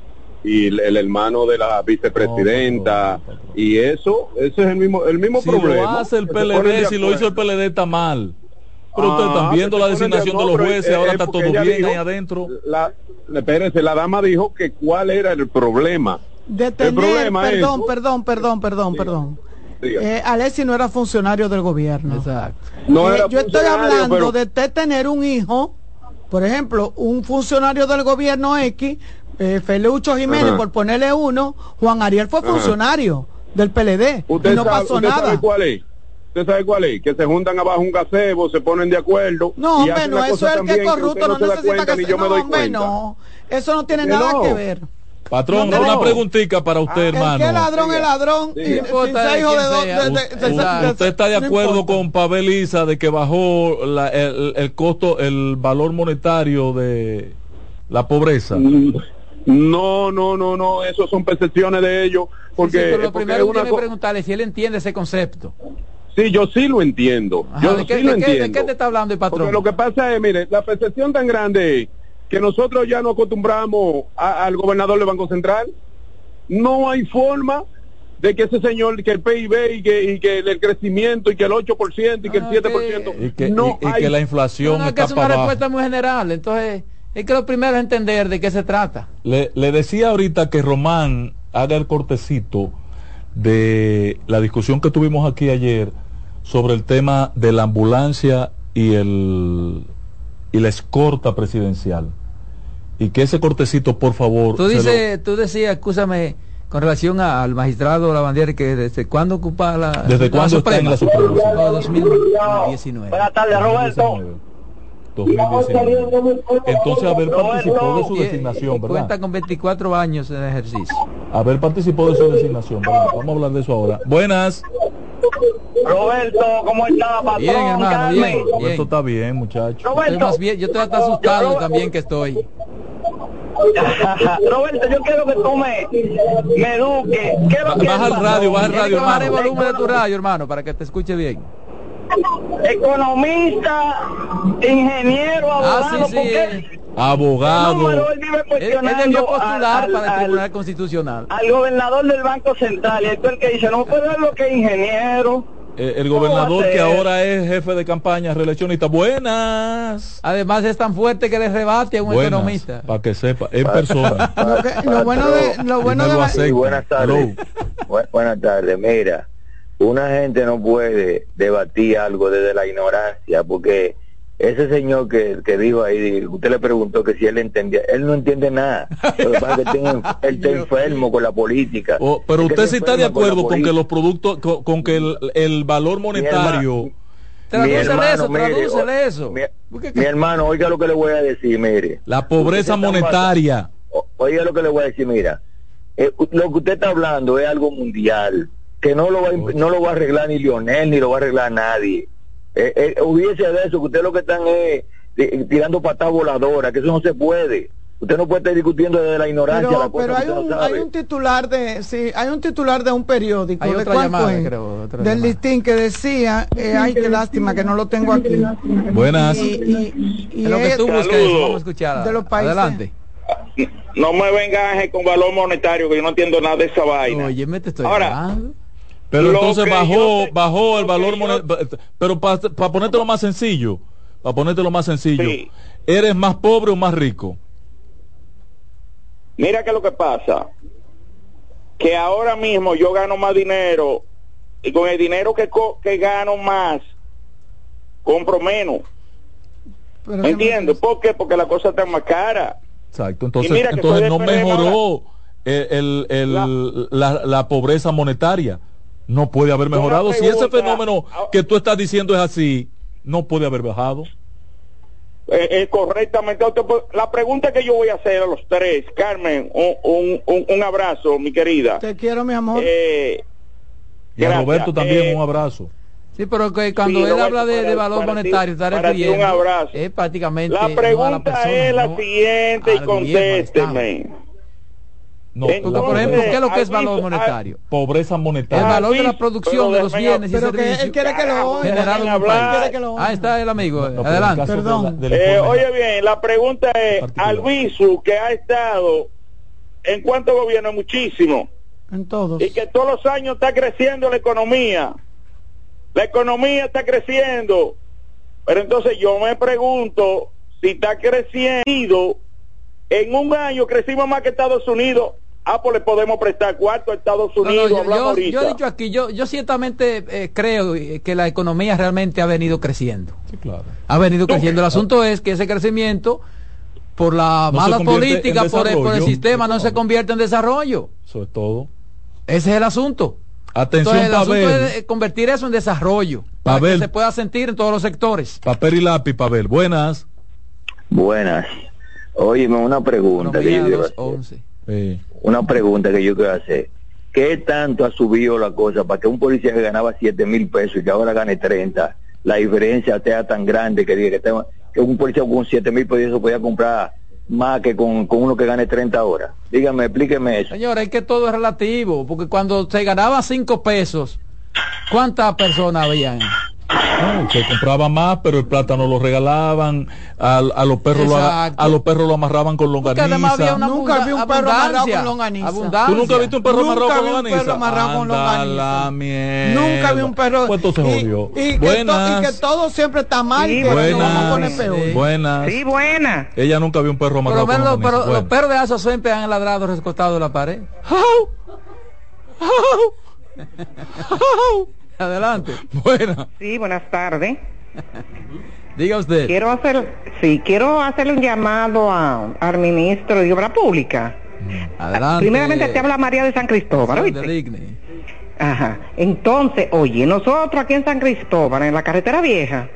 y el, hermano de la vicepresidenta y eso ese es el mismo el mismo si problema. Lo hace el PLD, si lo hizo el PLD está mal. Pero ustedes están ah, viendo la designación de, los jueces, ahora está todo bien ahí adentro. La, espérense, la dama dijo que cuál era el problema. Detener, el problema perdón, perdón, perdón, perdón, perdón, eh, Alessi no era funcionario del gobierno. Exacto. No eh, yo estoy hablando de tener un hijo, por ejemplo, un funcionario del gobierno X, eh, Feleucho Jiménez, por ponerle uno, Juan Ariel fue funcionario del PLD y no pasó nada. cuál es? ¿Usted sabe cuál es? Que se juntan abajo un gazebo, se ponen de acuerdo. No, hombre, no, eso es el que es corrupto, no, necesita que se... No, hombre, no. Eso no tiene nada que ver. Patrón, una preguntita para usted, hermano. ¿Qué ladrón es ladrón? ¿Usted está de acuerdo con Paveliza de que bajó el, el, costo, el valor monetario de la pobreza? Mm, no, no, no, no, eso son percepciones de ellos. Porque, lo primero que preguntarle si él entiende ese concepto. Sí, yo sí lo entiendo. yo ¿de, qué, sí lo entiendo. ¿De qué te está hablando el patrón? Porque lo que pasa es, mire, la percepción tan grande es que nosotros ya nos acostumbramos al gobernador del Banco Central. No hay forma de que ese señor, que el PIB y que, y que el crecimiento y que el 8% y que el 7%, y que, no y, que la inflación no, está que es una respuesta muy general, entonces es que lo primero es entender de qué se trata. Le, le decía ahorita que Román haga el cortecito de la discusión que tuvimos aquí ayer sobre el tema de la ambulancia y el y la escorta presidencial. Y que ese cortecito, por favor. Tú dices, tú decías, escúchame, con relación al magistrado la bandera que desde cuándo ocupa la desde cuándo está en la Suprema. 2019. Buenas tardes, Roberto. 2019. Entonces, haber participó de su designación, ¿verdad? Cuenta con 24 años en ejercicio. Haber participado de su designación, ¿verdad? Vamos a hablar de eso ahora. Buenas. Roberto, ¿cómo está, patrón? Bien, hermano, bien, Roberto está bien, muchacho. Roberto, estoy más bien, yo estoy hasta asustado también que estoy. Roberto, yo quiero que tú me, me eduques. baja el radio, baja el radio, hermano. el volumen de tu radio, hermano, para que te escuche bien economista, ingeniero, abogado. Ah, sí, sí. abogado. Él, debió postular para el Tribunal Constitucional. Al gobernador del Banco Central, y es el que dice, no puede ver lo que es ingeniero. Eh, el gobernador que ahora es jefe de campaña reeleccionista. Buenas. Además es tan fuerte que le rebate a un economista. Para que sepa, en persona. lo, bueno de, lo bueno de buenas tardes. buenas tardes. Mira, una gente no puede debatir algo desde la ignorancia porque ese señor que, que dijo ahí, usted le preguntó que si él entendía, él no entiende nada. él está enfermo con la política. Oh, pero usted sí está de acuerdo con, que los productos, con, que el, valor monetario... Tradúcele eso, tradúcele eso. Mi, hermano, oiga lo que le voy a decir, mire. La pobreza monetaria. Oiga lo que le voy a decir, mira. Eh, lo que usted está hablando es algo mundial, que no lo va, no lo va a arreglar ni Lionel, ni lo va a arreglar nadie eh, eh, hubiese de eso, que ustedes lo que están es tirando patas voladoras, que eso no se puede. Usted no puede estar discutiendo desde la ignorancia. Pero, la pero hay, un, hay un titular de, sí, hay un titular de un periódico, de otra llamada, creo, del listín que decía, eh, ay, qué lástima que no lo tengo aquí. Buenas. Y, y, lo que tú buscas, vamos a escuchar. De los países. Adelante. No me vengas con valor monetario, que yo no entiendo nada de esa vaina. Oye, me te estoy Ahora, pero entonces bajó, bajó el valor monetario. Pero para pa ponértelo más sencillo, para ponértelo más sencillo, ¿eres más pobre o más rico? Mira que lo que pasa, que ahora mismo yo gano más dinero y con el dinero que, que gano más, compro menos. ¿Me entiendes? ¿Por qué? Porque la cosa está más cara. Exacto, entonces, entonces no mejoró el, el, la, la pobreza monetaria no puede haber mejorado. Si ese fenómeno que tú estás diciendo es así, no puede haber bajado. Eh, eh, correctamente. La pregunta que yo voy a hacer a los tres, Carmen, un, un, un abrazo, mi querida. Te quiero, mi amor. Eh, y a Roberto también un abrazo. Sí, pero que cuando él habla de, valor monetario, está refiriendo. Un abrazo. Es prácticamente. La pregunta es la siguiente y contésteme. No, por ejemplo, ¿qué es lo que es valor monetario? Pobreza monetaria. El valor de la producción de los bienes y servicios. él quiere que lo generado Ah, está el amigo. Adelante. Perdón. Eh, oye bien, la pregunta es, Albizu, que ha estado en cuánto gobierno muchísimo. En todos. Y que todos los años está creciendo la economía. La economía está creciendo. Pero entonces yo me pregunto si está creciendo en un año crecimos más que Estados Unidos. Ah, pues le podemos prestar cuarto a Estados Unidos. yo, he dicho aquí, yo, yo ciertamente eh, creo que la economía realmente ha venido creciendo. Sí, claro. Ha venido creciendo. El asunto es que ese crecimiento, por la mala política, por el, sistema, no se convierte en desarrollo. Eso es todo. Ese es el asunto. Atención, Entonces, el asunto es convertir eso en desarrollo. Para que se pueda sentir en todos los sectores. Papel y lápiz, Pavel. Buenas. Buenas. Oye, una pregunta. Que Una pregunta que yo quiero hacer. ¿Qué tanto ha subido la cosa para que un policía que ganaba 7 mil pesos y que ahora gane 30, la diferencia sea tan grande que diga que, un policía con 7 mil pesos podía comprar más que con, uno que gane 30 horas? Dígame, explíqueme eso. Señor, es que todo es relativo, porque cuando se ganaba 5 pesos, ¿cuántas personas habían? Se compraba más, pero el plátano lo regalaban, a, a los perros lo, a, los perros lo amarraban con longaniza. nunca vi un perro amarrado con longaniza. ¿Tú nunca viste un perro amarrado con longaniza? Nunca vi un perro amarrado con longaniza. Nunca vi un perro. Pues entonces jodió. Y, buenas. Que y que todo siempre está mal. Sí, buenas. peor. buenas. Sí, buenas. Ella nunca vio un perro amarrado con longaniza. Pero los perros de Asa siempre han ladrado recostados de la pared. Adelante. Buenas. Sí, buenas tardes. Diga usted. Quiero hacer, sí, quiero hacerle un llamado a, al ministro de Obra Pública. Mm. Adelante. Primeramente te habla María de San Cristóbal, ¿oíste? Ajá. Entonces, oye, nosotros aquí en San Cristóbal, en la carretera vieja,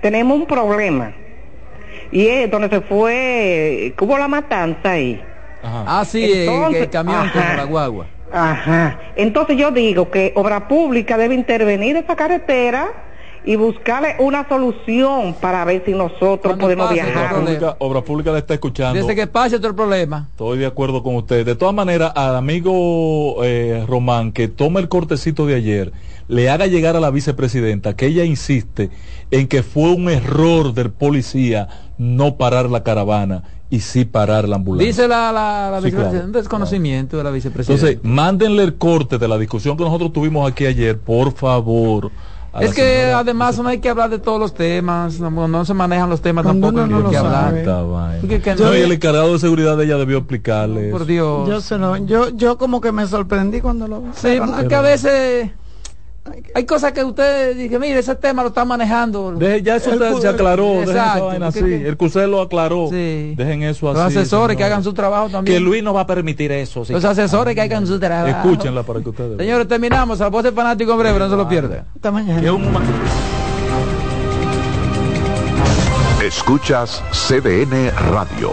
tenemos un problema. Y es donde se fue, hubo la matanza ahí. Ajá. Ah, sí, Entonces, el, camión con la guagua. Ajá. Entonces yo digo que Obra Pública debe intervenir esa carretera y buscarle una solución para ver si nosotros podemos viajar. Obra Pública, le está escuchando. Desde que pase el problema. Estoy de acuerdo con usted. De todas maneras, al amigo eh, Román que toma el cortecito de ayer, le haga llegar a la vicepresidenta que ella insiste en que fue un error del policía no parar la caravana y sí parar la ambulancia. Dice la, la, vicepresidenta, un desconocimiento de la vicepresidenta. Entonces, mándenle el corte de la discusión que nosotros tuvimos aquí ayer, por favor. Es que además no hay que hablar de todos los temas, no, se manejan los temas tampoco no, hay que hablar. no, y el encargado de seguridad de ella debió explicarle. Por Dios. Yo, se yo, yo como que me sorprendí cuando lo Sí, porque que a veces hay cosas que usted dice, mire, ese tema lo está manejando. ya eso se aclaró, así. el CUSE lo aclaró. Dejen eso así. Los asesores que hagan su trabajo también. Que Luis no va a permitir eso. Los asesores que hagan su trabajo. Escúchenla para que ustedes Señores, terminamos. A voz de fanático en breve, no se lo. Hasta mañana. Escuchas CDN Radio,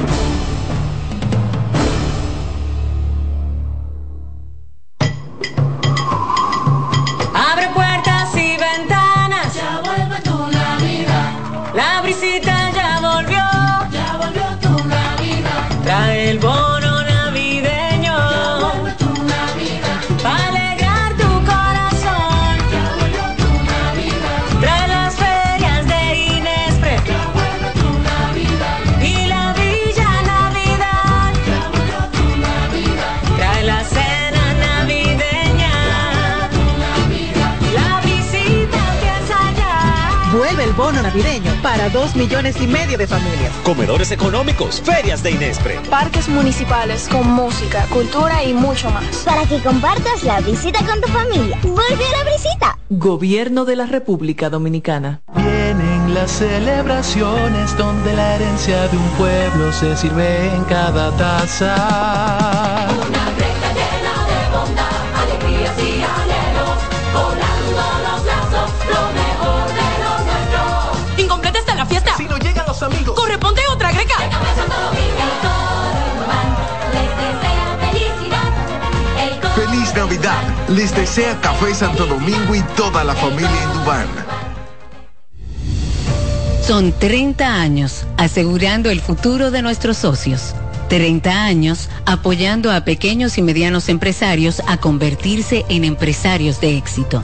Para dos millones y medio de familias. Comedores económicos, ferias de Inespre. Parques municipales con música, cultura y mucho más. Para que compartas la visita con tu familia. Vuelve a la visita. Gobierno de la República Dominicana. Vienen las celebraciones donde la herencia de un pueblo se sirve en cada taza. Corresponde otra greca. Feliz Navidad. Les desea Café Santo Domingo y toda la familia en Dubán. Son 30 años asegurando el futuro de nuestros socios. 30 años apoyando a pequeños y medianos empresarios a convertirse en empresarios de éxito.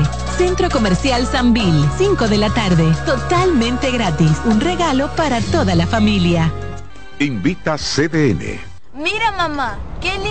Centro Comercial Sanvil, 5 de la tarde. Totalmente gratis. Un regalo para toda la familia. Invita CDN. Mira, mamá, qué lindo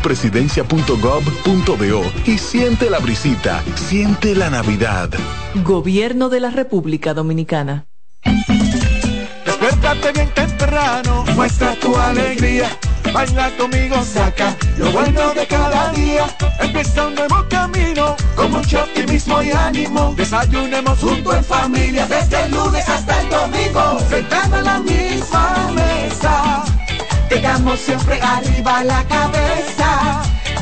presidencia.gov.do y siente la brisita, siente la Navidad. Gobierno de la República Dominicana. Despiértate bien temprano, muestra tu alegría. Baila conmigo, saca lo bueno de cada día. Empieza un nuevo camino con mucho optimismo y ánimo. Desayunemos junto en familia desde el lunes hasta el domingo. Sentado en la misma mesa Tengamos siempre arriba la cabeza.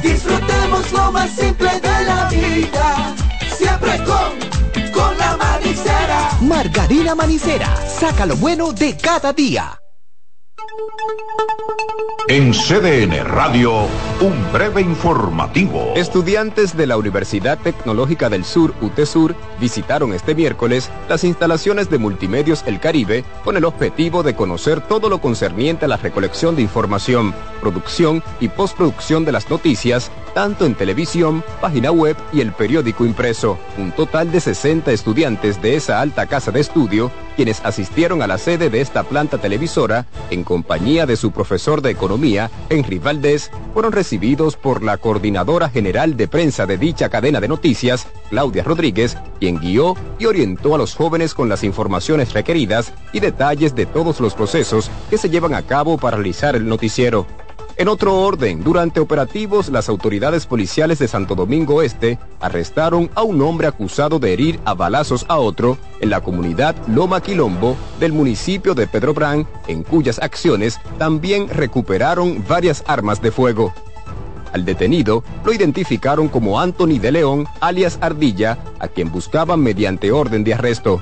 Disfrutemos lo más simple de la vida. Siempre con, con la manita Margarina Manicera, saca lo bueno de cada día. En CDN Radio, un breve informativo. Estudiantes de la Universidad Tecnológica del Sur, UTESUR, visitaron este miércoles las instalaciones de Multimedios El Caribe con el objetivo de conocer todo lo concerniente a la recolección de información, producción y postproducción de las noticias, tanto en televisión, página web y el periódico impreso. Un total de 60 estudiantes de esa alta casa de estudio, quienes asistieron a la sede de esta planta televisora en compañía de su profesor de Economía, Henry Valdés, fueron recibidos por la coordinadora general de prensa de dicha cadena de noticias, Claudia Rodríguez, quien guió y orientó a los jóvenes con las informaciones requeridas y detalles de todos los procesos que se llevan a cabo para realizar el noticiero. En otro orden, durante operativos, las autoridades policiales de Santo Domingo Este arrestaron a un hombre acusado de herir a balazos a otro en la comunidad Loma Quilombo del municipio de Pedro Brán, en cuyas acciones también recuperaron varias armas de fuego. Al detenido lo identificaron como Anthony de León, alias Ardilla, a quien buscaban mediante orden de arresto.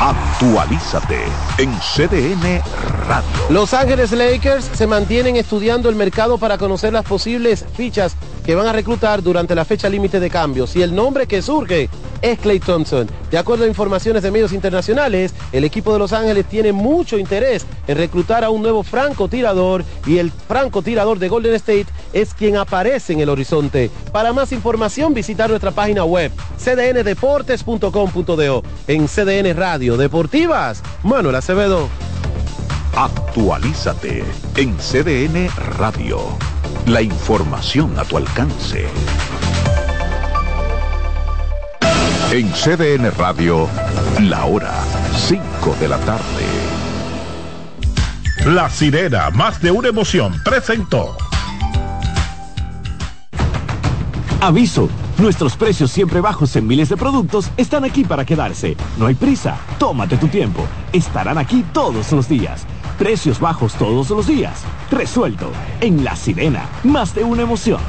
Actualízate en CDN Radio. Los Ángeles Lakers se mantienen estudiando el mercado para conocer las posibles fichas que van a reclutar durante la fecha límite de cambios. Y el nombre que surge es Clay Thompson. De acuerdo a informaciones de medios internacionales, el equipo de Los Ángeles tiene mucho interés en reclutar a un nuevo francotirador y el francotirador de Golden State es quien aparece en el horizonte. Para más información visitar nuestra página web cdndeportes.com.do en CDN Radio Deportivas, Manuel Acevedo. Actualízate en CDN Radio. La información a tu alcance. En CDN Radio, la hora 5 de la tarde. La sirena, más de una emoción, presentó. Aviso, nuestros precios siempre bajos en miles de productos están aquí para quedarse. No hay prisa, tómate tu tiempo. Estarán aquí todos los días. Precios bajos todos los días. Resuelto. En La Sirena, más de una emoción.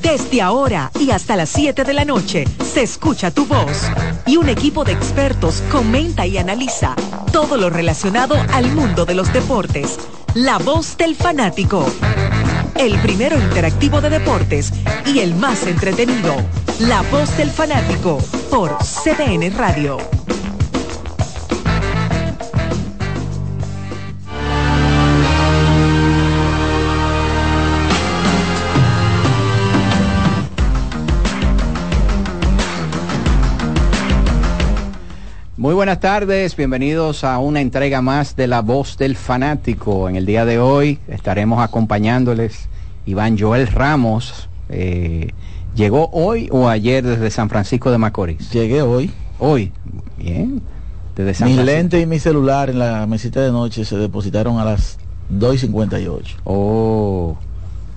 Desde ahora y hasta las 7 de la noche se escucha tu voz y un equipo de expertos comenta y analiza todo lo relacionado al mundo de los deportes. La voz del fanático. El primero interactivo de deportes y el más entretenido. La voz del fanático por CDN Radio. Muy buenas tardes, bienvenidos a una entrega más de La Voz del Fanático. En el día de hoy estaremos acompañándoles Iván Joel Ramos. Eh, ¿Llegó hoy o ayer desde San Francisco de Macorís? Llegué hoy. Hoy, bien. Desde San mi lente y mi celular en la mesita de noche se depositaron a las 2.58. Oh,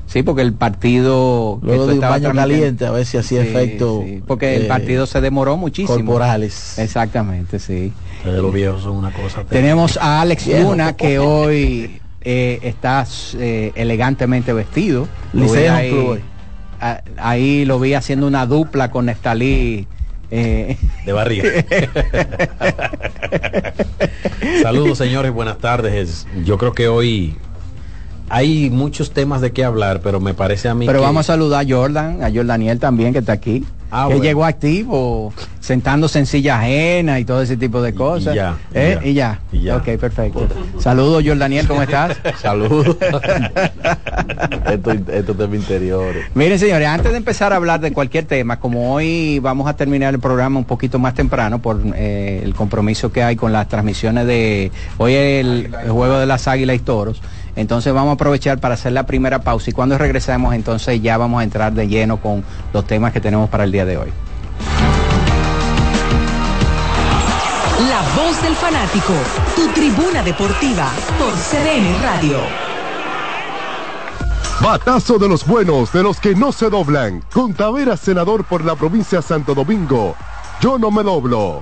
Sí, porque el partido... Luego de un baño caliente, a ver si hacía efecto... porque el eh, partido se demoró muchísimo. Corporales. Exactamente, sí. Pero los viejos son una cosa... Tenemos a Alex Luna, que hoy eh, está eh, elegantemente vestido. Ahí, ahí, lo vi haciendo una dupla con Estalí. de barriga. Saludos señores, buenas tardes. Yo creo que hoy hay muchos temas de qué hablar, pero me parece a mí. Pero vamos a saludar a Jordan, a Jordaniel también que está aquí. Ah, que llegó activo, sentándose en silla ajena y todo ese tipo de cosas. ¿Eh? Y, ya, y, ya. Ok, perfecto. Saludos, Jordaniel, ¿cómo estás? Saludos. esto, esto es mi interior. Miren, señores, antes de empezar a hablar de cualquier tema, como hoy vamos a terminar el programa un poquito más temprano por eh, el compromiso que hay con las transmisiones de hoy el, el juego de las águilas y toros. Entonces vamos a aprovechar para hacer la primera pausa y cuando regresemos entonces ya vamos a entrar de lleno con los temas que tenemos para el día de hoy. La voz del fanático, tu tribuna deportiva por CDN Radio. Batazo de los buenos, de los que no se doblan. Con Tavera, senador por la provincia de Santo Domingo. Yo no me doblo.